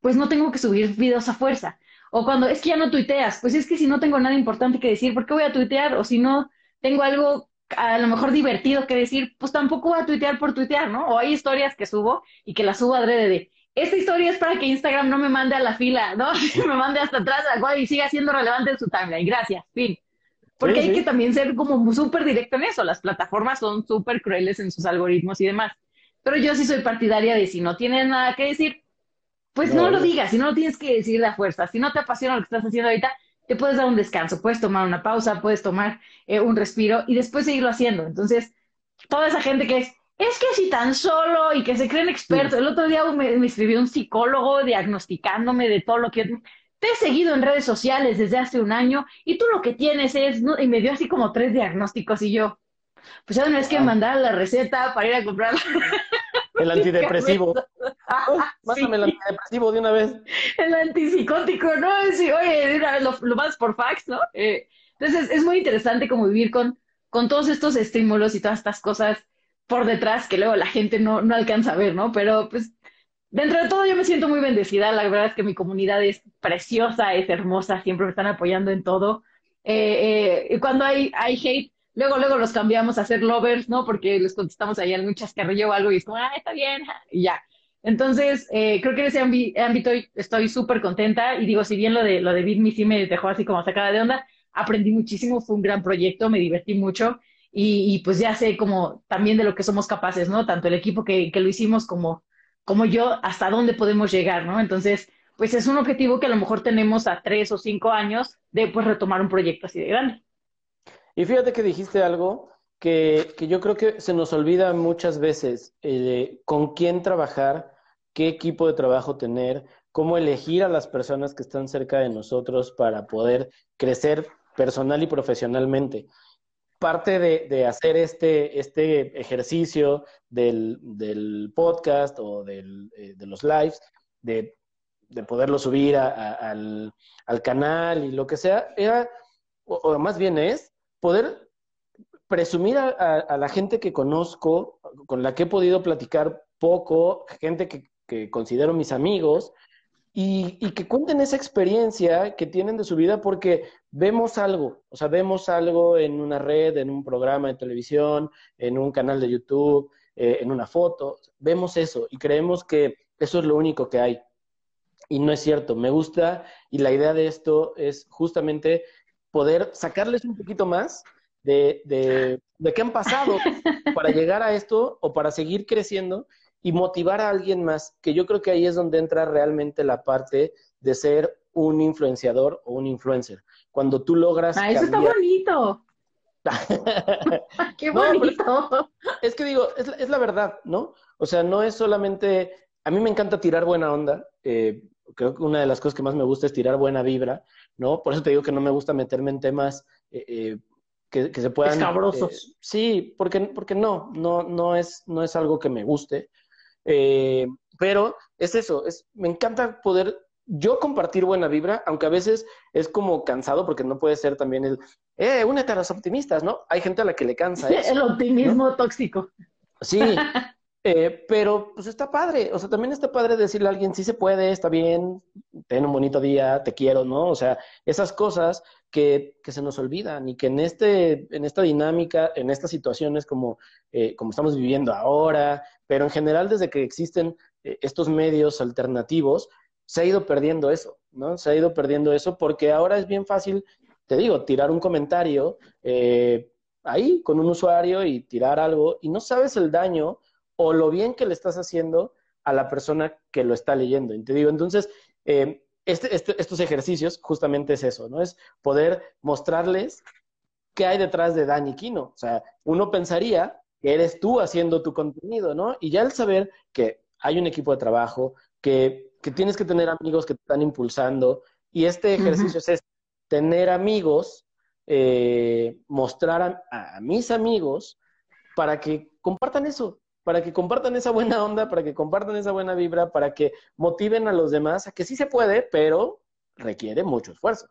pues no tengo que subir videos a fuerza. O cuando es que ya no tuiteas, pues es que si no tengo nada importante que decir, ¿por qué voy a tuitear? O si no tengo algo a lo mejor divertido que decir, pues tampoco voy a tuitear por tuitear, ¿no? O hay historias que subo y que las subo adrede de, esta historia es para que Instagram no me mande a la fila, ¿no? me mande hasta atrás y siga siendo relevante en su timeline. Gracias, fin. Porque hay que también ser como súper directo en eso. Las plataformas son súper crueles en sus algoritmos y demás. Pero yo sí soy partidaria de si no tienes nada que decir, pues no, lo digas, si no lo tienes que decir de fuerza. Si no te apasiona lo que estás haciendo ahorita, te puedes dar un descanso, puedes tomar una pausa, puedes tomar eh, un respiro y después seguirlo haciendo. Entonces, toda esa gente que es, es que si tan solo y que se creen expertos. El otro día me, me, escribió un psicólogo diagnosticándome de todo lo que te he seguido en redes sociales desde hace un año y tú lo que tienes es, y me dio así como tres diagnósticos y yo, pues ya no es que me mandar la receta para ir a comprar. El antidepresivo. Pásame el antidepresivo de una vez. El antipsicótico, ¿no? Sí, oye, de una vez lo, lo más por fax, ¿no? Eh, entonces es muy interesante como vivir con, con todos estos estímulos y todas estas cosas por detrás que luego la gente no, no alcanza a ver, ¿no? Pero pues dentro de todo yo me siento muy bendecida. La verdad es que mi comunidad es preciosa, es hermosa, siempre me están apoyando en todo. Eh, eh, y cuando hay, hay hate, luego, luego los cambiamos a ser lovers, ¿no? Porque les contestamos ahí algún chascarrillo o algo y es como, ah, está bien, y ya. Entonces, eh, creo que en ese ámbito estoy súper contenta y digo, si bien lo de, lo de Bitme sí me dejó así como sacada de onda, aprendí muchísimo, fue un gran proyecto, me divertí mucho y, pues ya sé como también de lo que somos capaces, ¿no? Tanto el equipo que, que lo hicimos como, como yo, hasta dónde podemos llegar, ¿no? Entonces, pues es un objetivo que a lo mejor tenemos a tres o cinco años de pues retomar un proyecto así de grande. Y fíjate que dijiste algo que, que yo creo que se nos olvida muchas veces, con quién trabajar, qué equipo de trabajo tener, cómo elegir a las personas que están cerca de nosotros para poder crecer personal y profesionalmente parte de, hacer este, este ejercicio del, podcast o eh, de los lives, de, poderlo subir al, canal y lo que sea, era, o, más bien es, poder presumir a, la gente que conozco, con la que he podido platicar poco, gente que, que considero mis amigos, y, que cuenten esa experiencia que tienen de su vida porque vemos algo, o sea, vemos algo en una red, en un programa de televisión, en un canal de YouTube, eh, en una foto, vemos eso y creemos que eso es lo único que hay. Y no es cierto, me gusta y la idea de esto es justamente poder sacarles un poquito más de, de, de qué han pasado para llegar a esto o para seguir creciendo y motivar a alguien más, que yo creo que ahí es donde entra realmente la parte de ser un influenciador o un influencer. Cuando tú logras... Ah, eso está bonito. ¡Qué bonito! es que digo, es, la verdad, ¿no? O sea, no es solamente... A mí me encanta tirar buena onda. Eh, creo que una de las cosas que más me gusta es tirar buena vibra, ¿no? Por eso te digo que no me gusta meterme en temas eh, eh, que, se puedan... Escabrosos. sí, porque, porque no, no, no, es, no es algo que me guste. Eh, pero es eso, es, me encanta poder yo compartir buena vibra, aunque a veces es como cansado porque no puede ser también el, eh, únete a los optimistas, ¿no? Hay gente a la que le cansa. Eso, el optimismo tóxico. Sí, eh, pero pues está padre, o sea, también está padre decirle a alguien, sí se puede, está bien, ten un bonito día, te quiero, ¿no? O sea, esas cosas que, que se nos olvidan y que en, este, en esta dinámica, en estas situaciones como, eh, como estamos viviendo ahora, pero en general desde que existen eh, estos medios alternativos, se ha ido perdiendo eso, ¿no? Se ha ido perdiendo eso porque ahora es bien fácil, te digo, tirar un comentario ahí con un usuario y tirar algo y no sabes el daño o lo bien que le estás haciendo a la persona que lo está leyendo. Te digo, entonces, eh, este, este, estos ejercicios justamente es eso, ¿no? Es poder mostrarles qué hay detrás de Dani Kino. O sea, uno pensaría que eres tú haciendo tu contenido, ¿no? Y ya el saber que hay un equipo de trabajo, que, que tienes que tener amigos que te están impulsando, y este ejercicio es tener amigos, eh, mostrar a mis amigos para que compartan eso, para que compartan esa buena onda, para que compartan esa buena vibra, para que motiven a los demás a que sí se puede, pero requiere mucho esfuerzo.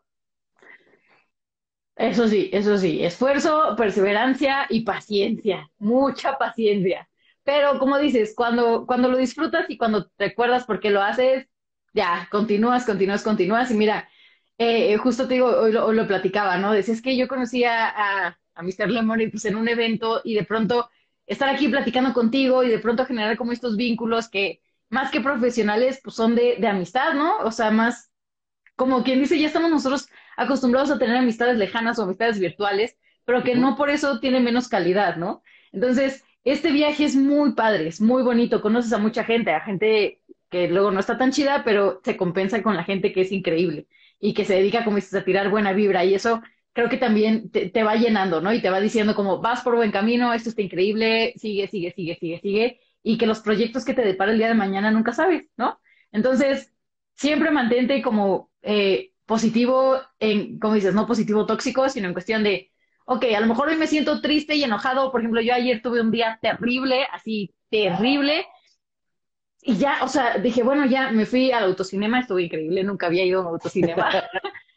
Eso sí, eso sí, esfuerzo, perseverancia y paciencia, mucha paciencia. Pero como dices, cuando, cuando lo disfrutas y cuando te acuerdas por qué lo haces, ya, continúas, continúas, continúas. Y mira, eh, justo te digo, hoy lo, lo platicaba, ¿no? Decías que yo conocía a, a Mr. Lemon y pues en un evento y de pronto estar aquí platicando contigo y de pronto generar como estos vínculos que más que profesionales, pues son de, de amistad, ¿no? O sea, más como quien dice, ya estamos nosotros acostumbrados a tener amistades lejanas o amistades virtuales, pero que no por eso tienen menos calidad, ¿no? Entonces, este viaje es muy padre, es muy bonito, conoces a mucha gente, a gente que luego no está tan chida, pero se compensa con la gente que es increíble y que se dedica, como dices, a tirar buena vibra y eso creo que también te, va llenando, ¿no? Y te va diciendo como, vas por buen camino, esto está increíble, sigue, sigue, sigue, sigue, sigue, y que los proyectos que te depara el día de mañana nunca sabes, ¿no? Entonces, siempre mantente como eh, positivo, en, como dices, no positivo tóxico, sino en cuestión de, ok, a lo mejor hoy me siento triste y enojado, por ejemplo, yo ayer tuve un día terrible, así, terrible, y ya, o sea, dije, bueno, ya me fui al autocinema, estuvo increíble, nunca había ido a un autocinema.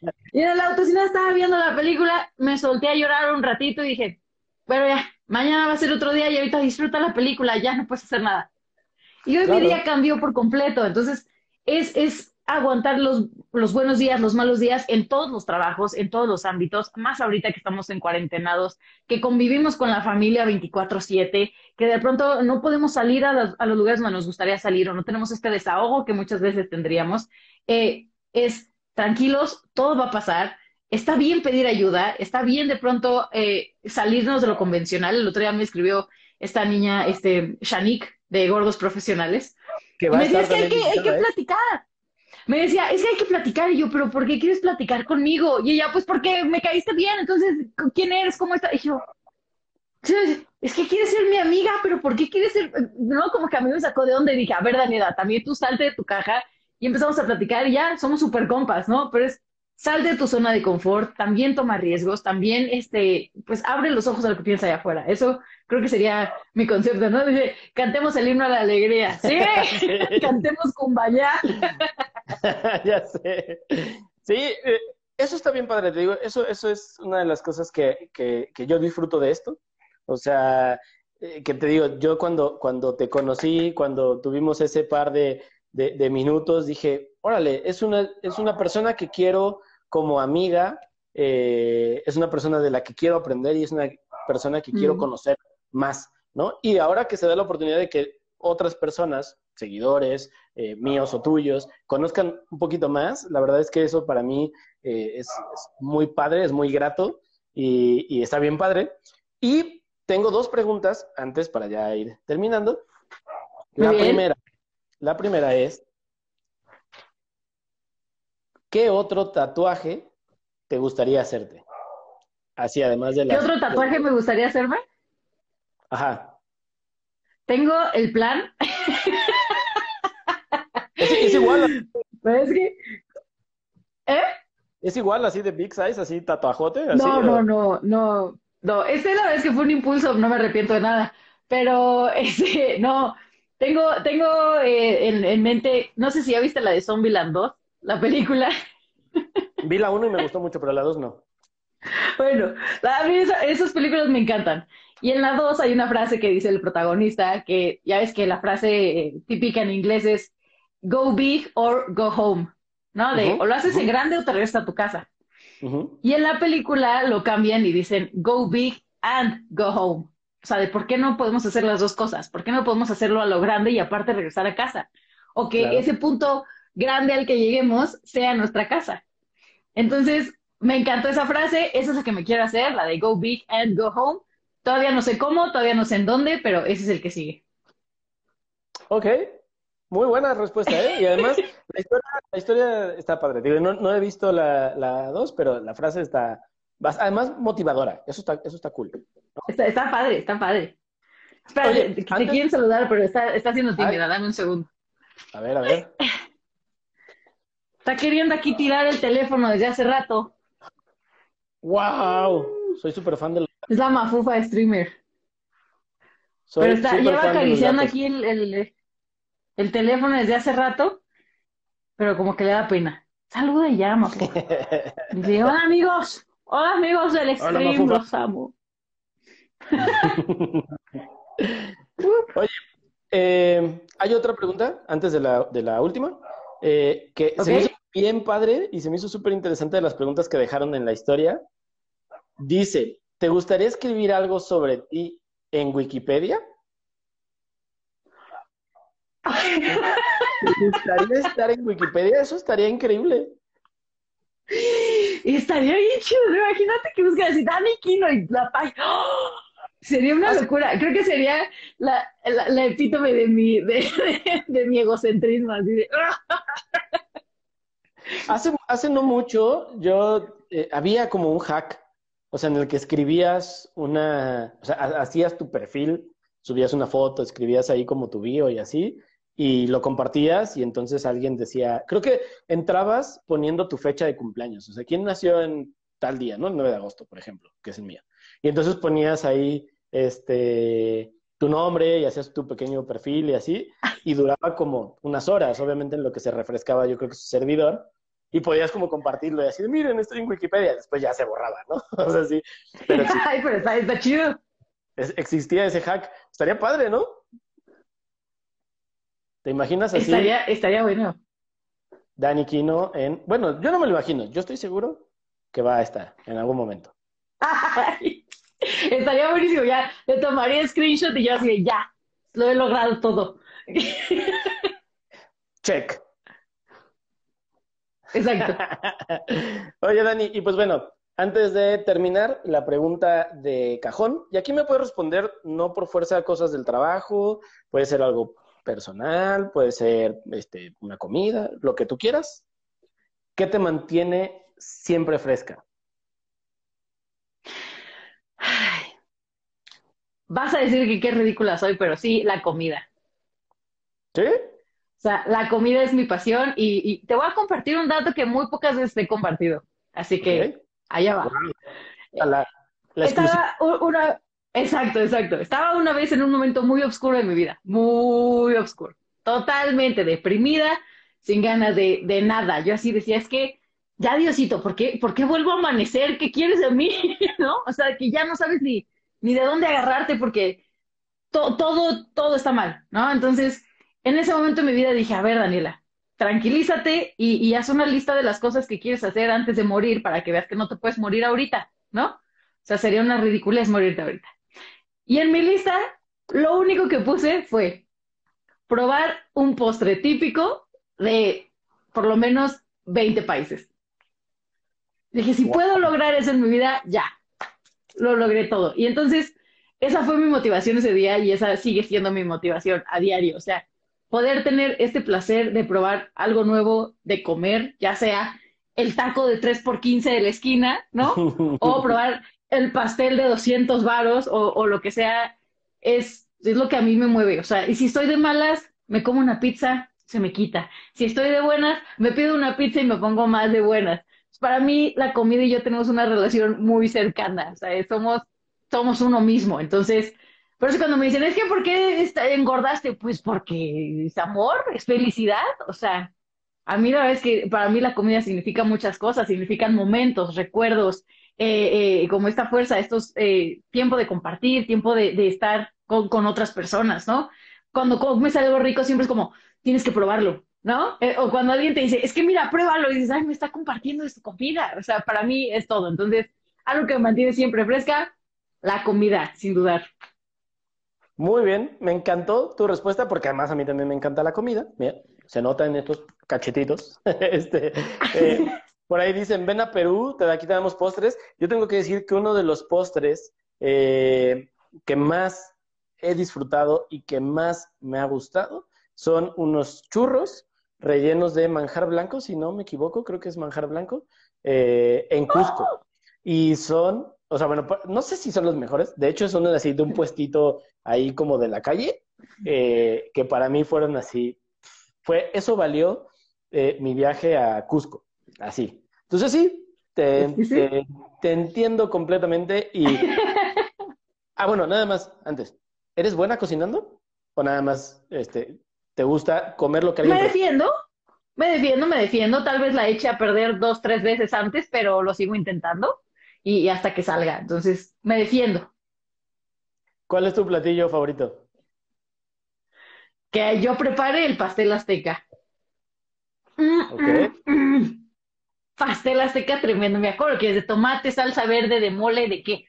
y en el autocinema estaba viendo la película, me solté a llorar un ratito y dije, bueno, ya, mañana va a ser otro día y ahorita disfruta la película, ya no puedes hacer nada. Y hoy mi día cambió por completo. Entonces, es, es aguantar los, los buenos días, los malos días en todos los trabajos, en todos los ámbitos, más ahorita que estamos en cuarentenados, que convivimos con la familia 24/7, que de pronto no podemos salir a, los lugares donde nos gustaría salir o no tenemos este desahogo que muchas veces tendríamos. Eh, es tranquilos, todo va a pasar. Está bien pedir ayuda, está bien de pronto eh, salirnos de lo convencional. El otro día me escribió esta niña, este, Shanik, de Gordos Profesionales. Que me decía, que hay que, hay que platicar me decía, es que hay que platicar. Y yo, pero ¿por qué quieres platicar conmigo? Y ella, pues porque me caíste bien. Entonces, ¿quién eres? ¿Cómo estás? Y yo, es que quieres ser mi amiga, pero ¿por qué quieres ser? No, como que a mí me sacó de onda y dije, a ver, Daniela, también tú salte de tu caja y empezamos a platicar y ya somos súper compas, ¿no? Pero es, sal de tu zona de confort, también toma riesgos, también, este, pues abre los ojos a lo que piensas allá afuera. Eso creo que sería mi concepto, ¿no? Dice, cantemos el himno a la alegría. Sí, cantemos Kumbaya. ya sé. Sí, eh, eso está bien padre, te digo, eso, eso es una de las cosas que, que, que yo disfruto de esto. O sea, eh, que te digo, yo cuando, cuando te conocí, cuando tuvimos ese par de, de, minutos, dije, órale, es una, es una persona que quiero como amiga, eh, es una persona de la que quiero aprender y es una persona que quiero conocer más, ¿no? Y ahora que se da la oportunidad de que otras personas, seguidores eh, míos o tuyos, conozcan un poquito más, la verdad es que eso para mí eh, es, muy padre, es muy grato y, está bien padre. Y tengo dos preguntas antes para ya ir terminando. La primera, la primera es, ¿qué otro tatuaje te gustaría hacerte? Así, además de la... ¿Qué otro tatuaje me gustaría hacerme? Ajá. Tengo el plan. Es, igual. Es que. ¿Eh? Es igual así de big size, así tatuajote. no, no, no, no. No, este la vez que fue un impulso, no me arrepiento de nada. Pero, este, no. Tengo, tengo eh, en, mente, no sé si ya viste la de Zombieland 2, la película. Vi la 1 y me gustó mucho, pero la 2 no. Bueno, a mí esas películas me encantan. Y en la 2 hay una frase que dice el protagonista, que ya ves que la frase típica en inglés es go big or go home, ¿no? De o lo haces en grande o te regresas a tu casa. Y en la película lo cambian y dicen go big and go home. O sea, de por qué no podemos hacer las dos cosas, por qué no podemos hacerlo a lo grande y aparte regresar a casa. O que ese punto grande al que lleguemos sea nuestra casa. Entonces, me encantó esa frase, esa es la que me quiero hacer, la de go big and go home. Todavía no sé cómo, todavía no sé en dónde, pero ese es el que sigue. Ok, muy buena respuesta, ¿eh? Y además, la historia, está padre. Digo, no, he visto la dos, pero la frase está, además, motivadora. Eso está, eso está cool. Está, está, padre, está padre. Espera, te, quieren saludar, pero está, está haciendo tímida. Dame un segundo. A ver, a ver. Está queriendo aquí tirar el teléfono desde hace rato. ¡Wow! Soy súper fan de los... Es la mafufa de streamer. Pero está, lleva acariciando aquí el, el, teléfono desde hace rato, pero como que le da pena. Saluda y llama. Dice, hola amigos, hola amigos del stream, los amo. Oye, eh, hay otra pregunta antes de la, de la última, eh, que se me hizo bien padre y se me hizo súper interesante de las preguntas que dejaron en la historia. Dice, ¿te gustaría escribir algo sobre ti en Wikipedia? ¿Te gustaría estar en Wikipedia? Eso estaría increíble. Estaría bien chido, imagínate que buscas así Dani Kino y la página. ¡Oh! Sería una locura. Creo que sería la, la, epítome de mi, de, mi egocentrismo. Así hace, hace no mucho, yo eh, había como un hack o sea, en el que escribías una, o sea, hacías tu perfil, subías una foto, escribías ahí como tu bio y así, y lo compartías y entonces alguien decía, creo que entrabas poniendo tu fecha de cumpleaños, o sea, ¿quién nació en tal día, no? El 9 de agosto, por ejemplo, que es el mío. Y entonces ponías ahí, este, tu nombre y hacías tu pequeño perfil y así, y duraba como unas horas, obviamente en lo que se refrescaba yo creo que su servidor, y podías como compartirlo y decir, miren, estoy en Wikipedia, después ya se borraba, ¿no? o sea, sí. Pero, Ay, pero está, chido. existía ese hack, estaría padre, ¿no? ¿Te imaginas así? Estaría, estaría bueno. Dani Kino en... Bueno, yo no me lo imagino, yo estoy seguro que va a estar en algún momento. estaría buenísimo, ya le tomaría screenshot y yo así, ya, lo he logrado todo. Check. Exacto. Oye, Dani, y pues bueno, antes de terminar, la pregunta de cajón, y aquí me puedes responder no por fuerza cosas del trabajo, puede ser algo personal, puede ser este, una comida, lo que tú quieras. ¿Qué te mantiene siempre fresca? Vas a decir que qué ridícula soy, pero sí, la comida. ¿Sí? O sea, la comida es mi pasión y, te voy a compartir un dato que muy pocas veces te he compartido. Así que allá va. La, Estaba una, exacto, exacto. Estaba una vez en un momento muy oscuro de mi vida, muy oscuro, totalmente deprimida, sin ganas de, de nada. Yo así decía, es que ya Diosito, ¿por qué, ¿por qué vuelvo a amanecer? ¿Qué quieres de mí? ¿No? O sea, que ya no sabes ni, ni de dónde agarrarte porque todo, todo está mal, ¿no? Entonces, en ese momento de mi vida dije, a ver, Daniela, tranquilízate y, y, haz una lista de las cosas que quieres hacer antes de morir para que veas que no te puedes morir ahorita, ¿no? O sea, sería una ridiculez morirte ahorita. Y en mi lista, lo único que puse fue probar un postre típico de por lo menos 20 países. Dije, si puedo lograr eso en mi vida, ya, lo logré todo. Y entonces, esa fue mi motivación ese día y esa sigue siendo mi motivación a diario. O sea, poder tener este placer de probar algo nuevo, de comer, ya sea el taco de 3 por 15 de la esquina, ¿no? o probar el pastel de 200 varos o, o, lo que sea, es, es lo que a mí me mueve. O sea, y si estoy de malas, me como una pizza, se me quita. Si estoy de buenas, me pido una pizza y me pongo más de buenas para mí la comida y yo tenemos una relación muy cercana, sea, somos, somos uno mismo, entonces, por eso cuando me dicen, es que ¿por qué engordaste? Pues porque es amor, es felicidad, o sea, a mí la verdad es que para mí la comida significa muchas cosas, significan momentos, recuerdos, eh, eh, como esta fuerza, estos eh, tiempo de compartir, tiempo de, de estar con, con, otras personas, ¿no? Cuando comes algo rico siempre es como, tienes que probarlo, ¿no? Eh, o cuando alguien te dice, es que mira, pruébalo, y dices, ay, me está compartiendo de su comida. O sea, para mí es todo. Entonces, algo que me mantiene siempre fresca, la comida, sin dudar. Muy bien, me encantó tu respuesta porque además a mí también me encanta la comida. Mira, se nota en estos cachetitos. este, eh, por ahí dicen, ven a Perú, te, aquí tenemos postres. Yo tengo que decir que uno de los postres eh, que más he disfrutado y que más me ha gustado son unos churros rellenos de manjar blanco, si no me equivoco, creo que es manjar blanco, eh, en Cusco. ¡Oh! Y son, o sea, bueno, no sé si son los mejores, de hecho son así de un puestito ahí como de la calle, eh, que para mí fueron así, fue, eso valió eh, mi viaje a Cusco, así. Entonces sí, te, te, te entiendo completamente y... Ah, bueno, nada más, antes, ¿eres buena cocinando? ¿O nada más este, ¿Te gusta comer lo que alguien... Me defiendo, me defiendo, me defiendo. Tal vez la eche a perder dos, tres veces antes, pero lo sigo intentando y, hasta que salga. Entonces, me defiendo. ¿Cuál es tu platillo favorito? Que yo prepare el pastel azteca. Mm, okay. Mm, mm. Pastel azteca tremendo. Me acuerdo que es de tomate, salsa verde, de mole, de qué.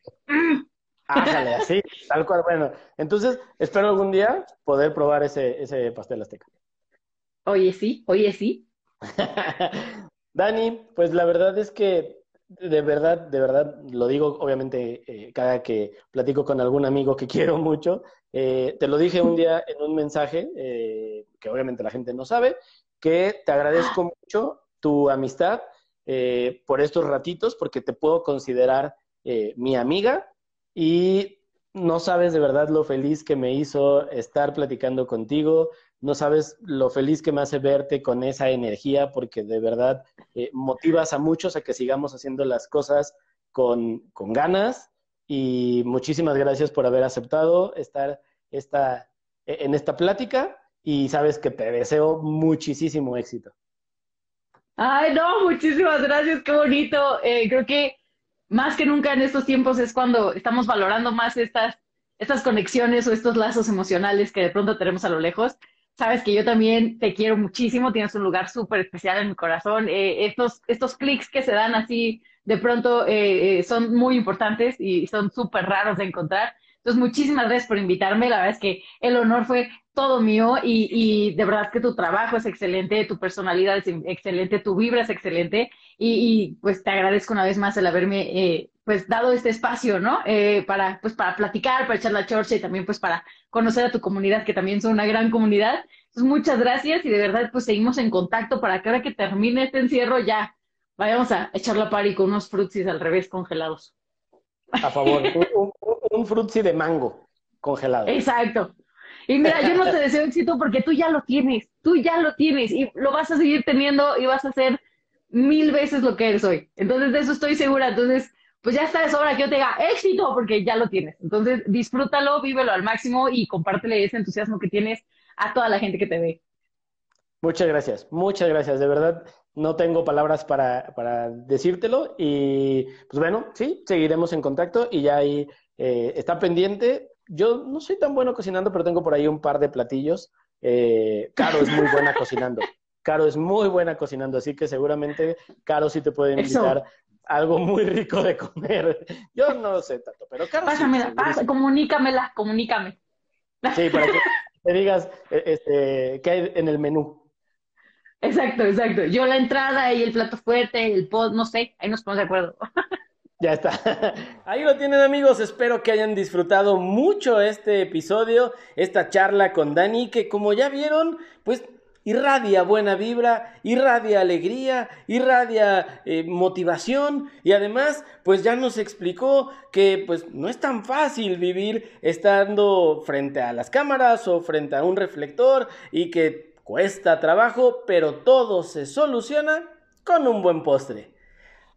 Ájale, así, tal cual. Bueno, entonces espero algún día poder probar ese, ese pastel azteca. Oye, sí, oye, sí. Dani, pues la verdad es que de verdad, de verdad, lo digo obviamente eh, cada que platico con algún amigo que quiero mucho. Eh, te lo dije un día en un mensaje, eh, que obviamente la gente no sabe, que te agradezco mucho tu amistad por estos ratitos, porque te puedo considerar mi amiga y no sabes de verdad lo feliz que me hizo estar platicando contigo, no sabes lo feliz que me hace verte con esa energía, porque de verdad eh, motivas a muchos a que sigamos haciendo las cosas con, con, ganas. Y muchísimas gracias por haber aceptado estar esta, en esta plática y sabes que te deseo muchísimo éxito. Ay, no, muchísimas gracias, qué bonito. Eh, creo que más que nunca en estos tiempos es cuando estamos valorando más estas, estas conexiones o estos lazos emocionales que de pronto tenemos a lo lejos. sabes que yo también te quiero muchísimo, tienes un lugar súper especial en mi corazón. Eh, estos, estos clics que se dan así de pronto eh, eh, son muy importantes y son súper raros de encontrar. Entonces, muchísimas gracias por invitarme. La verdad es que el honor fue todo mío y, y de verdad que tu trabajo es excelente, tu personalidad es excelente, tu vibra es excelente y, pues te agradezco una vez más el haberme eh, pues dado este espacio, ¿no? Eh, para pues para platicar, para echar la chorcha y también pues para conocer a tu comunidad que también son una gran comunidad. Entonces muchas gracias y de verdad pues seguimos en contacto para que ahora que termine este encierro ya vayamos a echar la party con unos frutsis al revés congelados. A favor, un, un, frutzi de mango congelado. Exacto. Y mira, yo no te deseo éxito porque tú ya lo tienes, tú ya lo tienes y lo vas a seguir teniendo y vas a hacer mil veces lo que eres hoy. Entonces, de eso estoy segura. Entonces, pues ya está, es hora que yo te diga éxito porque ya lo tienes. Entonces, disfrútalo, vívelo al máximo y compártele ese entusiasmo que tienes a toda la gente que te ve. Muchas gracias, muchas gracias. De verdad, no tengo palabras para, para decírtelo y pues bueno, sí, seguiremos en contacto y ya ahí eh, está pendiente yo no soy tan bueno cocinando, pero tengo por ahí un par de platillos. Eh, Caro es muy buena cocinando. Caro es muy buena cocinando, así que seguramente Caro sí te puede invitar algo muy rico de comer. Yo no sé tanto, pero Caro. Pásamela, sí, comunícamela, comunícame. Sí, para que te digas eh, este, qué hay en el menú. Exacto, exacto. Yo la entrada y el plato fuerte, el pod, no sé, ahí nos ponemos de acuerdo. Ya está. Ahí lo tienen amigos, espero que hayan disfrutado mucho este episodio, esta charla con Dani, que como ya vieron, pues irradia buena vibra, irradia alegría, irradia eh, motivación y además pues ya nos explicó que pues no es tan fácil vivir estando frente a las cámaras o frente a un reflector y que cuesta trabajo, pero todo se soluciona con un buen postre.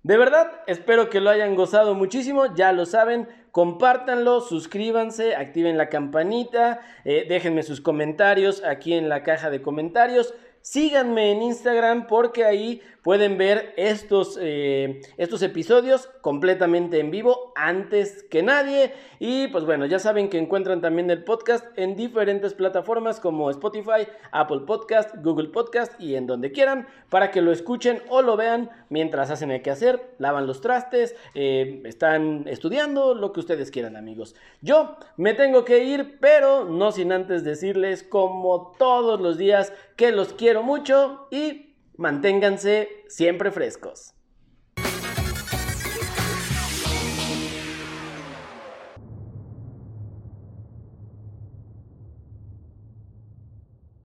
De verdad, espero que lo hayan gozado muchísimo, ya lo saben, compártanlo, suscríbanse, activen la campanita, eh, déjenme sus comentarios aquí en la caja de comentarios. Síganme en Instagram porque ahí pueden ver estos, eh, estos episodios completamente en vivo antes que nadie. Y pues bueno, ya saben que encuentran también el podcast en diferentes plataformas como Spotify, Apple Podcast, Google Podcast y en donde quieran para que lo escuchen o lo vean mientras hacen el que hacer, lavan los trastes, eh, están estudiando, lo que ustedes quieran amigos. Yo me tengo que ir, pero no sin antes decirles como todos los días que los quiero mucho y manténganse siempre frescos.